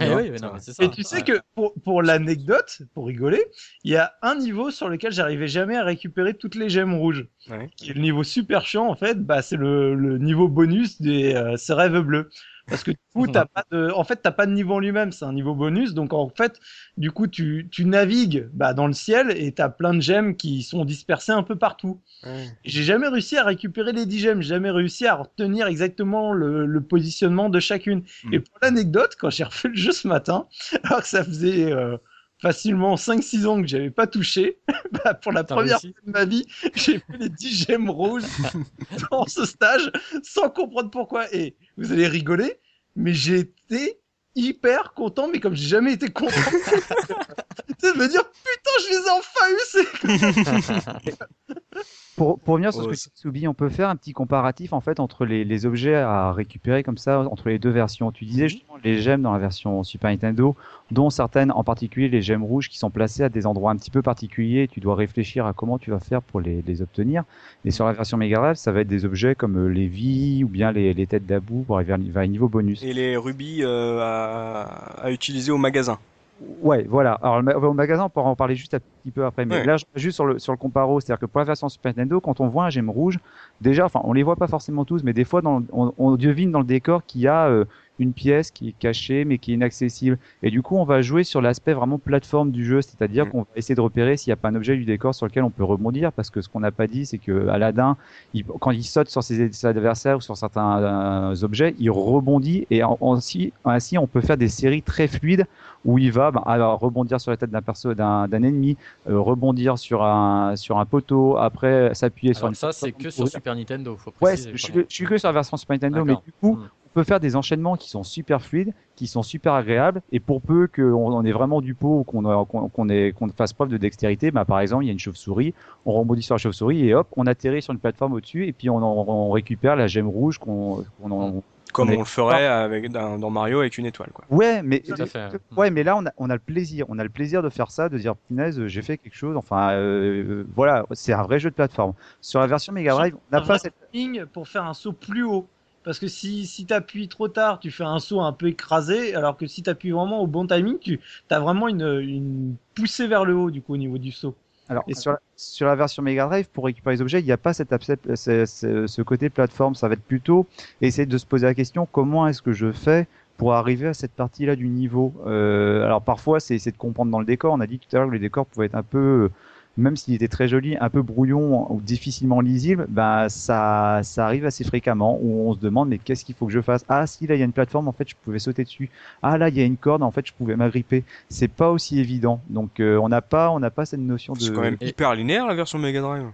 Eh Ouais, oui, mais c'est non, vrai. mais c'est ça. Et tu sais Ouais. que pour, pour l'anecdote, pour rigoler, il y a un niveau sur lequel j'arrivais jamais à récupérer toutes les gemmes rouges. Ouais. Qui est le niveau super chiant en fait, bah c'est le, le niveau bonus des euh, rêves bleus. Parce que du coup, t'as pas de, en fait, t'as pas de niveau en lui-même, c'est un niveau bonus. Donc en fait, du coup, tu, tu navigues bah, dans le ciel et t'as plein de gemmes qui sont dispersées un peu partout. J'ai jamais réussi à récupérer les 10 gemmes, j'ai jamais réussi à retenir exactement le, le positionnement de chacune. Mm. Et pour l'anecdote, quand j'ai refait le jeu ce matin, alors que ça faisait euh, facilement 5-6 ans que j'avais pas touché, bah, pour la première fois de ma vie, j'ai fait les 10 gemmes rouges dans ce stage sans comprendre pourquoi. Et vous allez rigoler, mais j'ai été hyper content, mais comme j'ai jamais été content, c'est de me dire putain, je les ai enfin eu, c'est Pour, pour revenir sur Oh, ce que tu Soubi, on peut faire un petit comparatif en fait entre les, les objets à récupérer comme ça entre les deux versions. Tu disais justement les gemmes dans la version Super Nintendo, dont certaines, en particulier les gemmes rouges, qui sont placées à des endroits un petit peu particuliers. Tu dois réfléchir à comment tu vas faire pour les, les obtenir. Et sur la version Mega Drive, ça va être des objets comme euh, les vies ou bien les, les têtes d'abou pour arriver à vers un niveau bonus. Et les rubis euh, à, à utiliser au magasin. Ouais, voilà. Alors au magasin, on pourra en parler juste un petit peu après. Mais Ouais. là, juste sur le sur le comparo, c'est-à-dire que pour la version Super Nintendo, quand on voit un gemme rouge, déjà, enfin, on les voit pas forcément tous, mais des fois, dans, on, on devine dans le décor qu'il y a euh, une pièce qui est cachée mais qui est inaccessible. Et du coup, on va jouer sur l'aspect vraiment plateforme du jeu, c'est-à-dire Mm. qu'on va essayer de repérer s'il n'y a pas un objet du décor sur lequel on peut rebondir, parce que ce qu'on n'a pas dit, c'est que Aladdin, il- quand il saute sur ses, ses adversaires ou sur certains euh, objets, il rebondit et en- ainsi, ainsi, on peut faire des séries très fluides où il va bah, alors, rebondir sur la tête d'un perso d'un ennemi, euh, rebondir sur un sur un poteau, après s'appuyer sur une ça, c'est que sur Super Nintendo, faut Ouais, préciser. que- je suis que sur la version Super Nintendo, mais du coup, Mm. On peut faire des enchaînements qui sont super fluides, qui sont super agréables, et pour peu qu'on on ait vraiment du pot ou qu'on euh, qu'on fasse preuve de dextérité, bah, par exemple, il y a une chauve-souris, on rebondit sur la chauve-souris et hop, on atterrit sur une plateforme au-dessus, et puis on, en- on récupère la gemme rouge qu'on en- Comme on le ferait avec, dans, dans Mario avec une étoile. Quoi. Ouais, mais Tout à fait. ouais, mais là on a, on a le plaisir, on a le plaisir de faire ça, de dire punaise, j'ai fait quelque chose. Enfin, euh, voilà, c'est un vrai jeu de plateforme. Sur la version Mega Drive, on n'a pas cette pour faire un saut plus haut. Parce que si, si tu appuies trop tard, tu fais un saut un peu écrasé, alors que si tu appuies vraiment au bon timing, tu as vraiment une, une poussée vers le haut du coup au niveau du saut. Alors, et sur la, sur la version Mega Drive, pour récupérer les objets, il n'y a pas cet abcep- ce, ce- ce côté plateforme. Ça va être plutôt essayer de se poser la question comment est-ce que je fais pour arriver à cette partie-là du niveau? Euh, alors parfois, c'est essayer de comprendre dans le décor. On a dit tout à l'heure que le décor pouvait être un peu, même s'il était très joli, un peu brouillon ou difficilement lisible. Ben ça, ça arrive assez fréquemment où on se demande mais qu'est-ce qu'il faut que je fasse? Ah si là il y a une plateforme, en fait je pouvais sauter dessus. Ah là il y a une corde, en fait je pouvais m'agripper. C'est pas aussi évident. Donc euh, on n'a pas, on n'a pas cette notion de. C'est quand même hyper linéaire la version Mega Drive.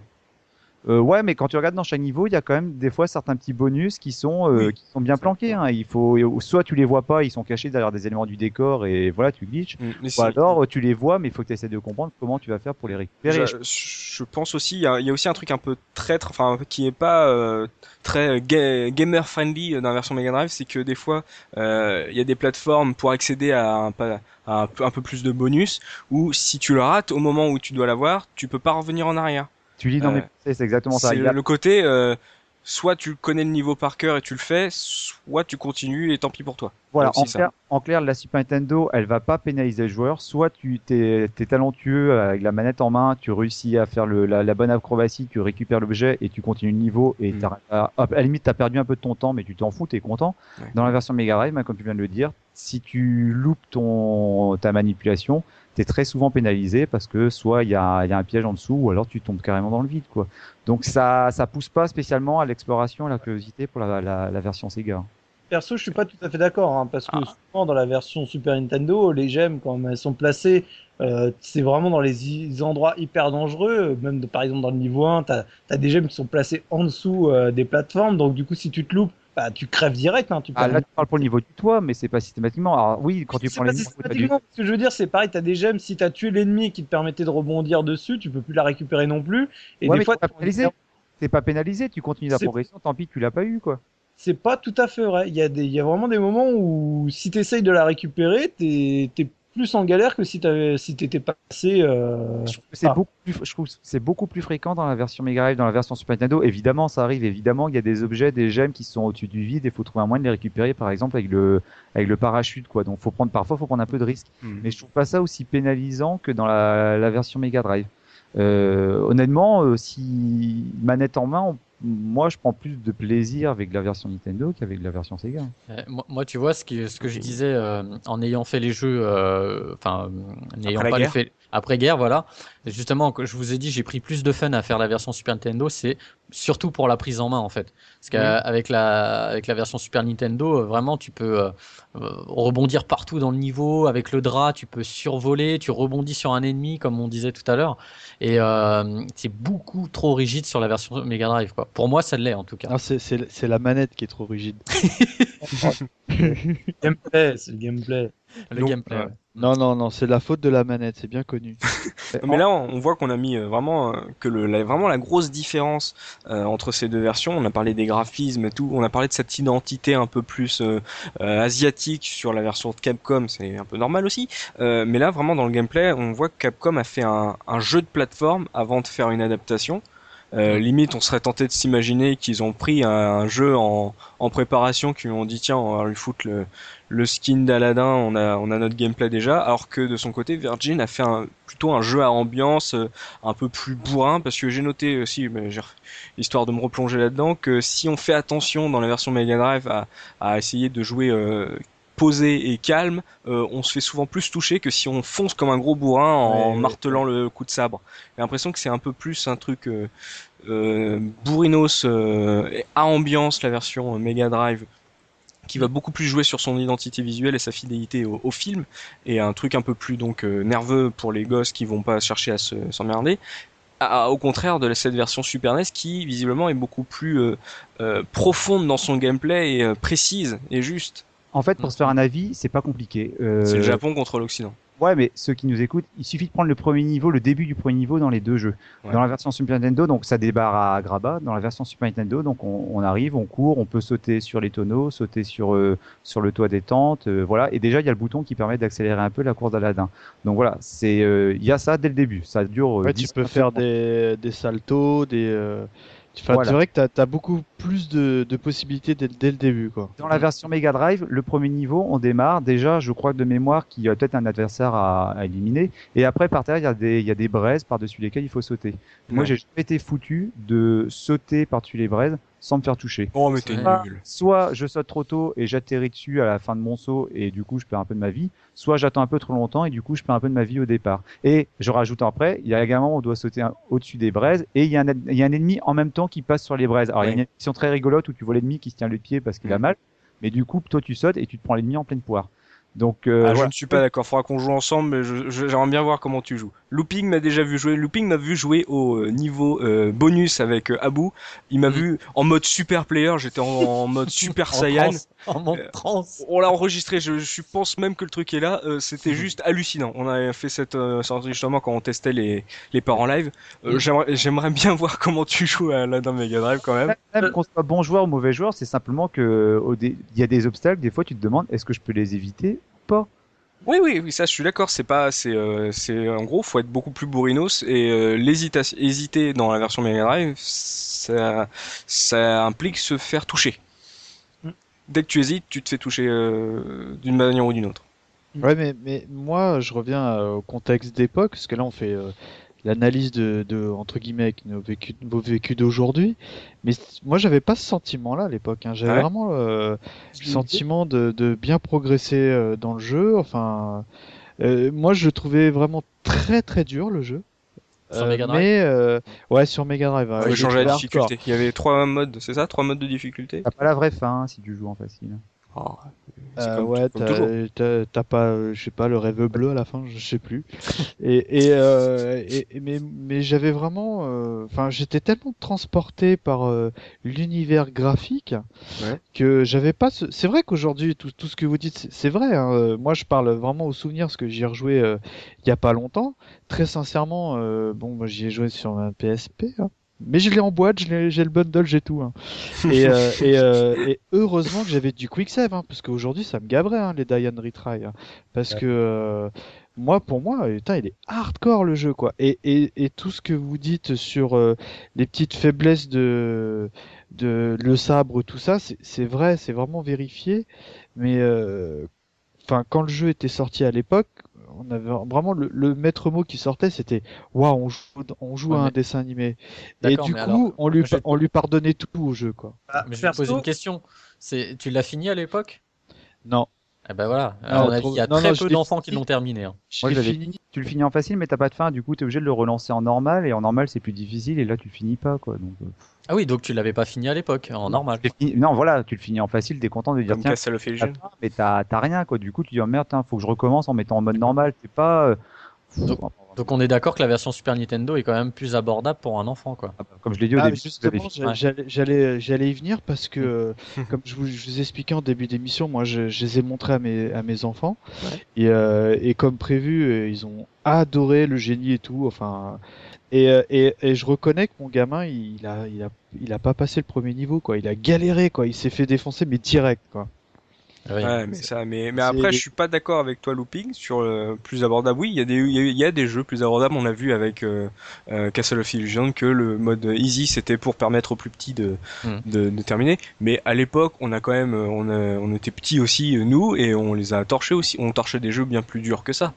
Euh, ouais, mais quand tu regardes dans chaque niveau, il y a quand même des fois certains petits bonus qui sont euh, Oui. qui sont bien planqués. Hein. Il faut soit tu les vois pas, ils sont cachés derrière des éléments du décor et voilà, tu glitches. Mm, Ou alors euh, tu les vois, mais il faut que tu essaies de comprendre comment tu vas faire pour les récupérer. Je, je pense aussi, il y, a, il y a aussi un truc un peu traître, enfin qui est pas euh, très ga- gamer friendly dans la version Mega Drive, c'est que des fois il y a des plateformes pour accéder à un, à un peu, plus de bonus, où si tu le rates au moment où tu dois l'avoir, tu peux pas revenir en arrière. Tu lis dans Euh, mes pensées, c'est exactement ça. C'est a- le côté, euh, soit tu connais le niveau par cœur et tu le fais, soit tu continues et tant pis pour toi. Voilà, en clair, en clair, la Super Nintendo, elle va pas pénaliser le joueur. Soit tu t'es es talentueux avec la manette en main, tu réussis à faire le, la, la bonne acrobatie, tu récupères l'objet et tu continues le niveau. Et Mm. t'arrêtes à, la limite, t'as perdu un peu de ton temps, mais tu t'en fous, t'es content. Ouais. Dans la version Mega Drive, ben, comme tu viens de le dire, si tu loupes ton ta manipulation, t'es très souvent pénalisé parce que soit il y a, il y a un piège en dessous, ou alors tu tombes carrément dans le vide, quoi. Donc ça, ça pousse pas spécialement à l'exploration, à la curiosité pour la, la, la version Sega. Perso, je suis pas tout à fait d'accord, hein, parce que Ah. souvent dans la version Super Nintendo, les gemmes, quand elles sont placées, euh, c'est vraiment dans les endroits hyper dangereux. Même de- par exemple dans le niveau 1, tu as, des gemmes qui sont placées en dessous euh, des plateformes, donc du coup, si tu te loupes, bah, tu crèves direct. Hein, tu Ah, là, tu parles pour le niveau du toit, mais c'est pas systématiquement. Alors, oui, quand tu prends pas les du- systématiquement. Ce que je veux dire, c'est pareil, t'as des gemmes, si t'as tué l'ennemi qui te permettait de rebondir dessus, tu peux plus la récupérer non plus. Et Ouais, des mais fois, t'es pas tu- pénalisé. T'es pas pénalisé, tu continues la progression, tant pis, tu l'as pas eu, quoi. c'est pas tout à fait vrai. Il y a des, il y a vraiment des moments où si t'essayes de la récupérer, t'es plus en galère que si t'avais, si t'étais passé, euh... Je trouve que c'est Ah. beaucoup plus, je trouve que c'est beaucoup plus fréquent dans la version Mega Drive, dans la version Super Nintendo. Évidemment, ça arrive. Évidemment, il y a des objets, des gemmes qui sont au-dessus du vide et faut trouver un moyen de les récupérer, par exemple, avec le, avec le parachute, quoi. Donc, faut prendre, parfois, faut prendre un peu de risque. Mm. Mais je trouve pas ça aussi pénalisant que dans la, la version Mega Drive. Euh, honnêtement, euh, si manette en main, on- moi, je prends plus de plaisir avec la version Nintendo qu'avec la version Sega. Euh, moi, moi, tu vois, ce, qui, ce que je disais euh, en ayant fait les jeux, euh, enfin, euh, n'ayant pas les fait après guerre, voilà. Et Justement, que je vous ai dit, j'ai pris plus de fun à faire la version Super Nintendo, c'est surtout pour la prise en main, en fait. Parce qu'avec la, avec la version Super Nintendo, euh, vraiment, tu peux euh, euh, rebondir partout dans le niveau. Avec le drap, tu peux survoler, tu rebondis sur un ennemi, comme on disait tout à l'heure. Et euh, c'est beaucoup trop rigide sur la version Mega Drive, quoi. Pour moi, ça l'est, en tout cas. Ah, c'est- c'est c'est la manette qui est trop rigide. gameplay, c'est le gameplay. le Donc, gameplay. euh, ouais. Non, non, non, c'est la faute de la manette, c'est bien connu. Mais là, on voit qu'on a mis euh, vraiment euh, que le, la, vraiment la grosse différence euh, entre ces deux versions. On a parlé des graphismes et tout. On a parlé de cette identité un peu plus euh, euh, asiatique sur la version de Capcom. C'est un peu normal aussi. Euh, mais là, vraiment dans le gameplay, on voit que Capcom a fait un, un jeu de plateforme avant de faire une adaptation. Euh, limite, on serait tenté de s'imaginer qu'ils ont pris un, jeu en, en préparation, qu'ils ont dit tiens, on va lui foutre le, le skin d'Aladin, on a, on a notre gameplay déjà, alors que de son côté, Virgin a fait un, plutôt un jeu à ambiance euh, un peu plus bourrin, parce que j'ai noté aussi, mais histoire de me replonger là-dedans, que si on fait attention dans la version Mega Drive à, à essayer de jouer euh, posé et calme, euh, on se fait souvent plus toucher que si on fonce comme un gros bourrin en Ouais, ouais. martelant le coup de sabre. J'ai l'impression que c'est un peu plus un truc euh, euh, bourrinos à ambiance la version Mega Drive qui va beaucoup plus jouer sur son identité visuelle et sa fidélité au, au film et un truc un peu plus donc nerveux pour les gosses qui vont pas chercher à se s'emmerder au contraire de cette version Super NES qui visiblement est beaucoup plus euh, euh, profonde dans son gameplay et euh, précise et juste En fait, pour se faire un avis, c'est pas compliqué. Euh, c'est le Japon contre l'Occident Ouais, mais ceux qui nous écoutent, il suffit de prendre le premier niveau, le début du premier niveau dans les deux jeux. Ouais. Dans la version Super Nintendo, donc ça débarre à Graba. Dans la version Super Nintendo, donc on, on arrive, on court, on peut sauter sur les tonneaux, sauter sur euh, sur le toit des tentes, euh, voilà. Et déjà, il y a le bouton qui permet d'accélérer un peu la course d'Aladin. Donc voilà, c'est euh, il y a ça dès le début. Ça dure. Ouais, tu 10, peux 15 faire des, des saltos, des. Enfin, Voilà. C'est vrai que t'as as beaucoup plus de, de possibilités dès, dès le début, quoi. Dans la version Mega Drive, le premier niveau, on démarre déjà, je crois de mémoire, qu'il y a peut-être un adversaire à, à éliminer. Et après, par terre, il y a des, il y a des braises par-dessus lesquelles il faut sauter. Moi, j'ai jamais été foutu de sauter par-dessus les braises sans me faire toucher. oh mais t'es Ouais. nul Soit je saute trop tôt et j'atterris dessus à la fin de mon saut et du coup je perds un peu de ma vie, soit j'attends un peu trop longtemps et du coup je perds un peu de ma vie au départ. Et je rajoute après, il y a également on doit sauter au-dessus des braises et il y, a un, ad- il y a un ennemi en même temps qui passe sur les braises. Alors il y a une animation très rigolote où tu vois l'ennemi qui se tient le pied parce qu'il a Mhm. mal, mais du coup toi tu sautes et tu te prends l'ennemi en pleine poire. Donc euh, Ah, je ne suis pas d'accord faudra qu'on joue ensemble mais j'aimerais bien voir comment tu joues Looping m'a déjà vu jouer. Looping m'a vu jouer au euh, niveau euh, bonus avec euh, Abu. Il m'a Mm. vu en mode super player. J'étais en, en mode super En saiyan. En mode Euh, trans. On l'a enregistré. Je, je pense même que le truc est là. Euh, C'était juste hallucinant. On a fait cette euh, cet enregistrement quand on testait les les parts en live. Euh, Mm. J'aimerais j'aimerais bien voir comment tu joues à la dans Mega Drive quand même. Même qu'on soit bon joueur ou mauvais joueur, c'est simplement que il y a des obstacles. Des fois, tu te demandes est-ce que je peux les éviter ou pas? Oui, oui, oui, ça, je suis d'accord. C'est pas, c'est, euh, c'est, en gros, faut être beaucoup plus bourrinos et euh, l'hésitation, hésiter dans la version Mega Drive, ça, ça implique se faire toucher. Mm. Dès que tu hésites, tu te fais toucher euh, d'une manière ou d'une autre. Ouais, mais, mais moi, je reviens euh, au contexte d'époque, parce que là, on fait euh, l'analyse de, de, entre guillemets, avec nos vécus, nos vécus d'aujourd'hui. Mais moi, j'avais pas ce sentiment-là à l'époque. Hein. J'avais Ouais. vraiment euh, le sentiment de, de bien progresser euh, dans le jeu. Enfin, euh, moi, je le trouvais vraiment très très dur le jeu. Sur Mega Drive mais euh, ouais, sur Mega Drive. ouais, il changer était la hardcore. difficulté. Il y avait trois modes, c'est ça, trois modes de difficulté? T'as pas la vraie fin hein, si tu joues en facile. Oh, Euh, ouais, t'as pas, euh, je sais pas, le rêve bleu à la fin, je sais plus. et, et, euh, et- mais, mais j'avais vraiment, euh, enfin, j'étais tellement transporté par l'univers graphique Ouais. que j'avais pas. Ce... C'est vrai qu'aujourd'hui, tout, tout ce que vous dites, c'est- vrai. hein. Moi, je parle vraiment au souvenir parce que j'y ai rejoué il y a pas longtemps. Très sincèrement, bon, moi, j'y ai joué sur un PSP. hein. Mais je l'ai en boîte, j'ai le bundle, j'ai tout. hein. Et, euh, et, euh, et heureusement que j'avais du quick save, hein, parce qu'aujourd'hui ça me gaberait hein, les Diane Retry, hein, parce que euh, moi pour moi, putain, il est hardcore le jeu quoi. Et, et, et tout ce que vous dites sur euh, les petites faiblesses de de le sabre, tout ça, c'est c'est vrai, c'est vraiment vérifié. Mais euh, enfin, quand le jeu était sorti à l'époque, on avait vraiment le, le maître mot qui sortait, c'était waouh, on joue, on joue Ouais, à un mais- dessin animé. Et du coup, alors, on lui moi, je- on lui pardonnait tout au jeu quoi. Ah, Mais je vais te poser une question. C'est, tu l'as fini à l'époque? Non. Eh ben voilà. Non, il y a non, très non, peu d'enfants qui l'ont terminé. hein. Moi, fini. Tu le finis en facile, mais t'as pas de fin. Du coup, t'es obligé de le relancer en normal, et en normal, c'est plus difficile, et là, tu le finis pas, quoi. Donc, euh, Ah oui, donc tu l'avais pas fini à l'époque, en normal. Non, voilà, tu le finis en facile, t'es content de dire Comme tiens, pas, mais t'as t'as rien, quoi. Du coup, tu dis oh merde, hein, faut que je recommence en mettant en mode normal. C'est pas. Donc- Donc on est d'accord que la version Super Nintendo est quand même plus abordable pour un enfant, quoi. Ah bah, Comme je l'ai dit au Ah, début, j'allais, j'allais, y venir parce que, euh, comme je vous, je vous expliquais en début d'émission, moi, je, je les ai montrés à mes, à mes enfants, et, euh, et comme prévu, euh, ils ont adoré le génie et tout. Enfin, et, et, et je reconnais que mon gamin, il a, il a, il a pas passé le premier niveau, quoi. Il a galéré, quoi. Il s'est fait défoncer, mais direct, quoi. Oui. Ouais, mais ça, mais, mais c'est après, je suis pas d'accord avec toi, Looping, sur le plus abordable. Oui, il y a des, il y a, il y a des jeux plus abordables. On a vu avec euh, euh, Castle of Illusion que le mode easy, c'était pour permettre aux plus petits de, Hmm. de, de terminer. Mais à l'époque, on a quand même, euh, on, a, on était petits aussi, euh, nous, et on les a torchés aussi. On torchait des jeux bien plus durs que ça.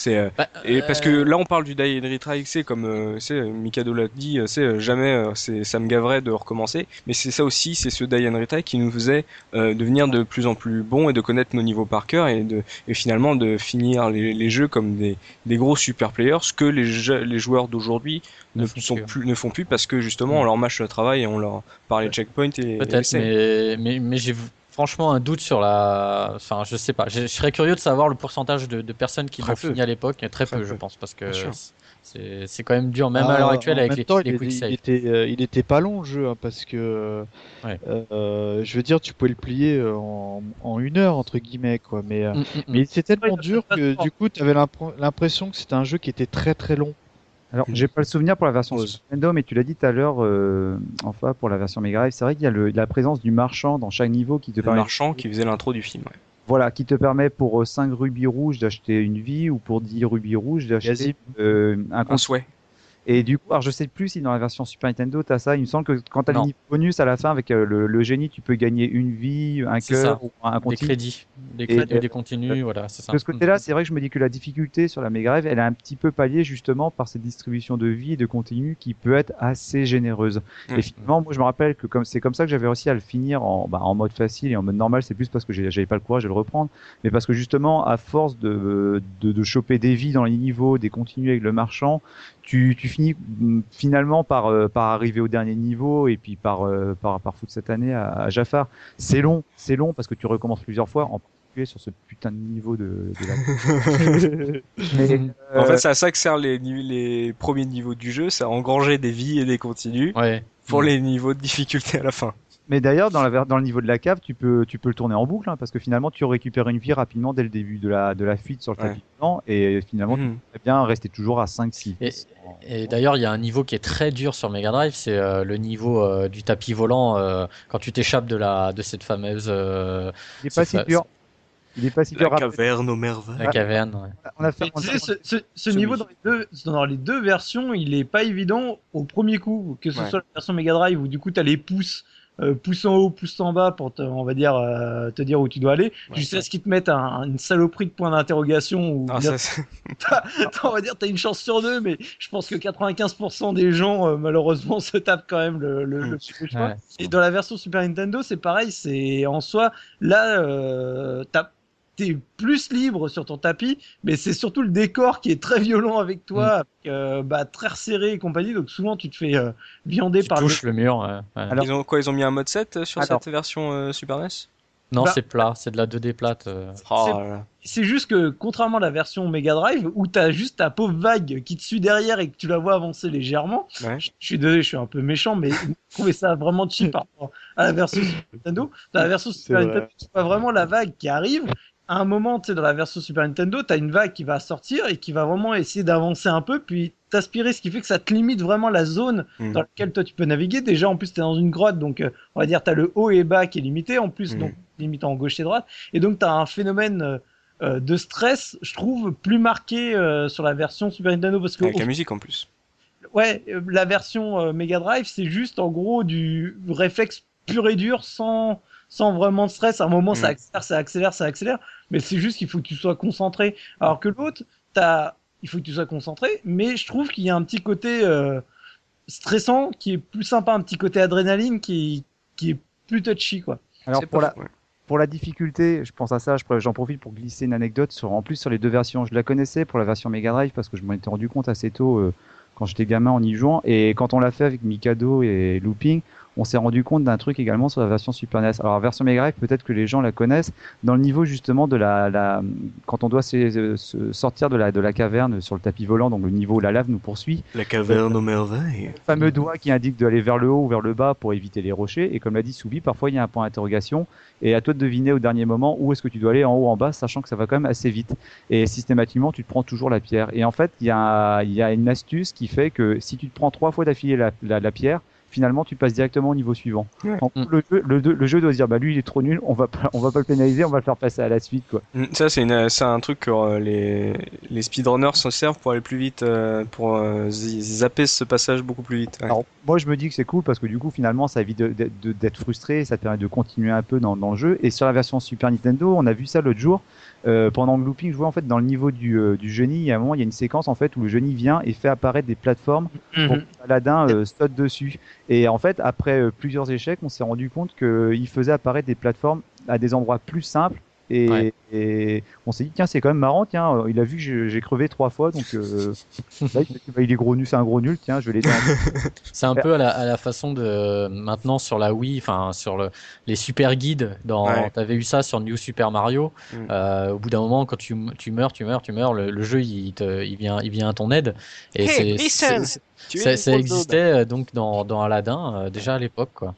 C'est, euh, Bah, et parce que euh, là, on parle du Die and Retry, c'est comme, euh, c'est Mikado l'a dit, c'est jamais, c'est, ça me gaverait de recommencer. Mais c'est ça aussi, c'est ce Die and Retry qui nous faisait devenir de plus en plus bon et de connaître nos niveaux par cœur et de, et finalement de finir les, les jeux comme des, des gros super players, ce que les, jeux- les joueurs d'aujourd'hui Ne ne font sont plus. plus, ne font plus parce que justement on leur mâche le travail et on leur parle les checkpoints et, Peut-être, l'essai. mais, mais, mais j'ai franchement un doute sur la. Enfin, je sais pas. Je, je serais curieux de savoir le pourcentage de, de personnes qui l'ont fini à l'époque. Très, Très peu, je pense, parce que c'est c'est quand même dur, même à Ah, l'heure actuelle en avec même les, temps, les il, quick il était, euh, il était pas long le jeu hein, parce que Ouais. euh, je veux dire tu pouvais le plier euh, en, en une heure entre guillemets quoi mais Mm, mm, mm. mais c'est tellement Ouais, dur que du coup tu avais l'impression que c'était un jeu qui était très très long Alors, j'ai pas le souvenir pour la version Nintendo, mais tu l'as dit tout à l'heure, euh, enfin, pour la version Mega Drive, c'est vrai qu'il y a le, la présence du marchand dans chaque niveau qui te Le permet, marchand qui faisait l'intro du film. ouais. voilà, qui te permet pour euh, 5 rubis rouges d'acheter une vie ou pour 10 rubis rouges d'acheter euh, un Un souhait. Et du coup, alors je sais plus si dans la version Super Nintendo t'as ça. Il me semble que quand t'as le Non. niveau bonus à la fin avec euh, le, le génie, tu peux gagner une vie, un cœur ou un Des continu. crédits, des, Et- crédits, des continus, voilà, c'est ça. De ce côté-là, c'est vrai que je me dis que la difficulté sur la Mega Drive, elle est un petit peu palliée justement par cette distribution de vie et de continu qui peut être assez généreuse. Mm. Et finalement, moi, je me rappelle que comme c'est comme ça que j'avais réussi à le finir en, bah, en mode facile et en mode normal, c'est plus parce que j'avais pas le courage de le reprendre, mais parce que justement, à force de, de, de choper des vies dans les niveaux, des continues avec le marchand, tu, tu finis mm, finalement par, euh, par arriver au dernier niveau et puis par, euh, par, par foutre cette année à, à Jafar. C'est long, c'est long parce que tu recommences plusieurs fois. En particulier sur ce putain de niveau de, de la. Mais, En euh, fait, c'est à ça que servent les, les premiers niveaux du jeu, c'est à engranger des vies et des continues Ouais. Pour Mm. les niveaux de difficulté à la fin. Mais d'ailleurs, dans, la, ver- dans le niveau de la cave, tu peux, tu peux le tourner en boucle, hein, parce que finalement, tu récupères une vie rapidement dès le début de la, de la fuite sur le Ouais. tapis volant, et finalement, Mhm. tu peux bien rester toujours à 5-6. Et, et d'ailleurs, il y a un niveau qui est très dur sur Mega Drive, c'est euh, le niveau euh, du tapis volant euh, quand tu t'échappes de la de cette fameuse euh, Il est pas c'est si dur. Il est pas si dur. Après, caverne aux merveilles. la caverne. ouais. On a fait. On tu a- sais, ce, ce- niveau dans les, deux, dans les deux versions, il est pas évident au premier coup, que ce Ouais. soit la version Mega Drive où du coup tu as les pouces, euh, pouces en haut, pouces en bas pour te, on va dire, euh, te dire où tu dois aller, Ouais. jusqu'à ce qu'ils te mettent un- une saloperie de point d'interrogation où Ah, ça, c'est- on va dire t'as une chance sur deux, mais je pense que 95% des gens euh, malheureusement se tapent quand même le, le, le- le choix. Ouais. Et dans la version Super Nintendo, c'est pareil, c'est en soi, là, euh, t'es plus libre sur ton tapis, mais c'est surtout le décor qui est très violent avec toi, Mm. avec, euh, bah, très resserré et compagnie, donc souvent tu te fais euh, viander Tu par le... touches le mur. ouais. Alors- Ils ont quoi Ils ont mis un mode 7 euh, sur Alors. cette version euh, Super NES? Non, Bah- c'est plat, c'est de la 2D plate. euh. Oh C'est- juste que, contrairement à la version Mega Drive, où t'as juste ta pauvre vague qui te suit derrière et que tu la vois avancer légèrement, Ouais. je je suis désolé, je suis un peu méchant, mais je trouvais ça vraiment cheap par rapport à la version Super Nintendo. Dans la version Super. Nintendo, tu vois vraiment la vague qui arrive. À un moment, tu sais, dans la version Super Nintendo, tu as une vague qui va sortir et qui va vraiment essayer d'avancer un peu, puis t'aspirer, ce qui fait que ça te limite vraiment la zone Mhm. dans laquelle toi tu peux naviguer. Déjà, en plus, tu es dans une grotte, donc euh, on va dire tu as le haut et bas qui est limité, en plus, Mhm. donc limitant en gauche et droite. Et donc, tu as un phénomène euh, euh, de stress, je trouve, plus marqué euh, sur la version Super Nintendo, parce que Avec la musique en plus. Ouais, la version Mega Drive, c'est juste en gros du réflexe pur et dur sans sans vraiment de stress. À un moment, ça Mm. accélère, ça accélère, ça accélère, mais c'est juste qu'il faut que tu sois concentré. Alors que l'autre, t'as, il faut que tu sois concentré, mais je trouve qu'il y a un petit côté euh, stressant qui est plus sympa, un petit côté adrénaline qui qui est plus touchy quoi. Alors pour la, pour la difficulté, je pense à ça, j'en profite pour glisser une anecdote sur, en plus sur les deux versions. Je la connaissais pour la version Mega Drive parce que je m'en étais rendu compte assez tôt euh, quand j'étais gamin en y jouant. Et quand on l'a fait avec Mikado et Looping, on s'est rendu compte d'un truc également sur la version Super NES. Alors la version Mega peut-être que les gens la connaissent dans le niveau justement de la, la quand on doit se, se sortir de la, de la caverne sur le tapis volant, donc le niveau où la lave nous poursuit. La caverne aux merveilles. Le fameux doigt qui indique d'aller vers le haut ou vers le bas pour éviter les rochers. Et comme l'a dit Soubi, parfois il y a un point d'interrogation. Et à toi de deviner au dernier moment où est-ce que tu dois aller, en haut, en bas, sachant que ça va quand même assez vite. Et systématiquement, tu te prends toujours la pierre. Et en fait, il y a, y a une astuce qui fait que si tu te prends trois fois d'affilée la, la, la pierre, finalement, tu passes directement au niveau suivant. Ouais. En- le, jeu, le, le jeu doit se dire, bah lui, il est trop nul, on va pas, on va pas le pénaliser, on va le faire passer à la suite, quoi. Mm, Ça, c'est une- c'est un truc que euh, les, les speedrunners s'en servent pour aller plus vite, euh, pour euh, zapper ce passage beaucoup plus vite. ouais. Alors, moi, je me dis que c'est cool parce que du coup, finalement, ça évite d'être frustré, ça te permet de continuer un peu dans, dans le jeu. Et sur la version Super Nintendo, on a vu ça l'autre jour. Euh, pendant le looping, je vois en fait dans le niveau du, euh, du génie, il y a un moment, il y a une séquence en fait où le génie vient et fait apparaître des plateformes pour que Aladdin euh, saute dessus. Et en fait, après euh, plusieurs échecs, on s'est rendu compte qu'il faisait apparaître des plateformes à des endroits plus simples. Et, Ouais. et on s'est dit tiens c'est quand même marrant tiens euh, il a vu que j'ai crevé trois fois donc euh, là, il, bah, il est gros nul c'est un gros nul tiens je vais l'aider C'est un peu à la, à la façon de maintenant sur la Wii, enfin sur le, les super guides. Dans, Ouais. t'avais eu ça sur New Super Mario. Mm. Euh, au bout d'un moment, quand tu, tu meurs, tu meurs, tu meurs, le, le jeu il, te, il vient, il vient à ton aide. Et Hey, c'est- ça, existait euh, donc dans, dans Aladdin euh, déjà à l'époque quoi.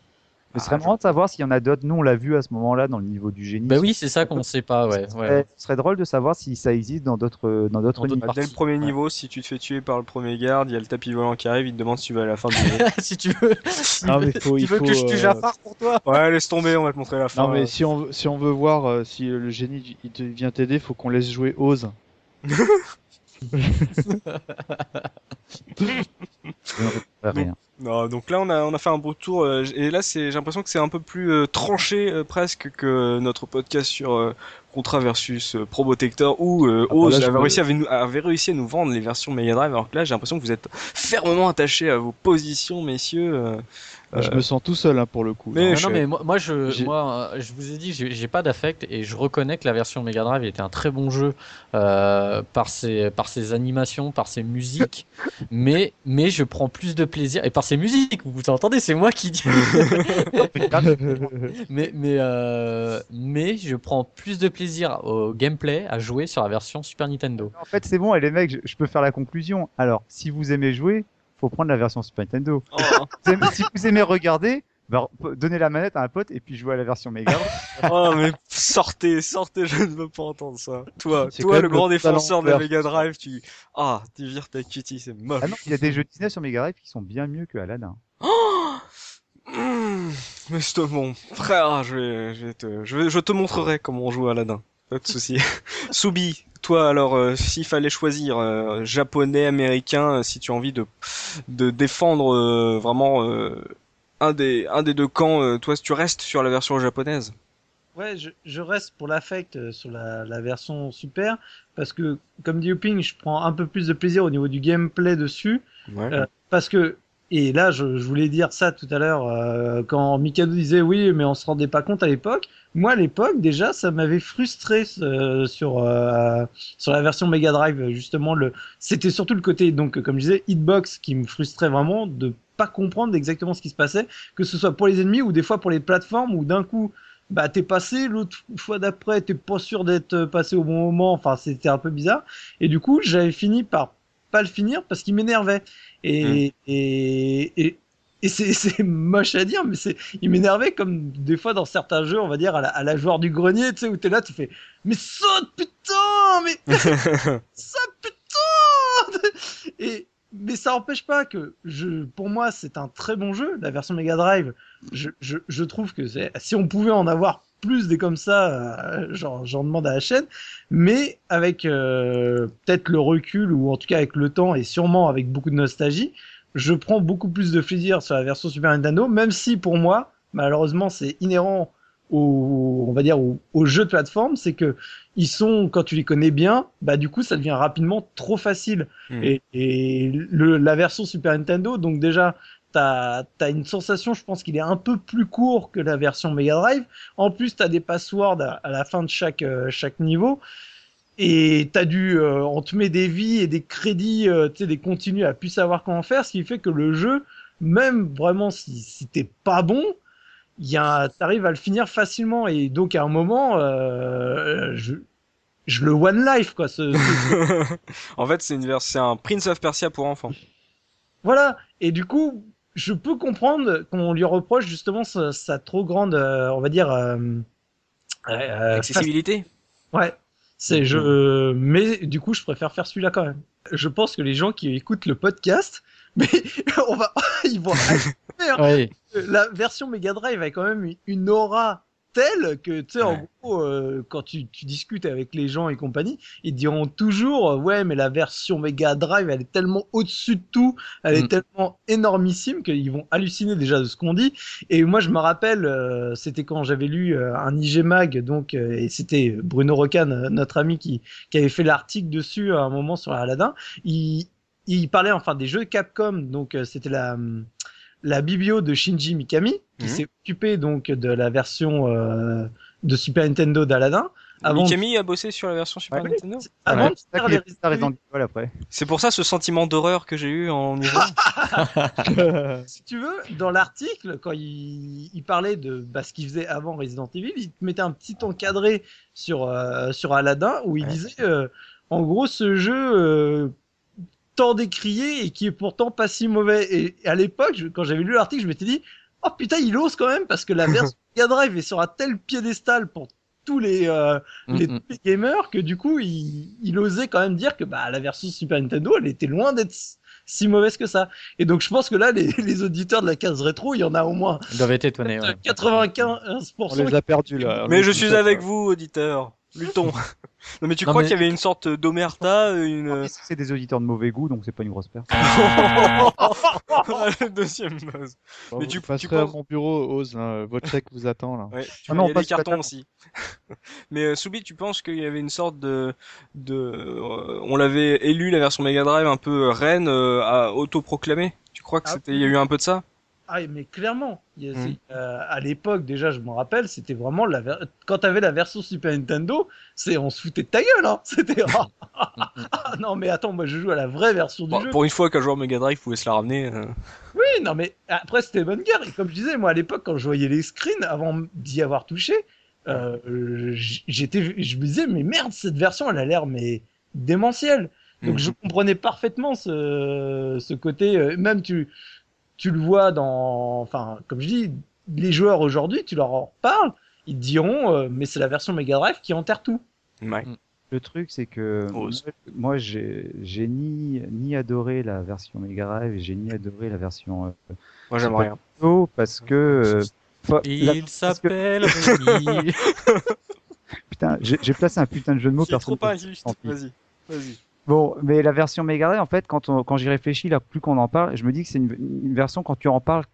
Ce serait marrant de savoir s'il y en a d'autres. Nous, on l'a vu à ce moment-là dans le niveau du génie. Bah oui, c'est ça qu'on sait pas, ouais. Ce ouais. serait, ce serait drôle de savoir si ça existe dans d'autres dans d'autres niveaux. Dès le premier ouais. niveau, si tu te fais tuer par le premier garde, il y a le tapis volant qui arrive, il te demande si tu vas à la fin du niveau. si tu veux, Non, mais faut, tu il veux faut, que je tue euh, Jafar pour toi? Ouais, laisse tomber, on va te montrer la fin. Non, mais si on, si on veut voir euh, si le génie il te vient t'aider, faut qu'on laisse jouer Oz. Rien. Non, donc là, on a, on a fait un beau tour. euh, et là, c'est, j'ai l'impression que c'est un peu plus euh, tranché euh, presque que notre podcast sur euh, Contra versus euh, Probotector où euh, Ah, bah Oz là, avait, me- réussi à, nous- avait réussi à nous vendre les versions Mega Drive, alors que là, j'ai l'impression que vous êtes fermement attachés à vos positions, messieurs. Euh. Je me sens tout seul hein, pour le coup. Mais- Non, je- non, mais moi, moi, je, moi, je vous ai dit, j'ai pas d'affect et je reconnais que la version Mega Drive était un très bon jeu euh, par ses par ses animations, par ses musiques, mais mais je prends plus de plaisir et par ses c'est musique, vous entendez, c'est moi qui dis. mais mais euh, mais je prends plus de plaisir au gameplay à jouer sur la version Super Nintendo. En fait, c'est bon, et les mecs, je, je peux faire la conclusion. Alors, si vous aimez jouer, faut prendre la version Super Nintendo. Oh. Vous aimez- si vous aimez regarder, bah, donnez la manette à un pote et puis jouez à la version Mega. Drive. Oh mais sortez, sortez, je ne veux pas entendre ça. Toi, toi le grand le défenseur de la. Mega Drive, tu ah, tu vires ta cutie, c'est moche. ah non, il y a des jeux Disney sur Mega Drive qui sont bien mieux que Aladdin. Mmh, mais c'est bon, frère, je vais, je vais te, je vais, je te montrerai comment on joue à Aladdin. Pas de souci. Soubi, toi alors, euh, s'il fallait choisir euh, japonais, américain, euh, si tu as envie de, de défendre euh, vraiment un des, un des deux camps, toi, tu restes sur la version japonaise? Ouais, je, je reste pour l'affect sur la, la version super parce que, comme dit Hopping, je prends un peu plus de plaisir au niveau du gameplay dessus. Ouais. Parce que, et là, je, je voulais dire ça tout à l'heure, euh, quand Mikado disait oui, mais on se rendait pas compte à l'époque. Moi, à l'époque, déjà, ça m'avait frustré euh, sur euh, sur la version Mega Drive. Justement, le, c'était surtout le côté, donc, comme je disais, hitbox qui me frustrait vraiment de pas comprendre exactement ce qui se passait, que ce soit pour les ennemis ou des fois pour les plateformes où d'un coup, bah t'es passé, l'autre fois d'après, t'es pas sûr d'être passé au bon moment. Enfin, c'était un peu bizarre. Et du coup, j'avais fini par pas le finir parce qu'il m'énervait. Et, et, et, et c'est, moche à dire, mais c'est, il m'énervait comme des fois dans certains jeux, on va dire, à la, à la joueur du grenier, tu sais, où t'es là, tu fais, mais saute, putain, mais, saute, putain! Et, mais ça empêche pas que je, pour moi, c'est un très bon jeu, la version Mega Drive. Je, je, je trouve que c'est, si on pouvait en avoir plus des comme ça, euh, j'en, demande à la chaîne, mais avec euh, peut-être le recul ou en tout cas avec le temps et sûrement avec beaucoup de nostalgie, je prends beaucoup plus de plaisir sur la version Super Nintendo, même si pour moi, malheureusement, c'est inhérent au, on va dire, au, au jeu de plateforme, c'est que ils sont, quand tu les connais bien, bah du coup, ça devient rapidement trop facile. Hmm. Et, et le, la version Super Nintendo, donc déjà, t'as as une sensation, je pense qu'il est un peu plus court que la version Mega Drive. En plus, t'as des passwords à, à la fin de chaque euh, chaque niveau. Et t'as dû, euh, on te met des vies et des crédits, euh, tu sais, des continues à plus savoir comment faire, ce qui fait que le jeu, même vraiment si, si t'es pas bon, il y a, t'arrives à le finir facilement. Et donc à un moment, euh, je, je le one life quoi. Ce, ce- en fait, c'est une c'est un Prince of Persia pour enfants. Voilà. Et du coup, je peux comprendre qu'on lui reproche justement sa, sa trop grande, euh, on va dire, euh, euh, Accessibilité. Ouais. C'est je, mais du coup, je préfère faire celui-là quand même. Je pense que les gens qui écoutent le podcast, mais on va, ils vont. hein. Ouais. La version Mega Drive a quand même une aura telle que tu sais en gros euh, quand tu, tu discutes avec les gens et compagnie ils te diront toujours euh, ouais mais la version Mega Drive elle est tellement au-dessus de tout elle est Mm. tellement énormissime qu'ils vont halluciner déjà de ce qu'on dit. Et moi je me rappelle euh, c'était quand j'avais lu euh, un IG Mag donc euh, et c'était Bruno Rocan notre ami qui, qui avait fait l'article dessus à un moment sur Aladdin. Il, il parlait enfin des jeux Capcom donc euh, c'était la la biblio de Shinji Mikami qui Mhm. s'est occupé donc de la version euh, de Super Nintendo d'Aladdin avant Mikami a bossé sur la version Super Ouais. Nintendo. avant Ouais, de faire les plus tard Resident Evil après. C'est pour ça ce sentiment d'horreur que j'ai eu en y jouant. si tu veux, dans l'article, quand il, il parlait de bah, ce qu'il faisait avant Resident Evil, il te mettait un petit encadré sur, euh, sur Aladdin où il Ouais. disait euh, en gros ce jeu euh, tant décrié et qui est pourtant pas si mauvais. Et à l'époque, quand j'avais lu l'article, je m'étais dit oh putain, il ose quand même parce que la version Mega Drive est sur un tel piédestal pour tous les, euh, les, Mm, mm. tous les gamers que du coup il, il osait quand même dire que bah, la version Super Nintendo elle était loin d'être si mauvaise que ça. Et donc je pense que là les, les auditeurs de la case rétro, il y en a au moins Ils doivent être étonnés. ouais. 95%. On les a perdus là. Mais je suis avec vous, auditeur. Luttons. non mais tu Non, crois mais- qu'il y avait une sorte d'omerta, une C'est des auditeurs de mauvais goût, donc c'est pas une grosse perte. le deuxième buzz. Bon, Mais tu- tu passerez à mon bureau, Oz, là. votre chèque vous attend là. Ouais, tu Ah non, il y a des cartons aussi. Mais euh, Soubi, tu penses qu'il y avait une sorte de, de, euh, on l'avait élu la version Mega Drive un peu reine euh, à autoproclamer. Tu crois que Ah c'était, il y a eu un peu de ça? Ah mais clairement, Mm. c'est, euh, à l'époque déjà, je m'en rappelle, c'était vraiment la ver- quand t'avais la version Super Nintendo, c'est on se foutait de ta gueule, hein. C'était ah, ah, non mais attends, moi je joue à la vraie version du Bon, jeu. Pour une fois qu'un joueur Mega Drive pouvait se la ramener. euh, Oui, non, mais après, c'était bonne guerre. Et comme je disais, moi, à l'époque, quand je voyais les screens, avant d'y avoir touché, euh, j'étais, je me disais, mais merde, cette version, elle a l'air, mais démentielle. Donc, je comprenais parfaitement ce, ce côté, euh, même tu, tu le vois dans, enfin, comme je dis, les joueurs aujourd'hui, tu leur en parles, ils te diront, euh, mais c'est la version Mega Drive qui enterre tout. Ouais. Le truc, c'est que moi, j'ai j'ai ni, ni adoré la version Mega Drive, j'ai ni adoré la version euh, Moi, j'aime rien. Parce que euh, Il que- s'appelle putain, j'ai placé un putain de jeu de mots. C'est trop injuste. Vas-y, vas-y. Bon, mais la version Mega en fait, quand, quand j'y réfléchis, là, plus qu'on en parle, je me dis que c'est une, version, quand tu en parles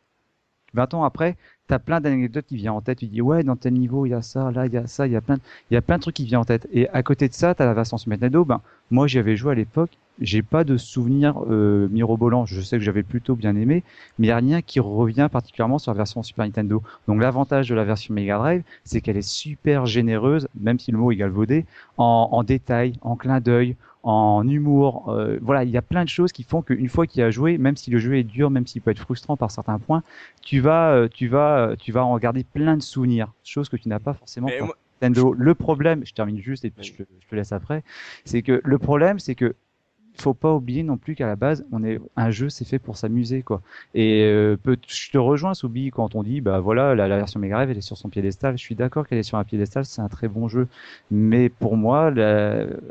20 ans après, t'as plein d'anecdotes qui viennent en tête. Tu dis, ouais, dans tel niveau, il y a ça, là, il y a ça, il y a plein, il y a plein de trucs qui viennent en tête. Et à côté de ça, t'as la version Super Nintendo. Ben, moi, j'y avais joué à l'époque. J'ai pas de souvenirs euh, mirobolants. Je sais que j'avais plutôt bien aimé, mais il y a rien qui revient particulièrement sur la version Super Nintendo. Donc, l'avantage de la version Mega Drive, c'est qu'elle est super généreuse, même si le mot est galvaudé, en, en détails, en clin d'œil, en humour. euh, voilà, il y a plein de choses qui font qu'une fois qu'il a joué, même si le jeu est dur, même s'il peut être frustrant par certains points, tu vas, euh, tu vas, euh, tu vas en garder plein de souvenirs, chose que tu n'as pas forcément Nintendo. Le problème, je termine juste et puis je te, je te laisse après, c'est que le problème, c'est que faut pas oublier non plus qu'à la base, on est un jeu, c'est fait pour s'amuser quoi. Et euh, peut- je te rejoins Soubi quand on dit bah voilà la, version Mega Drive elle est sur son piédestal. Je suis d'accord qu'elle est sur un piédestal, c'est un très bon jeu, mais pour moi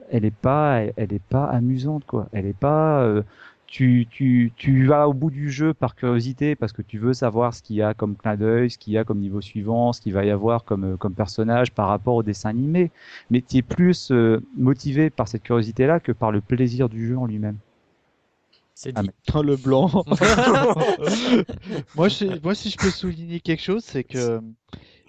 elle est pas elle est pas amusante quoi. Elle est pas euh, tu, tu, tu vas au bout du jeu par curiosité parce que tu veux savoir ce qu'il y a comme clin d'œil, ce qu'il y a comme niveau suivant, ce qu'il va y avoir comme, euh, comme personnage par rapport au dessin animé. Mais tu es plus euh, motivé par cette curiosité-là que par le plaisir du jeu en lui-même. C'est Ah, dit. Putain, le blanc. moi, je, moi, si je peux souligner quelque chose, c'est que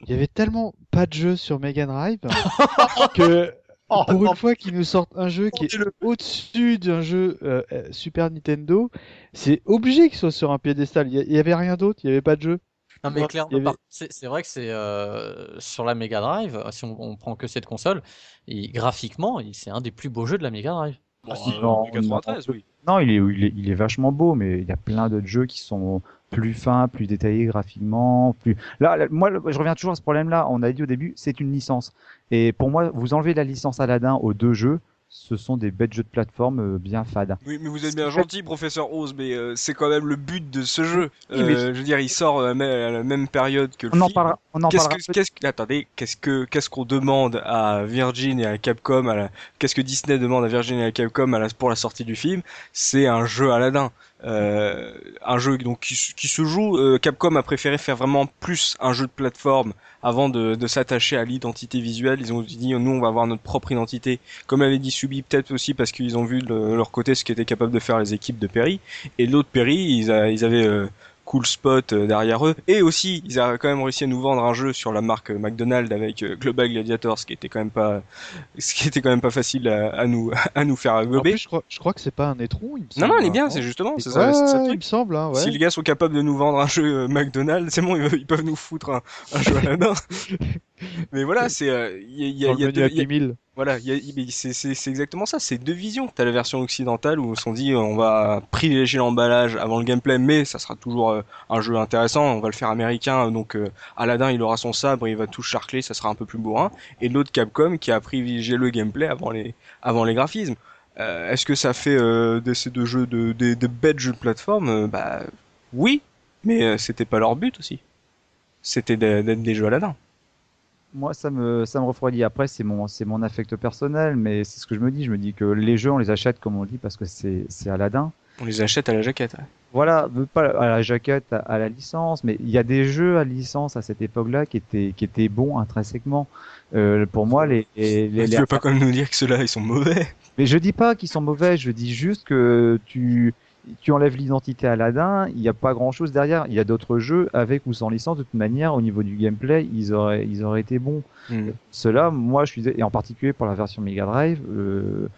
il y avait tellement pas de jeux sur Mega Drive que Oh, pour non, une fois qu'ils nous sortent un jeu qui est le- au-dessus d'un jeu euh, euh, Super Nintendo, c'est obligé qu'il soit sur un piédestal. Il y, a- il y avait rien d'autre, il y avait pas de jeu. Non mais clairement, avait- c'est c'est vrai que c'est euh, sur la Mega Drive, si on, on prend que cette console, et graphiquement, c'est un des plus beaux jeux de la Mega Drive. Bon, si, euh, non, 93, non. oui. Non, il est, il est, il est vachement beau, mais il y a plein d'autres jeux qui sont plus fins, plus détaillés graphiquement, plus. Là, là, moi, je reviens toujours à ce problème-là. On a dit au début, c'est une licence. Et pour moi, vous enlevez la licence Aladdin aux deux jeux, ce sont des bêtes jeux de plateforme euh, bien fades. Oui, mais vous êtes bien gentil, professeur Oz, mais euh, c'est quand même le but de ce jeu. Euh, Je veux dire, il sort à la même, période que le On en film. parlera. On en Qu'est-ce parlera. que, qu'est-ce que- attendez, qu'est-ce que, qu'est-ce qu'on demande à Virgin et à Capcom, à la- qu'est-ce que Disney demande à Virgin et à Capcom à la- pour la sortie du film? C'est un jeu Aladdin, euh, un jeu donc qui, se- qui se joue. euh, Capcom a préféré faire vraiment plus un jeu de plateforme avant de, de s'attacher à l'identité visuelle. Ils ont dit nous on va avoir notre propre identité, comme l'avait dit Subi, peut-être aussi parce qu'ils ont vu de leur côté ce qu'étaient capables de faire les équipes de Perry. Et l'autre Perry, ils, a- ils avaient euh, Cool Spot euh, derrière eux. Et aussi, ils avaient quand même réussi à nous vendre un jeu sur la marque McDonald's avec euh, Global Gladiator, ce qui était quand même pas, ce qui était quand même pas facile à, à nous, à nous faire En gober. plus, je crois, je crois que c'est pas un étron. Il me Non, semble, non, il est hein, bien, c'est justement, c'est ça, c'est ça il me semble, hein, ouais. Si les gars sont capables de nous vendre un jeu euh, McDonald's, c'est bon, ils, peuvent nous foutre un, un jeu Aladdin. Mais voilà, c'est, euh, il y a, il y a- y a y a- voilà, y a- mais c'est exactement ça, c'est deux visions. T'as la version occidentale où on s'en dit euh, on va privilégier l'emballage avant le gameplay, mais ça sera toujours euh, un jeu intéressant, on va le faire américain, donc euh, Aladdin il aura son sabre, il va tout charcler, ça sera un peu plus bourrin. Et l'autre Capcom qui a privilégié le gameplay avant les, avant les graphismes. Euh, Est-ce que ça fait euh, de ces deux jeux de, de, de bêtes jeux de plateforme? Euh, Bah oui, mais euh, c'était pas leur but aussi. C'était d'être des jeux Aladdin. Moi, ça me, ça me refroidit. Après, c'est mon, c'est mon affect personnel, mais c'est ce que je me dis. Je me dis que les jeux, on les achète comme on dit parce que c'est, c'est Aladdin. On les achète à la jaquette. ouais. Voilà, pas à la jaquette, à, à la licence, mais il y a des jeux à licence à cette époque-là qui étaient, qui étaient bons intrinsèquement. Euh, pour moi, les, les, les- tu les- veux pas quand même nous dire que ceux-là ils sont mauvais mais je dis pas qu'ils sont mauvais, je dis juste que tu, tu enlèves l'identité Aladdin, il n'y a pas grand-chose derrière. Il y a d'autres jeux avec ou sans licence. De toute manière, au niveau du gameplay, ils auraient, ils auraient été bons. Hmm. Cela, moi, je suis et en particulier pour la version Mega Drive. euh,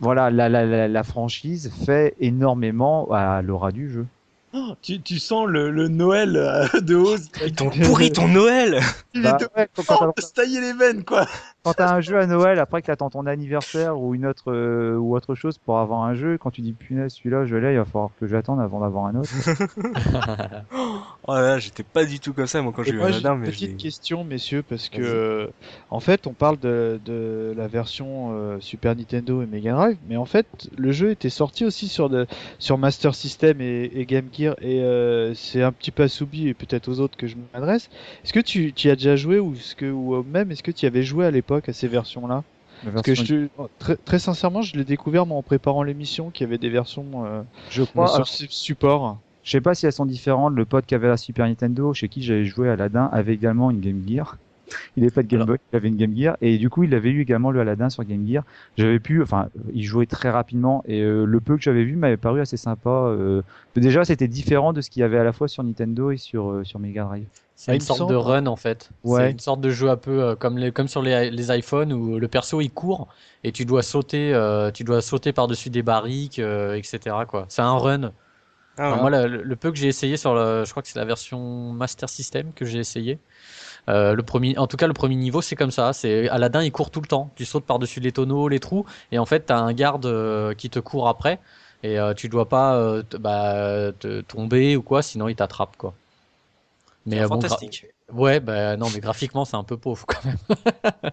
voilà, la, la, la, la franchise fait énormément à l'aura du jeu. Oh, tu, tu sens le, le Noël euh, de Oz. Ils t'ont pourri ton Noël Il Bah, est de... ouais, Oh, se tailler les veines, quoi. Quand t'as un jeu à Noël, après que t'attends ton anniversaire ou une autre euh, ou autre chose pour avoir un jeu, quand tu dis punaise celui-là je l'ai, il va falloir que j'attende avant d'avoir un autre. Oh là, j'étais pas du tout comme ça moi quand j'ai eu Aladdin, une mais petite question, messieurs, parce que euh, en fait, on parle de, de la version euh, Super Nintendo et Mega Drive, mais en fait, le jeu était sorti aussi sur de, sur Master System et, et Game Gear, et euh, c'est un petit peu à Soubi et peut-être aux autres que je m'adresse. Est-ce que tu, tu y as déjà joué ou est-ce que ou même est-ce que tu y avais joué à l'époque? À ces versions-là Parce que je, te- très, très sincèrement, je l'ai découvert moi en préparant l'émission qu'il y avait des versions euh, je crois, sur alors, support. je sais pas si elles sont différentes. Le pote qui avait la Super Nintendo, chez qui j'avais joué à Aladdin, avait également une Game Gear. Il n'avait pas de Game. Boy, il avait une Game Gear et du coup il avait eu également le Aladdin sur Game Gear. J'avais pu, enfin, il jouait très rapidement et euh, le peu que j'avais vu m'avait paru assez sympa. euh, déjà c'était différent de ce qu'il y avait à la fois sur Nintendo et sur euh, sur Mega Drive. C'est Ah, une me sorte semble. de run en fait. Ouais. C'est une sorte de jeu un peu euh, comme les, comme sur les, les iPhones où le perso il court et tu dois sauter, euh, tu dois sauter par-dessus des barriques, euh, etc. quoi. C'est un run. Ah, Enfin, ouais. moi, le, le peu que j'ai essayé sur le, je crois que c'est la version Master System que j'ai essayé. Euh, le premier, en tout cas, le premier niveau, c'est comme ça. C'est Aladdin, il court tout le temps. Tu sautes par-dessus les tonneaux, les trous, et en fait, t'as un garde euh, qui te court après, et euh, tu dois pas euh, te, bah, te tomber ou quoi, sinon il t'attrape quoi. Mais C'est euh, bon, fantastique. ouais, bah non, mais graphiquement, c'est un peu pauvre quand même.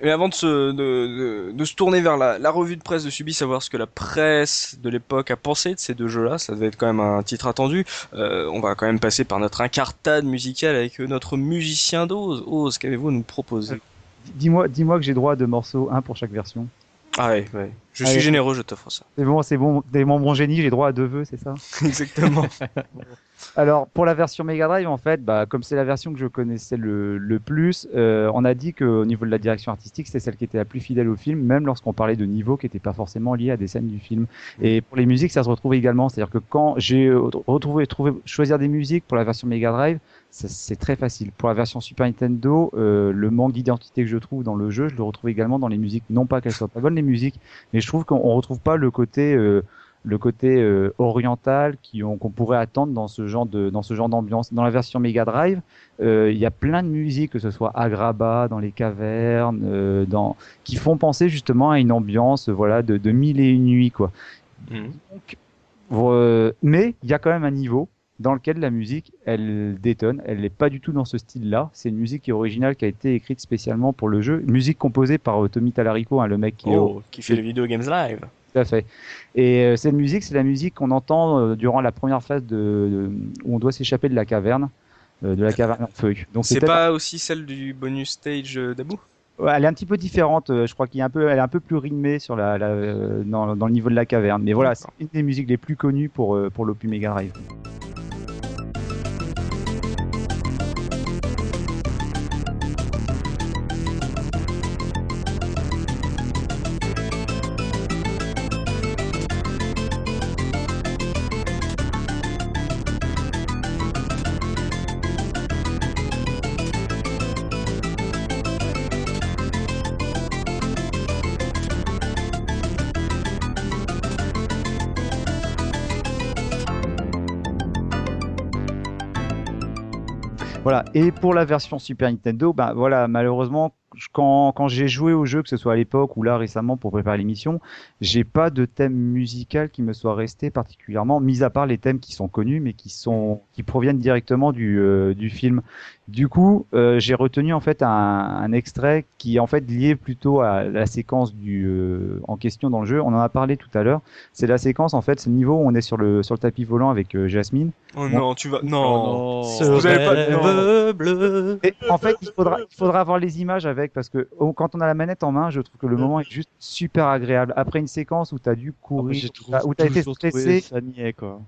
Mais avant de se, de, de, de se tourner vers la, la revue de presse de Subi, savoir ce que la presse de l'époque a pensé de ces deux jeux-là, ça devait être quand même un titre attendu. Euh, on va quand même passer par notre incartade musicale avec notre musicien d'Oz. Oz, qu'avez-vous à nous proposer? Dis-moi, dis-moi que j'ai droit à deux morceaux, un pour chaque version. Ah ouais. Je Allez. suis généreux, je t'offre ça. C'est bon, c'est bon, mon bon génie, j'ai droit à deux vœux, c'est ça Exactement. Alors pour la version Mega Drive, en fait, bah, comme c'est la version que je connaissais le, le plus, euh, on a dit qu'au niveau de la direction artistique, c'était celle qui était la plus fidèle au film, même lorsqu'on parlait de niveaux qui n'étaient pas forcément liés à des scènes du film. Et pour les musiques, ça se retrouve également, c'est-à-dire que quand j'ai euh, retrouvé, trouvé, choisir des musiques pour la version Mega Drive, c'est très facile. Pour la version Super Nintendo, euh, le manque d'identité que je trouve dans le jeu, je le retrouve également dans les musiques. Non pas qu'elles soient pas bonnes les musiques, mais je trouve qu'on on retrouve pas le côté euh, le côté euh, oriental qu'on pourrait attendre dans ce genre de dans ce genre d'ambiance. Dans la version Mega Drive, euh, il y a plein de musiques, que ce soit Agrabah, dans les cavernes, euh, dans qui font penser justement à une ambiance, voilà, de, de mille et une nuits, quoi. Mhm. Donc, euh, mais il y a quand même un niveau dans lequel la musique, elle détonne. Elle n'est pas du tout dans ce style-là. C'est une musique qui est originale, qui a été écrite spécialement pour le jeu. Musique composée par euh, Tommy Talarico, hein, le mec qui est au, Oh, qui fait les vidéo games live. tout à fait. Et euh, cette musique, c'est la musique qu'on entend euh, durant la première phase de, de- où on doit s'échapper de la caverne, euh, de la caverne en feu. Donc C'est pas aussi celle du bonus stage euh, d'Abu Ouais, elle est un petit peu différente. euh, Je crois qu'il est un peu, elle est un peu plus rythmée sur la, la- euh, dans, dans le niveau de la caverne. Mais voilà, c'est une des musiques les plus connues pour euh, pour l'Opus Mega Drive. Et pour la version Super Nintendo, bah voilà, malheureusement, quand, quand j'ai joué au jeu, que ce soit à l'époque ou là récemment pour préparer l'émission, j'ai pas de thème musical qui me soit resté particulièrement, mis à part les thèmes qui sont connus, mais qui sont qui proviennent directement du, euh, du film. Du coup, euh, j'ai retenu en fait un, un extrait qui est en fait lié plutôt à la séquence du euh, en question dans le jeu. On en a parlé tout à l'heure. C'est la séquence en fait, c'est le niveau où on est sur le sur le tapis volant avec euh, Jasmine. Oh non, tu vas. Non. Ce Vous avez pas- rêve bleu. Et en fait, il faudra, il faudra avoir les images avec parce que oh, quand on a la manette en main, je trouve que le moment est juste super agréable. Après une séquence où tu as dû courir, J'ai où tu as été stressé,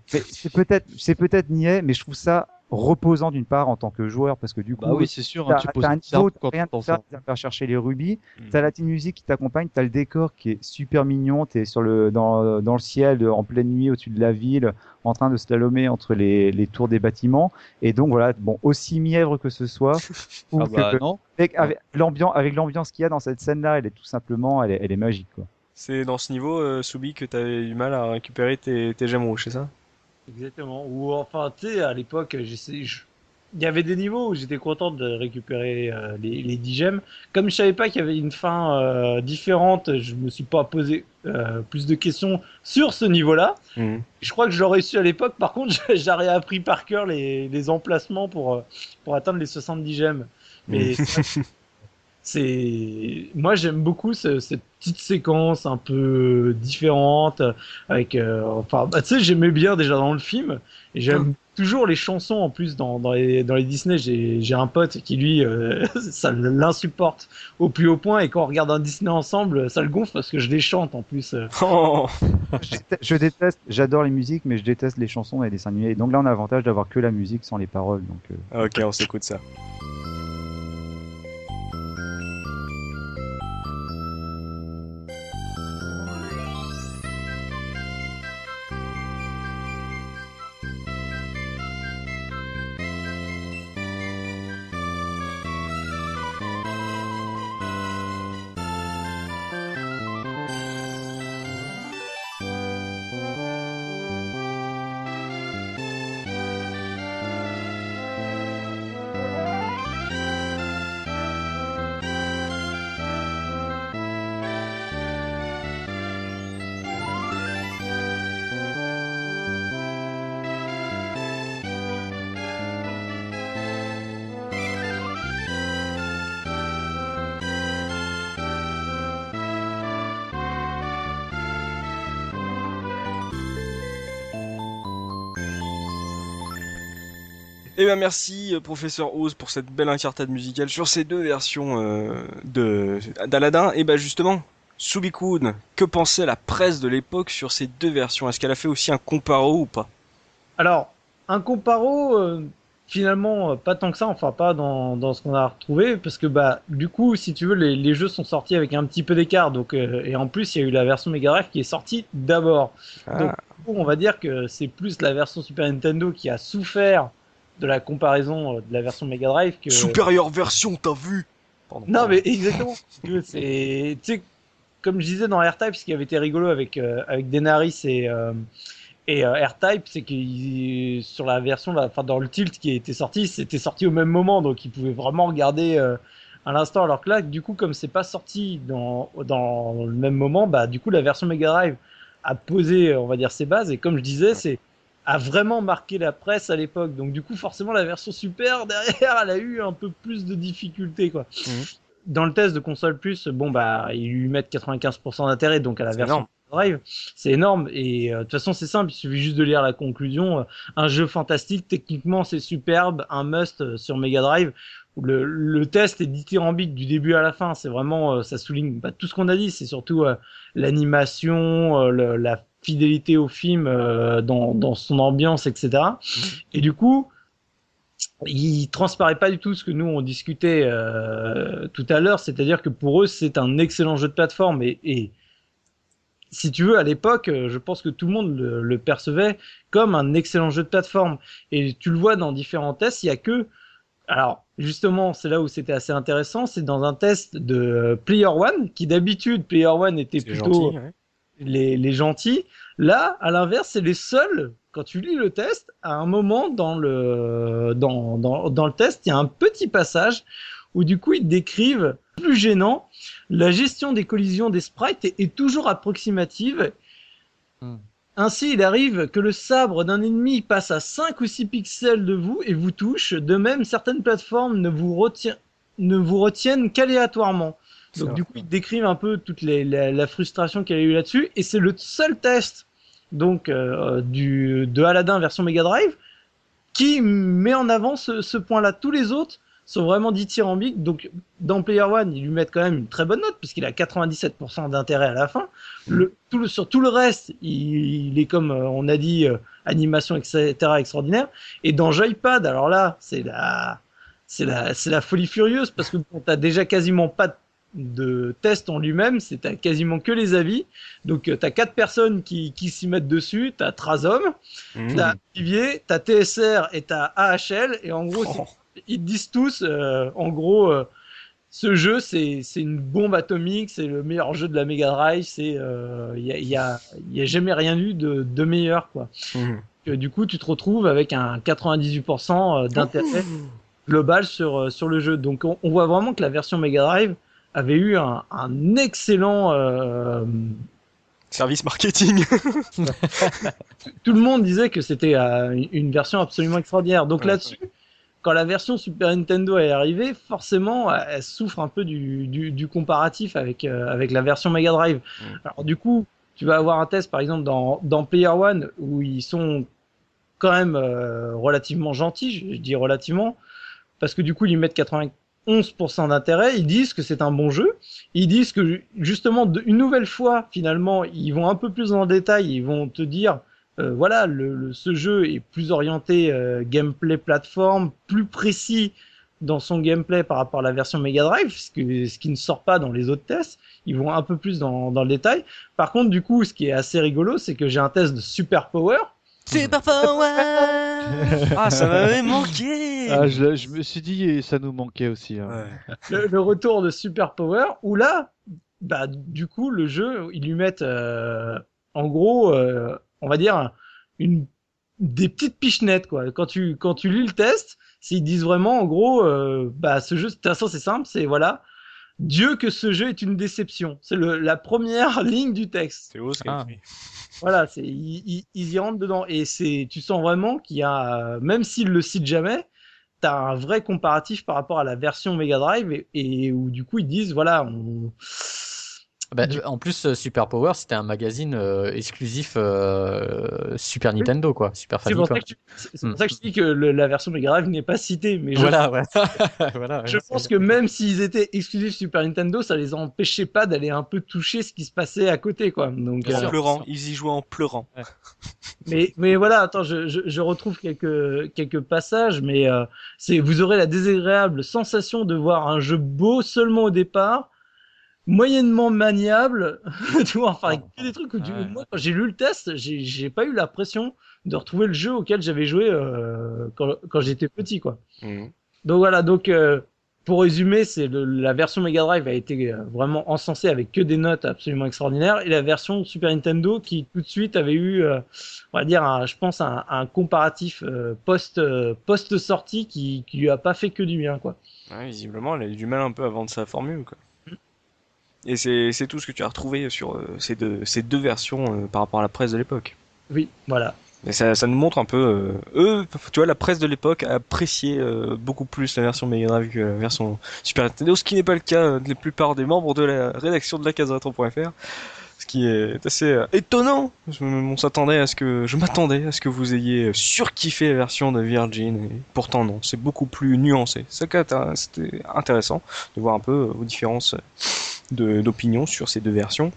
c'est peut-être, c'est peut-être niais, mais je trouve ça reposant d'une part en tant que joueur parce que du coup, Bah oui, c'est sûr, hein, tu poses t'as un niveau, rien tu de faire, ça. tu vas faire chercher les rubis. Mm. T'as la petite musique qui t'accompagne, t'as le décor qui est super mignon, t'es sur le dans, dans le ciel en pleine nuit au-dessus de la ville, en train de slalomer entre les, les tours des bâtiments. Et donc voilà, bon aussi mièvre que ce soit, Ah bah que- non. avec, avec l'ambiance avec l'ambiance qu'il y a dans cette scène-là, elle est tout simplement, elle est, elle est magique quoi. C'est dans ce niveau, euh, Soubi, que t'avais du mal à récupérer tes, tes gemmes rouges, c'est ça? Exactement. Ou enfin, tu sais, à l'époque, j'essayais, je- il y avait des niveaux où j'étais content de récupérer euh, les, les 10 gemmes. Comme je savais pas qu'il y avait une fin euh, différente, je me suis pas posé euh, plus de questions sur ce niveau-là. Mhm. Je crois que je l'aurais su à l'époque. Par contre, j'aurais appris par cœur les, les emplacements pour, pour atteindre les 70 gemmes. Mais c'est moi j'aime beaucoup ce- cette petite séquence un peu différente avec euh, enfin bah, tu sais j'aimais bien déjà dans le film et j'aime toujours les chansons en plus dans, dans les dans les Disney j'ai j'ai un pote qui lui euh, ça l'insupporte au plus haut point et quand on regarde un Disney ensemble ça le gonfle parce que je les chante en plus euh. Oh. Je déteste- Je déteste, j'adore les musiques, mais je déteste les chansons et les dessins animés. Donc là, on a l'avantage d'avoir que la musique sans les paroles. Donc, euh, ok, on s'écoute ça. Bien merci euh, professeur Oz pour cette belle incartade musicale sur ces deux versions euh, de d'Aladin. Et ben justement, Subikun, que pensait la presse de l'époque sur ces deux versions? Est-ce qu'elle a fait aussi un comparo ou pas? Alors, un comparo, euh, finalement, pas tant que ça, enfin pas dans, dans ce qu'on a retrouvé, parce que bah du coup, si tu veux, les, les jeux sont sortis avec un petit peu d'écart, donc euh, et en plus, il y a eu la version Mega Drive qui est sortie d'abord. Donc, du coup, on va dire que c'est plus la version Super Nintendo qui a souffert de la comparaison euh, de la version Mega Drive que. Supérieure version, t'as vu Pardon. Non, mais exactement. tu veux, c'est, tu sais, comme je disais dans R-Type, ce qui avait été rigolo avec, euh, avec Denaris et, euh, et euh, R-Type, c'est que sur la version, là, enfin, dans le tilt qui était sorti, c'était sorti au même moment, donc ils pouvaient vraiment regarder euh, à l'instant. Alors que là, du coup, comme c'est pas sorti dans, dans le même moment, bah, du coup, la version Mega Drive a posé, on va dire, ses bases, et comme je disais, c'est a vraiment marqué la presse à l'époque. Donc du coup, forcément, la version Super derrière, elle a eu un peu plus de difficultés, quoi. Mhm. Dans le test de console plus, bon bah ils lui mettent 95% d'intérêt, donc à la version énorme. Drive, c'est énorme. Et euh, de toute façon, c'est simple, il suffit juste de lire la conclusion. Euh, Un jeu fantastique, techniquement, c'est superbe, un must euh, sur Mega Drive. Le, le test est dithyrambique du début à la fin. C'est vraiment, euh, ça souligne bah, tout ce qu'on a dit. C'est surtout euh, l'animation, euh, la fidélité au film euh, dans, dans son ambiance, etc. Et du coup, il transparaît pas du tout ce que nous on discutait euh, tout à l'heure, c'est-à-dire que pour eux c'est un excellent jeu de plateforme et, et si tu veux à l'époque, euh, je pense que tout le monde le, le percevait comme un excellent jeu de plateforme et tu le vois dans différents tests, il y a que alors justement c'est là où c'était assez intéressant, c'est dans un test de Player One qui d'habitude Player One était plutôt gentil. ouais. Les, les gentils. Là, à l'inverse, c'est les seuls. Quand tu lis le test, à un moment dans le dans, dans, dans le test, il y a un petit passage où du coup ils décrivent plus gênant. La gestion des collisions des sprites est, est toujours approximative. Hmm. Ainsi, il arrive que le sabre d'un ennemi passe à 5 ou 6 pixels de vous et vous touche. De même, certaines plateformes ne vous, retient- ne vous retiennent qu'aléatoirement. Donc vrai. du coup, ils décrivent un peu toute les, la, la frustration qu'elle a eu là-dessus, et c'est le seul test donc euh, du de Aladdin version Mega Drive qui met en avant ce, ce point-là. Tous les autres sont vraiment dithyrambiques. Donc dans Player One, ils lui mettent quand même une très bonne note puisqu'il a 97% d'intérêt à la fin. Le, tout le, sur tout le reste, il, il est comme euh, on a dit euh, animation etc extraordinaire. Et dans Joypad, alors là, c'est la c'est la folie furieuse parce que t'as déjà quasiment pas de test en lui-même, c'est t'as quasiment que les avis. Donc euh, t'as quatre personnes qui, qui s'y mettent dessus, t'as Trazom, Mhm. t'as Olivier, t'as TSR et t'as AHL, et en gros Oh. ils disent tous, euh, en gros, euh, ce jeu c'est une bombe atomique, c'est le meilleur jeu de la Mega Drive, c'est il y, a, y, a, y a jamais rien eu de, de meilleur quoi. Euh, du coup, tu te retrouves avec un 98% d'intérêt global sur, sur le jeu. Donc on, on voit vraiment que la version Mega Drive avait eu un, un excellent euh, Service marketing. tout le monde disait que c'était euh, une version absolument extraordinaire. Donc Ouais, là-dessus, quand la version Super Nintendo est arrivée, forcément, euh, elle souffre un peu du, du, du comparatif avec, euh, avec la version Mega Drive. Mm. Alors du coup, tu vas avoir un test, par exemple, dans, dans Player One, où ils sont quand même euh, relativement gentils, je, je dis relativement, parce que du coup, ils mettent 91% d'intérêt, ils disent que c'est un bon jeu, ils disent que justement, une nouvelle fois, finalement, ils vont un peu plus dans le détail, ils vont te dire, euh, voilà, le, le- ce jeu est plus orienté euh, gameplay plateforme, plus précis dans son gameplay par rapport à la version Mega Drive, ce, ce qui ne sort pas dans les autres tests. Ils vont un peu plus dans, dans le détail. Par contre, du coup, ce qui est assez rigolo, c'est que j'ai un test de Super Power. Super Power Ah, ça m'avait manqué Ah, je, je me suis dit, et ça nous manquait aussi. hein. Ouais. le, le retour de Super Power, où là, bah, du coup, le jeu, ils lui mettent, euh, en gros, euh, on va dire, une, des petites pichenettes, quoi. Quand tu, quand tu lis le test, s'ils disent vraiment, en gros, euh, bah, ce jeu, de toute façon, c'est simple, c'est, voilà, Dieu que ce jeu est une déception. C'est le, la première ligne du texte. C'est ce qu'elle Ah. Voilà, c'est, ils, ils, ils y rentrent dedans. Et c'est, tu sens vraiment qu'il y a, euh, même s'ils le citent jamais, t'as un vrai comparatif par rapport à la version Mega Drive et, et où du coup ils disent, voilà, on... Bah, en plus, euh, Super Power, c'était un magazine euh, exclusif euh, Super Nintendo, quoi. Super c'est pour, ça que Hmm. ça que je dis que le- la version Mega Drive n'est pas citée. Mais je, Voilà, ouais. voilà, je pense que même s'ils étaient exclusifs Super Nintendo, ça les empêchait pas d'aller un peu toucher ce qui se passait à côté, quoi. Donc, En euh, pleurant, ils y jouaient en pleurant. Mais, mais voilà, attends, je, je, je retrouve quelques, quelques passages, mais euh, c'est, vous aurez la désagréable sensation de voir un jeu beau seulement au départ, moyennement maniable, tu vois, enfin, avec que des trucs où tu- Ouais. moi, quand j'ai lu le test, j'ai, j'ai pas eu l'impression de retrouver le jeu auquel j'avais joué euh, quand, quand j'étais petit, quoi. Mhm. Donc voilà, donc euh, pour résumer, c'est la version Mega Drive a été euh, vraiment encensée avec que des notes absolument extraordinaires et la version Super Nintendo qui tout de suite avait eu, euh, on va dire, un- je pense un, un comparatif post post sortie qui qui lui a pas fait que du bien quoi. Ouais, visiblement, elle a eu du mal un peu à vendre sa formule, quoi. Et c'est tout ce que tu as retrouvé sur euh, ces, deux, ces deux versions euh, par rapport à la presse de l'époque. Oui, voilà. Mais ça, ça nous montre un peu, euh, eux, tu vois, la presse de l'époque a apprécié beaucoup plus la version Mega Drive que la version Super Nintendo, ce qui n'est pas le cas de la plupart des membres de la rédaction de la case retro.fr. Ce qui est assez étonnant. Je, on s'attendait à ce que, je m'attendais à ce que vous ayez surkiffé la version de Virgin, et pourtant non, c'est beaucoup plus nuancé. C'était intéressant de voir un peu vos différences d'opinion sur ces deux versions.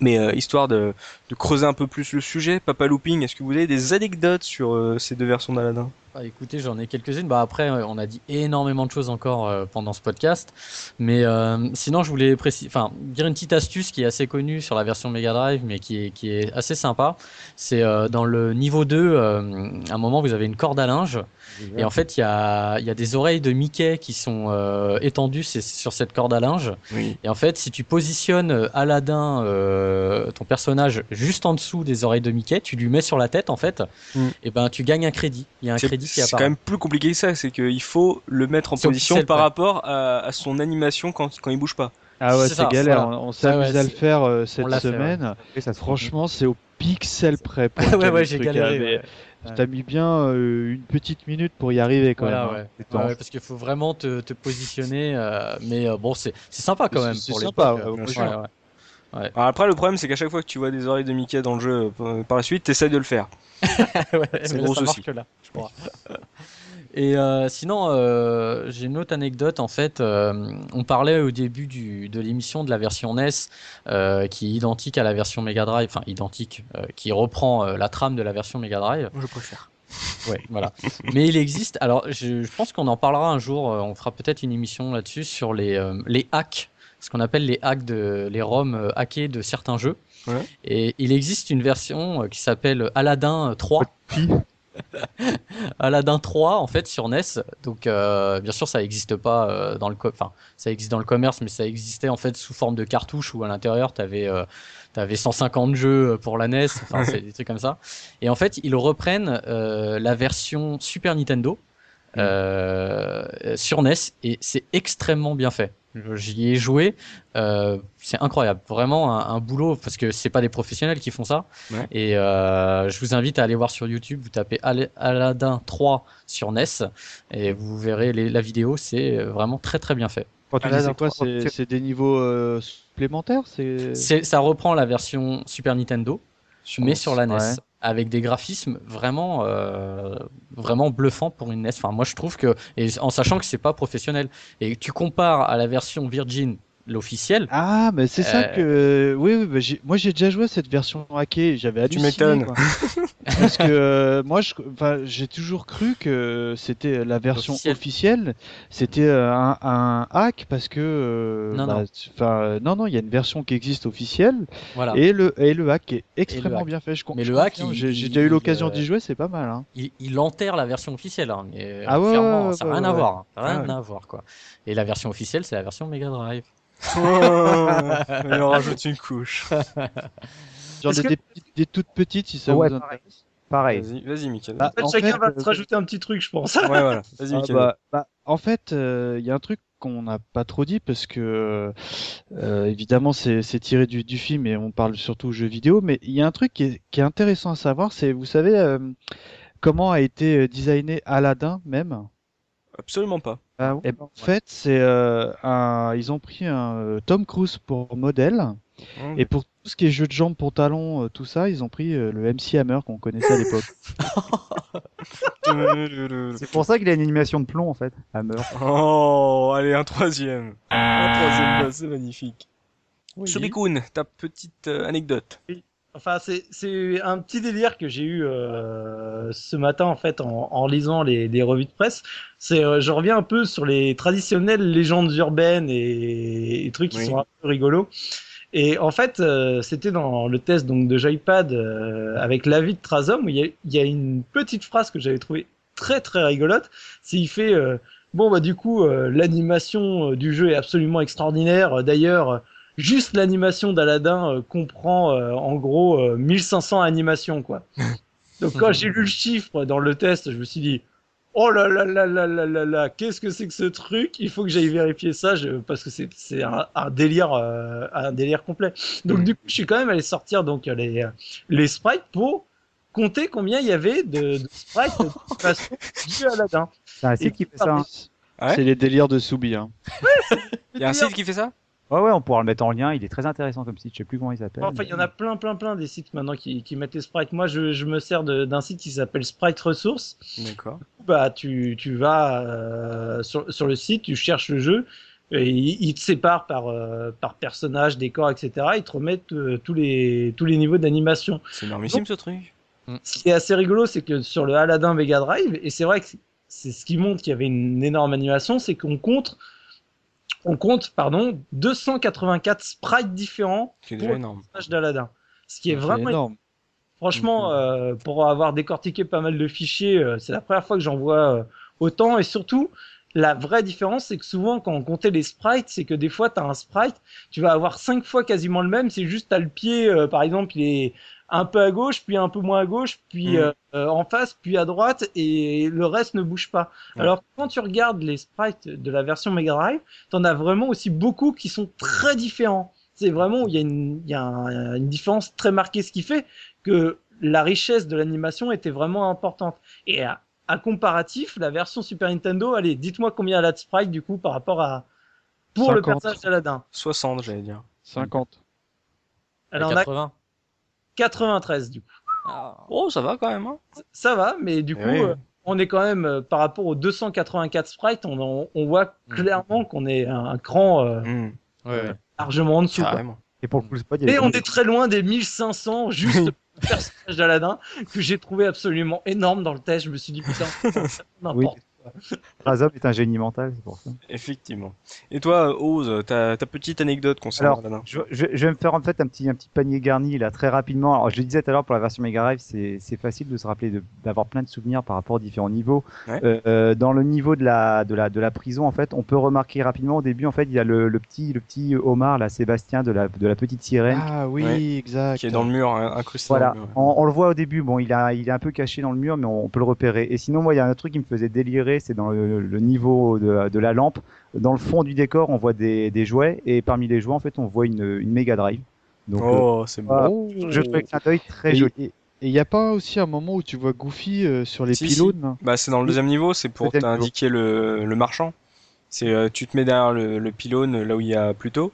Mais euh, histoire de, creuser un peu plus le sujet, Papa Looping, est-ce que vous avez des anecdotes sur euh, ces deux versions d'Aladin? Ah, écoutez, j'en ai quelques-unes. Bah après, euh, on a dit énormément de choses encore euh, pendant ce podcast, mais euh, sinon, je voulais préciser, enfin, dire une petite astuce qui est assez connue sur la version Mega Drive, mais qui est qui est assez sympa. C'est euh, dans le niveau 2, euh, à un moment, vous avez une corde à linge, et en fait, il y a y a des oreilles de Mickey qui sont étendues sur cette corde à linge. Oui. Et en fait, si tu positionnes Aladdin, ton personnage, juste en dessous des oreilles de Mickey, tu lui mets sur la tête, en fait, Mm. et ben tu gagnes un crédit. Il y a un crédit c'est quand même plus compliqué que ça, c'est qu'il faut le mettre en position par rapport à, à son animation quand, quand il bouge pas. Ah ouais, C'est galère. voilà. On, on s'est ouais, amusé à le faire euh, cette l'a fait, ouais. semaine. Et ça se Franchement, c'est au pixel près. Pour Ouais, ouais, j'ai galéré. T'as mis bien euh, une petite minute pour y arriver quand Voilà, même. hein. ouais. Parce qu'il faut vraiment te, te positionner, euh, mais euh, bon, c'est c'est sympa quand C'est- même. c'est sympa, ouais. Alors après, le problème, c'est qu'à chaque fois que tu vois des oreilles de Mickey dans le jeu euh, par la suite, t'essayes de le faire. Ouais, C'est mais gros ça souci. que là, je crois. Et euh, sinon, euh, j'ai une autre anecdote. En fait, euh, on parlait au début du, de l'émission de la version NES, euh, qui est identique à la version Mega Drive, enfin identique, euh, qui reprend euh, la trame de la version Mega Drive. Je préfère. Ouais, voilà. Mais il existe. Alors, je, je pense qu'on en parlera un jour. euh, On fera peut-être une émission là-dessus sur les euh, les hacks, ce qu'on appelle les hacks de les ROM euh, hackés de certains jeux. Ouais. Et il existe une version euh, qui s'appelle Aladdin 3. Aladdin 3 en fait sur NES. Donc euh, bien sûr ça n'existe pas euh, dans le enfin ça existe dans le commerce mais ça existait en fait sous forme de cartouche où à l'intérieur tu avais 150 jeux pour la NES, enfin c'est des trucs comme ça. Et en fait, ils reprennent la version Super Nintendo euh, sur NES et c'est extrêmement bien fait. J'y ai joué, euh, c'est incroyable, vraiment un, un boulot parce que c'est pas des professionnels qui font ça. Ouais. Et euh, je vous invite à aller voir sur YouTube, vous tapez Al- Aladdin 3 sur NES et vous verrez les- la vidéo, c'est vraiment très très bien fait. Quand tu c'est quoi C'est des niveaux euh, supplémentaires C'est ça reprend la version Super Nintendo, mais sur la NES, Ouais. Avec des graphismes vraiment, euh, vraiment bluffants pour une NES. Enfin, moi, je trouve que, et en sachant que c'est pas professionnel, et tu compares à la version Virgin, l'officielle, Ah, mais c'est ça Euh, que. Oui, oui, bah, moi j'ai déjà joué à cette version hackée, j'avais Tu m'étonnes. Parce que euh, moi, je- enfin, j'ai toujours cru que c'était la version Officielle. officielle, c'était euh, un, un hack parce que. euh, Non, bah, non. non, non, il y a une version qui existe officielle voilà. et le et le hack est extrêmement hack. bien fait. Je, Mais je le hack, j'ai déjà eu l'occasion d'y jouer, c'est pas mal. Hein. il, il enterre la version officielle, hein, mais Ah ouais, clairement, ouais, ça ouais, n'a rien ouais, à ouais. voir, n'a Ah rien à voir, quoi. Et la version officielle, c'est la version Mega Drive. Il en rajoute une couche. Genre des, que- des petites- des toutes petites si ça Ouais, vous pareil. intéresse. Pareil. Vas-y, vas-y, Michael. Bah, En fait, en chacun fait, va euh, se rajouter un petit truc, je pense. Ouais, voilà. Vas-y, Ah Michael. bah, bah, en fait, il y a un truc qu'on n'a pas trop dit parce que euh, évidemment c'est tiré du, du film et on parle surtout jeux vidéo, mais il y a un truc qui est, qui est intéressant à savoir, c'est vous savez euh, comment a été euh, designé Aladdin même? Absolument pas. Ah. Eh ben, en fait, c'est euh, un, ils ont pris un euh, Tom Cruise pour modèle Hum. et pour tout ce qui est jeu de jambes, pantalon, euh, tout ça, ils ont pris euh, le MC Hammer qu'on connaissait à l'époque. C'est pour ça qu'il a une animation de plomb en fait. Hammer. Oh, allez, un troisième. Un troisième boss, c'est magnifique. Oui. Shurikun, ta petite euh, anecdote. Enfin, c'est un petit délire que j'ai eu euh, ce matin en fait en, en lisant les, revues de presse. C'est, euh, je reviens un peu sur les traditionnelles légendes urbaines et, et trucs qui Oui. sont un peu rigolos. Et en fait, euh, c'était dans le test donc de Joypad avec l'avis de Trazom où il y, y a une petite phrase que j'avais trouvée très très rigolote. C'est il fait bon bah du coup l'animation du jeu est absolument extraordinaire. D'ailleurs, juste l'animation d'Aladin euh, comprend euh, en gros euh, 1500 animations quoi. Donc quand j'ai lu le chiffre dans le test, je me suis dit oh là là là là là là là, qu'est-ce que c'est que ce truc? Il faut que j'aille vérifier ça je- parce que c'est c'est un, un délire euh, un délire complet. Donc du coup, je suis quand même allé sortir donc les les sprites pour compter combien il y avait de, de sprites de façon du Aladdin. C'est un site qui fait ça. hein. Ouais C'est les délires de Soubi. Hein. Il y a un site qui fait ça? Ouais, ouais, on pourra le mettre en lien. Il est très intéressant comme site. Je sais plus comment il s'appelle. Enfin, il y en a plein, plein, plein des sites maintenant qui, qui mettent les sprites. Moi, je, je me sers d'un site qui s'appelle Sprite Resource. D'accord. Bah, tu, tu vas euh, sur, sur le site, tu cherches le jeu, et il, il te sépare par, euh, par personnage, décor, etc. Ils te remettent euh, tous, les, tous les niveaux d'animation. C'est énormissime ce truc. Ce qui est assez rigolo, c'est que sur le Aladdin Mega Drive, et c'est vrai que c'est ce qui montre qu'il y avait une énorme animation, c'est qu'on compte, on compte, pardon, 284 sprites différents C'est pour le énorme. personnage d'Aladdin. Ce qui est vraiment énorme. Franchement, euh, pour avoir décortiqué pas mal de fichiers, euh, c'est la première fois que j'en vois euh, autant. Et surtout, la vraie différence, c'est que souvent, quand on comptait les sprites, c'est que des fois, tu as un sprite, tu vas avoir cinq fois quasiment le même. C'est juste, tu as le pied, euh, par exemple, il est un peu à gauche, puis un peu moins à gauche, puis Mhm. euh, euh, en face, puis à droite, et le reste ne bouge pas. Ouais. Alors, quand tu regardes les sprites de la version Mega Drive, t'en as vraiment aussi beaucoup qui sont très différents. C'est vraiment, il y a, une, il y a un- une différence très marquée, ce qui fait que la richesse de l'animation était vraiment importante. Et à, à comparatif, la version Super Nintendo, allez, dites-moi combien elle a de sprites du coup par rapport à pour le 50. personnage d'Aladin. 60, j'allais dire. 50. Elle en a 80. 93 du coup. Oh, ça va quand même. Hein Ça va, mais du Eh coup, oui. euh, on est quand même euh, par rapport aux 284 sprites, on, on, on voit clairement qu'on est un, un cran euh, Ouais. largement en dessous. Et pour le y a Et des on est très loin des 1500 juste personnage d'Aladin que j'ai trouvé absolument énorme dans le test. Je me suis dit putain, n'importe Oui. Razop est un génie mental, c'est pour ça. Effectivement. Et toi, Oz, ta, ta petite anecdote concernant Alors, Je, je- je vais me faire en fait un petit, un petit panier garni là très rapidement. Alors, je le disais tout à l'heure pour la version Mega Drive, c'est c'est facile de se rappeler d'avoir plein de souvenirs par rapport aux différents niveaux. Ouais. Euh, euh, dans le niveau de la, de la de la prison, en fait, on peut remarquer rapidement au début, en fait, il y a le, le petit le petit Omar, là, Sébastien de la de la petite sirène. Ah oui, Ouais. exact. Qui est dans le mur, hein, incrusté Voilà, dans le mur. on, on le voit au début. Bon, il a, il est un peu caché dans le mur, mais on peut le repérer. Et sinon, moi, il y a un truc qui me faisait délirer, c'est dans le, le niveau de, de la lampe. Dans le fond du décor, on voit des, des jouets, et parmi les jouets, en fait, on voit une, une Mega Drive. Donc, euh, Oh, c'est beau. Oh. je trouve que c'est un œil très Et joli. et- il n'y a pas aussi un moment où tu vois Goofy euh, sur les Si, pylônes? Bah, c'est dans le deuxième niveau, c'est pour t'indiquer le, le marchand. C'est euh, tu te mets derrière le, le pylône là où il y a Pluto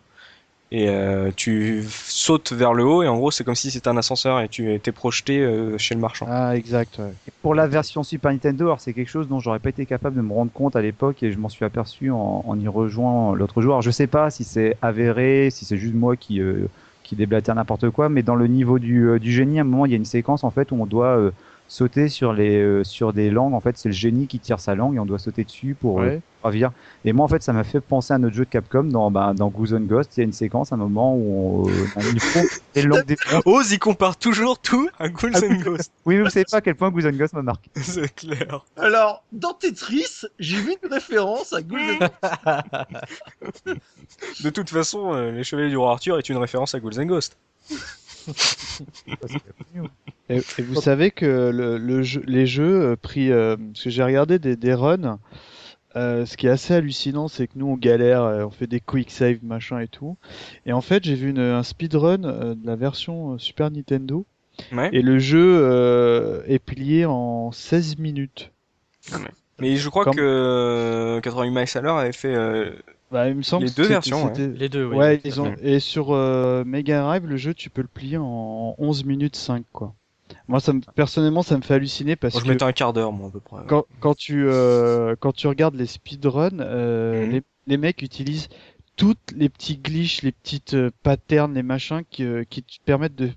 et euh, tu sautes vers le haut et en gros c'est comme si c'était un ascenseur et tu étais projeté euh, chez le marchand. Ah, exact. ouais. Et Pour la version Super Nintendo, alors c'est quelque chose dont j'aurais pas été capable de me rendre compte à l'époque et je m'en suis aperçu en, en y rejoignant l'autre jour. Alors, je sais pas si c'est avéré, si c'est juste moi qui euh, qui déblatère n'importe quoi, mais dans le niveau du, euh, du génie, à un moment il y a une séquence en fait où on doit euh, sauter sur les euh, sur des langues. En fait, c'est le génie qui tire sa langue et on doit sauter dessus pour euh, Ouais. Et moi en fait, ça m'a fait penser à notre jeu de Capcom dans bah, dans Goose and Ghost. Il y a une séquence, un moment où on, euh, on des Oz il compare toujours tout à Ghouls Ah, and Ghosts. Oui, mais vous savez pas à quel point Goose and Ghost m'a marqué. c'est clair. Alors, dans Tetris, j'ai vu une référence à Golden De toute façon, euh, les Chevaliers du Roi Arthur est une référence à Ghouls and Ghosts. Et, et vous savez que le, le jeu, les jeux euh, pris, euh, parce que j'ai regardé des, des runs, euh, ce qui est assez hallucinant, c'est que nous on galère, euh, on fait des quick save machin et tout, et en fait j'ai vu une, un speedrun euh, de la version euh, Super Nintendo, Ouais. et le jeu euh, est plié en 16 minutes. Mais je crois Comme- que euh, 88 miles à l'heure avait fait euh, Bah, il me semble Les que deux c'était- versions, ouais. Les deux, oui. Ouais, ils ont... fait. et sur euh, Mega Drive, le jeu, tu peux le plier en 11 minutes 5, quoi. Moi, ça me... personnellement, ça me fait halluciner parce Moi, je que mettais un quart d'heure, moi, à peu près. quand, quand, tu, euh, quand tu regardes les speedruns, euh, Mhm. les, les mecs utilisent toutes les petits glitches, les petites euh, patterns, les machins qui, euh, qui te permettent de,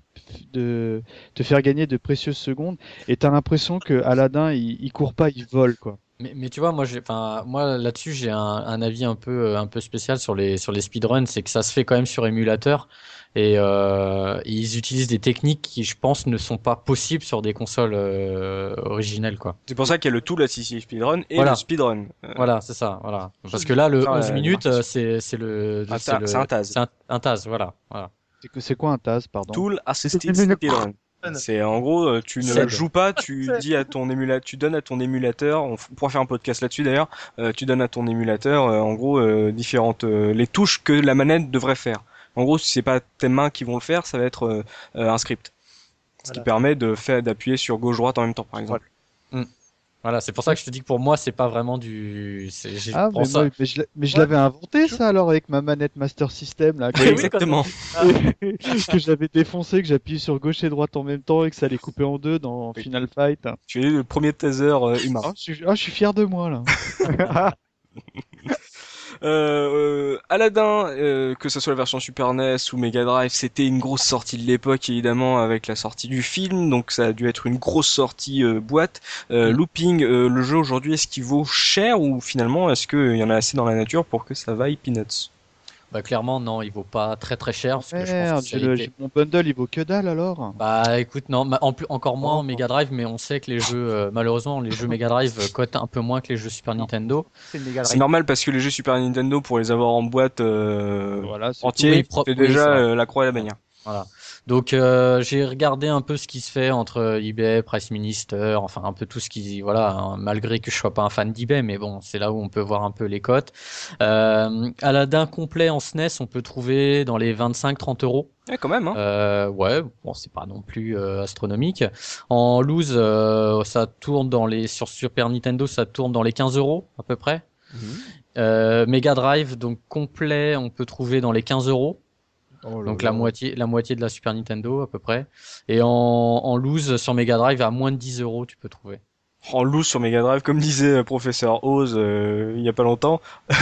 de te faire gagner de précieuses secondes. Et t'as l'impression que Aladdin, il, il court pas, il vole, quoi. Mais, mais tu vois, moi, j'ai, enfin, moi là-dessus, j'ai un, un avis un peu, euh, un peu spécial sur les, sur les speedruns, c'est que ça se fait quand même sur émulateur et euh, ils utilisent des techniques qui, je pense, ne sont pas possibles sur des consoles euh, originelles, quoi. C'est pour ça qu'il y a le Tool Assistive Speedrun et Voilà. le Speedrun. Euh, Voilà, c'est ça, voilà. Parce que là, le Enfin, 11 euh, minutes, euh, c'est, c'est le, Un c'est un TAS. C'est un, un TAS, voilà, voilà. C'est quoi un TAS, pardon? Tool Assisted Speedrun. C'est en gros, euh, tu ne joues pas, tu dis à ton émulateur, tu donnes à ton émulateur, on, pourra faire un podcast là-dessus d'ailleurs, euh, tu donnes à ton émulateur, euh, en gros, euh, différentes, euh, les touches que la manette devrait faire. En gros, si c'est pas tes mains qui vont le faire, ça va être euh, un script. Ce qui permet de faire, d'appuyer sur gauche-droite en même temps, par exemple. Voilà, c'est pour ça que je te dis que pour moi, c'est pas vraiment du. Ah, mais, ça- moi, mais je, l'ai- mais je Ouais. l'avais inventé ça alors avec ma manette Master System là, que, Oui, exactement. que j'avais défoncé, que j'appuyais sur gauche et droite en même temps et que ça allait couper en deux dans Oui. Final Fight. Tu es le premier taser euh, humain. Ah, je, suis, ah, je suis fier de moi là. Euh, euh, Aladdin, euh, que ce soit la version Super NES ou Mega Drive, c'était une grosse sortie de l'époque évidemment avec la sortie du film, donc ça a dû être une grosse sortie euh, boîte. Euh, Looping, euh, le jeu aujourd'hui, est-ce qu'il vaut cher ou finalement est-ce qu'il y en a assez dans la nature pour que ça vaille peanuts? Bah, clairement, non, il vaut pas très très cher. Parce que je pense que le- été- mon bundle il vaut que dalle alors. Bah écoute, non, en plus, encore moins en Mega Drive, mais on sait que les jeux, euh, malheureusement, les jeux Mega Drive euh, cotent un peu moins que les jeux Super Nintendo. C'est normal parce que les jeux Super Nintendo, pour les avoir en boîte euh, Voilà, c'est entier, c'est oui, déjà euh, la croix et la bannière. Donc euh, j'ai regardé un peu ce qui se fait entre eBay, Price Minister, enfin un peu tout ce qui, voilà, hein, malgré que je sois pas un fan d'eBay, mais bon, c'est là où on peut voir un peu les cotes. Euh, Aladdin complet en SNES, on peut trouver dans les 25-30 euros. Ouais, quand même. Hein. Euh, ouais, bon, c'est pas non plus euh, astronomique. En loose, euh, ça tourne dans les sur Super Nintendo, ça tourne dans les 15 euros à peu près. Mhm. Euh, Mega Drive, donc complet, on peut trouver dans les 15 euros. Oh Donc la moitié, la moitié de la Super Nintendo à peu près. Et en, en loose sur Mega Drive à moins de 10 euros, tu peux trouver. En loose sur Mega Drive, comme disait euh, professeur Oz euh, il y a pas longtemps.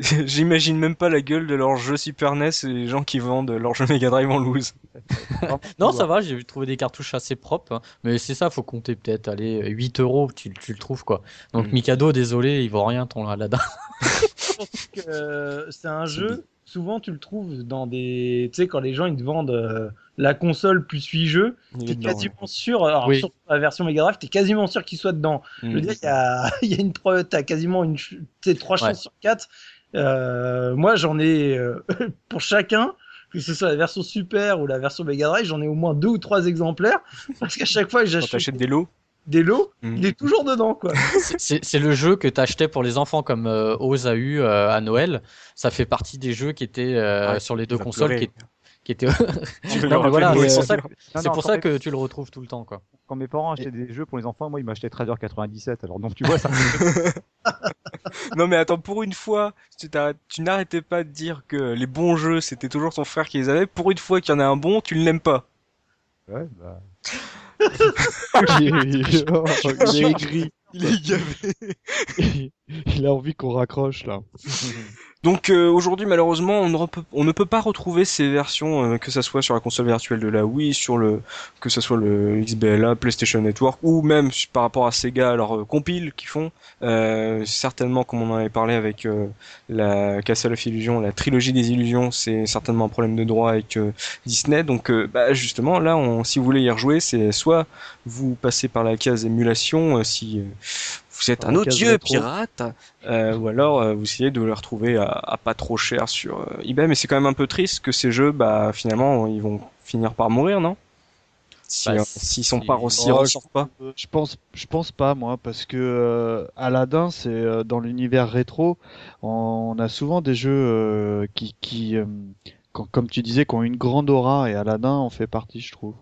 J'imagine même pas la gueule de leur jeu Super NES et les gens qui vendent leur jeu Mega Drive en loose. Non, ça va, j'ai trouvé des cartouches assez propres. hein. Mais c'est ça, faut compter peut-être, allez, 8 euros, tu, tu le trouves quoi. Donc Mm. Mikado, désolé, il vaut rien ton Aladdin. que, euh, c'est un jeu, souvent tu le trouves dans des. Tu sais, quand les gens ils te vendent euh, la console plus 8 jeux, t'es quasiment sûr, alors Oui. surtout la version Mega Drive, t'es quasiment sûr qu'il soit dedans. ouais. Je veux dire, il y a, y a une preuve, t'as quasiment une, trois Ouais. chances sur quatre. Euh, moi, j'en ai euh, pour chacun, que ce soit la version Super ou la version Mega Drive, j'en ai au moins deux ou trois exemplaires, parce qu'à chaque fois j'achète des lots. Des lots, Mm. il est toujours dedans, quoi. C'est- le jeu que t'achetais pour les enfants comme euh, Oz a eu euh, à Noël. Ça fait partie des jeux qui étaient euh, Ouais, sur les deux consoles qui, qui étaient. Non, voilà, c'est pour ça que, Non, c'est non, pour quand ça mes- que tu le retrouves tout le temps quoi. Quand mes parents achetaient des jeux pour les enfants, moi ils m'achetaient Trader 97. Alors donc tu vois ça. Non mais attends, pour une fois, tu n'arrêtais pas de dire que les bons jeux, c'était toujours ton frère qui les avait. Pour une fois qu'il y en a un bon, tu ne l'aimes pas. Ouais, bah. il, est, il est aigri. Il est gavé. il a envie qu'on raccroche là. Donc euh, aujourd'hui, malheureusement, on ne, peut pas retrouver ces versions, euh, que ça soit sur la console virtuelle de la Wii, sur le, que ça soit le XBLA, PlayStation Network, ou même par rapport à Sega, leur euh, compile qu'ils font. Euh, certainement, comme on en avait parlé avec euh, la Castle of Illusion, la trilogie des illusions, c'est certainement un problème de droit avec Disney. Donc, bah, justement, là, si vous voulez y rejouer, c'est soit vous passez par la case émulation, si vous êtes un rétro. pirate, euh, ou alors euh, vous essayez de les retrouver à, à pas trop cher sur euh, eBay. Mais c'est quand même un peu triste que ces jeux, bah, finalement, ils vont finir par mourir, non? Si, Bah, S'ils sont si- pas, s'ils Oh, ressortent pas. Je pense, je pense pas moi, parce que euh, Aladdin, c'est euh, dans l'univers rétro, on a souvent des jeux euh, qui, qui euh, quand- comme tu disais, qui ont une grande aura, et Aladdin en fait partie, je trouve.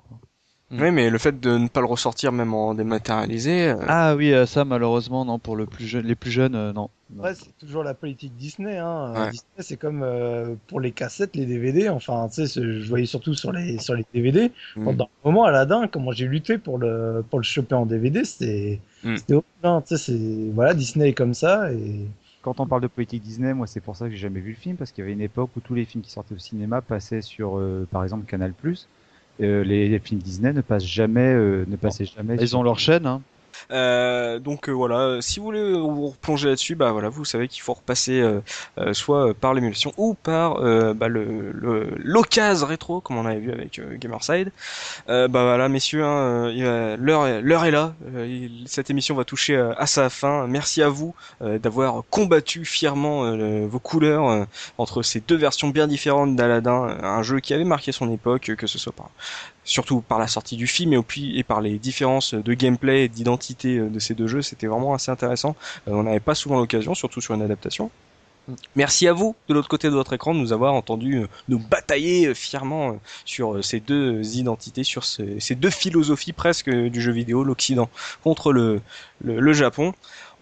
Mm. Oui, mais le fait de ne pas le ressortir même en dématérialisé, euh, Ah oui, euh, ça malheureusement non pour le plus jeune, les plus jeunes, euh, non. Non. Ouais, c'est toujours la politique Disney. Hein. Ouais. Disney, c'est comme euh, pour les cassettes, les DVD. Enfin, tu sais, je voyais surtout sur les sur les DVD. Mm. Pendant un moment, Aladdin, comment j'ai lutté pour le pour le choper en DVD, c'était Mm. c'était horrible. hein. Tu sais, c'est voilà, Disney est comme ça et Quand on parle de politique Disney, moi c'est pour ça que j'ai jamais vu le film parce qu'il y avait une époque où tous les films qui sortaient au cinéma passaient sur, euh, par exemple, Canal+. Euh, les, les films Disney ne passent jamais, euh, ne passaient jamais. Ils sur- ont leur chaîne, hein. Euh, donc euh, voilà, si vous voulez vous replonger là-dessus, bah voilà, vous savez qu'il faut repasser euh, euh, soit euh, par l'émulation ou par euh, bah, le l'occasion rétro, comme on avait vu avec euh, Gamerside. Euh, bah voilà, messieurs, hein, euh, l'heure est- l'heure est là. Euh, cette émission va toucher euh, à sa fin. Merci à vous euh, d'avoir combattu fièrement euh, vos couleurs euh, entre ces deux versions bien différentes d'Aladdin, euh, un jeu qui avait marqué son époque, euh, que ce soit par surtout par la sortie du film et, et par les différences de gameplay et d'identité euh, de ces deux jeux, c'était vraiment assez intéressant. Euh, on n'avait pas souvent l'occasion, surtout sur une adaptation. Merci à vous, de l'autre côté de votre écran, de nous avoir entendu euh, nous batailler fièrement sur ces deux identités, sur ce- ces deux philosophies presque du jeu vidéo, l'Occident contre le, le Japon.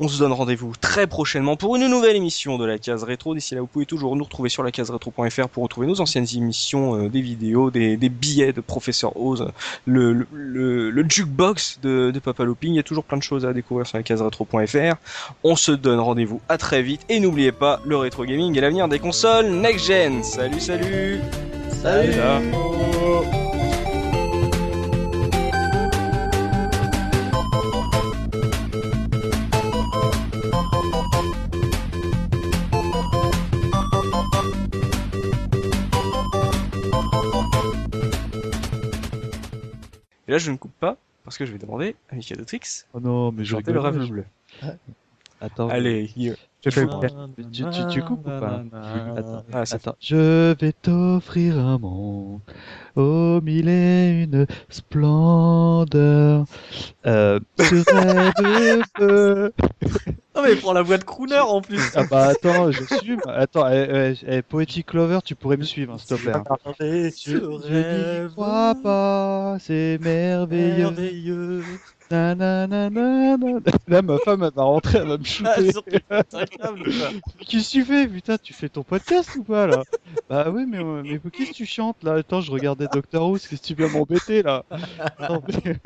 On se donne rendez-vous très prochainement pour une nouvelle émission de la case rétro. D'ici là, vous pouvez toujours nous retrouver sur la case rétro.fr pour retrouver nos anciennes émissions, euh, des vidéos, des, des billets de Professeur Oz, le, le, le, le jukebox de, de Papa Looping. Il y a toujours plein de choses à découvrir sur la case rétro.fr. On se donne rendez-vous à très vite et n'oubliez pas, le rétro gaming est l'avenir des consoles next-gen. Salut, salut Salut. Et là, je ne coupe pas parce que je vais demander à Mikadotrix Oh non, mais de je chanter le rêve bleu. Attends. Allez. Je fais Tu, tu, tu coupes ou pas Attends, Ah, attends. Je vais t'offrir un monde au mille et une splendeur. Euh, ce rêve bleu. Non mais prends la voix de crooner en plus. Ah bah attends, je suis. Attends, eh, eh, eh, Poetic Clover, tu pourrais me suivre, hein, s'il te plaît. hein. Je, je n'y crois pas, c'est merveilleux. merveilleux. Nananana. Là, ma femme, elle va rentrer, elle va me Ah, shooter. surtout, agréable, quoi. Qu'est-ce que tu fais, putain Tu fais ton podcast ou pas là? Bah oui, mais, euh, mais qu'est-ce que tu chantes là? Attends, je regardais Doctor Who, qu'est-ce que tu viens m'embêter là? Non, mais-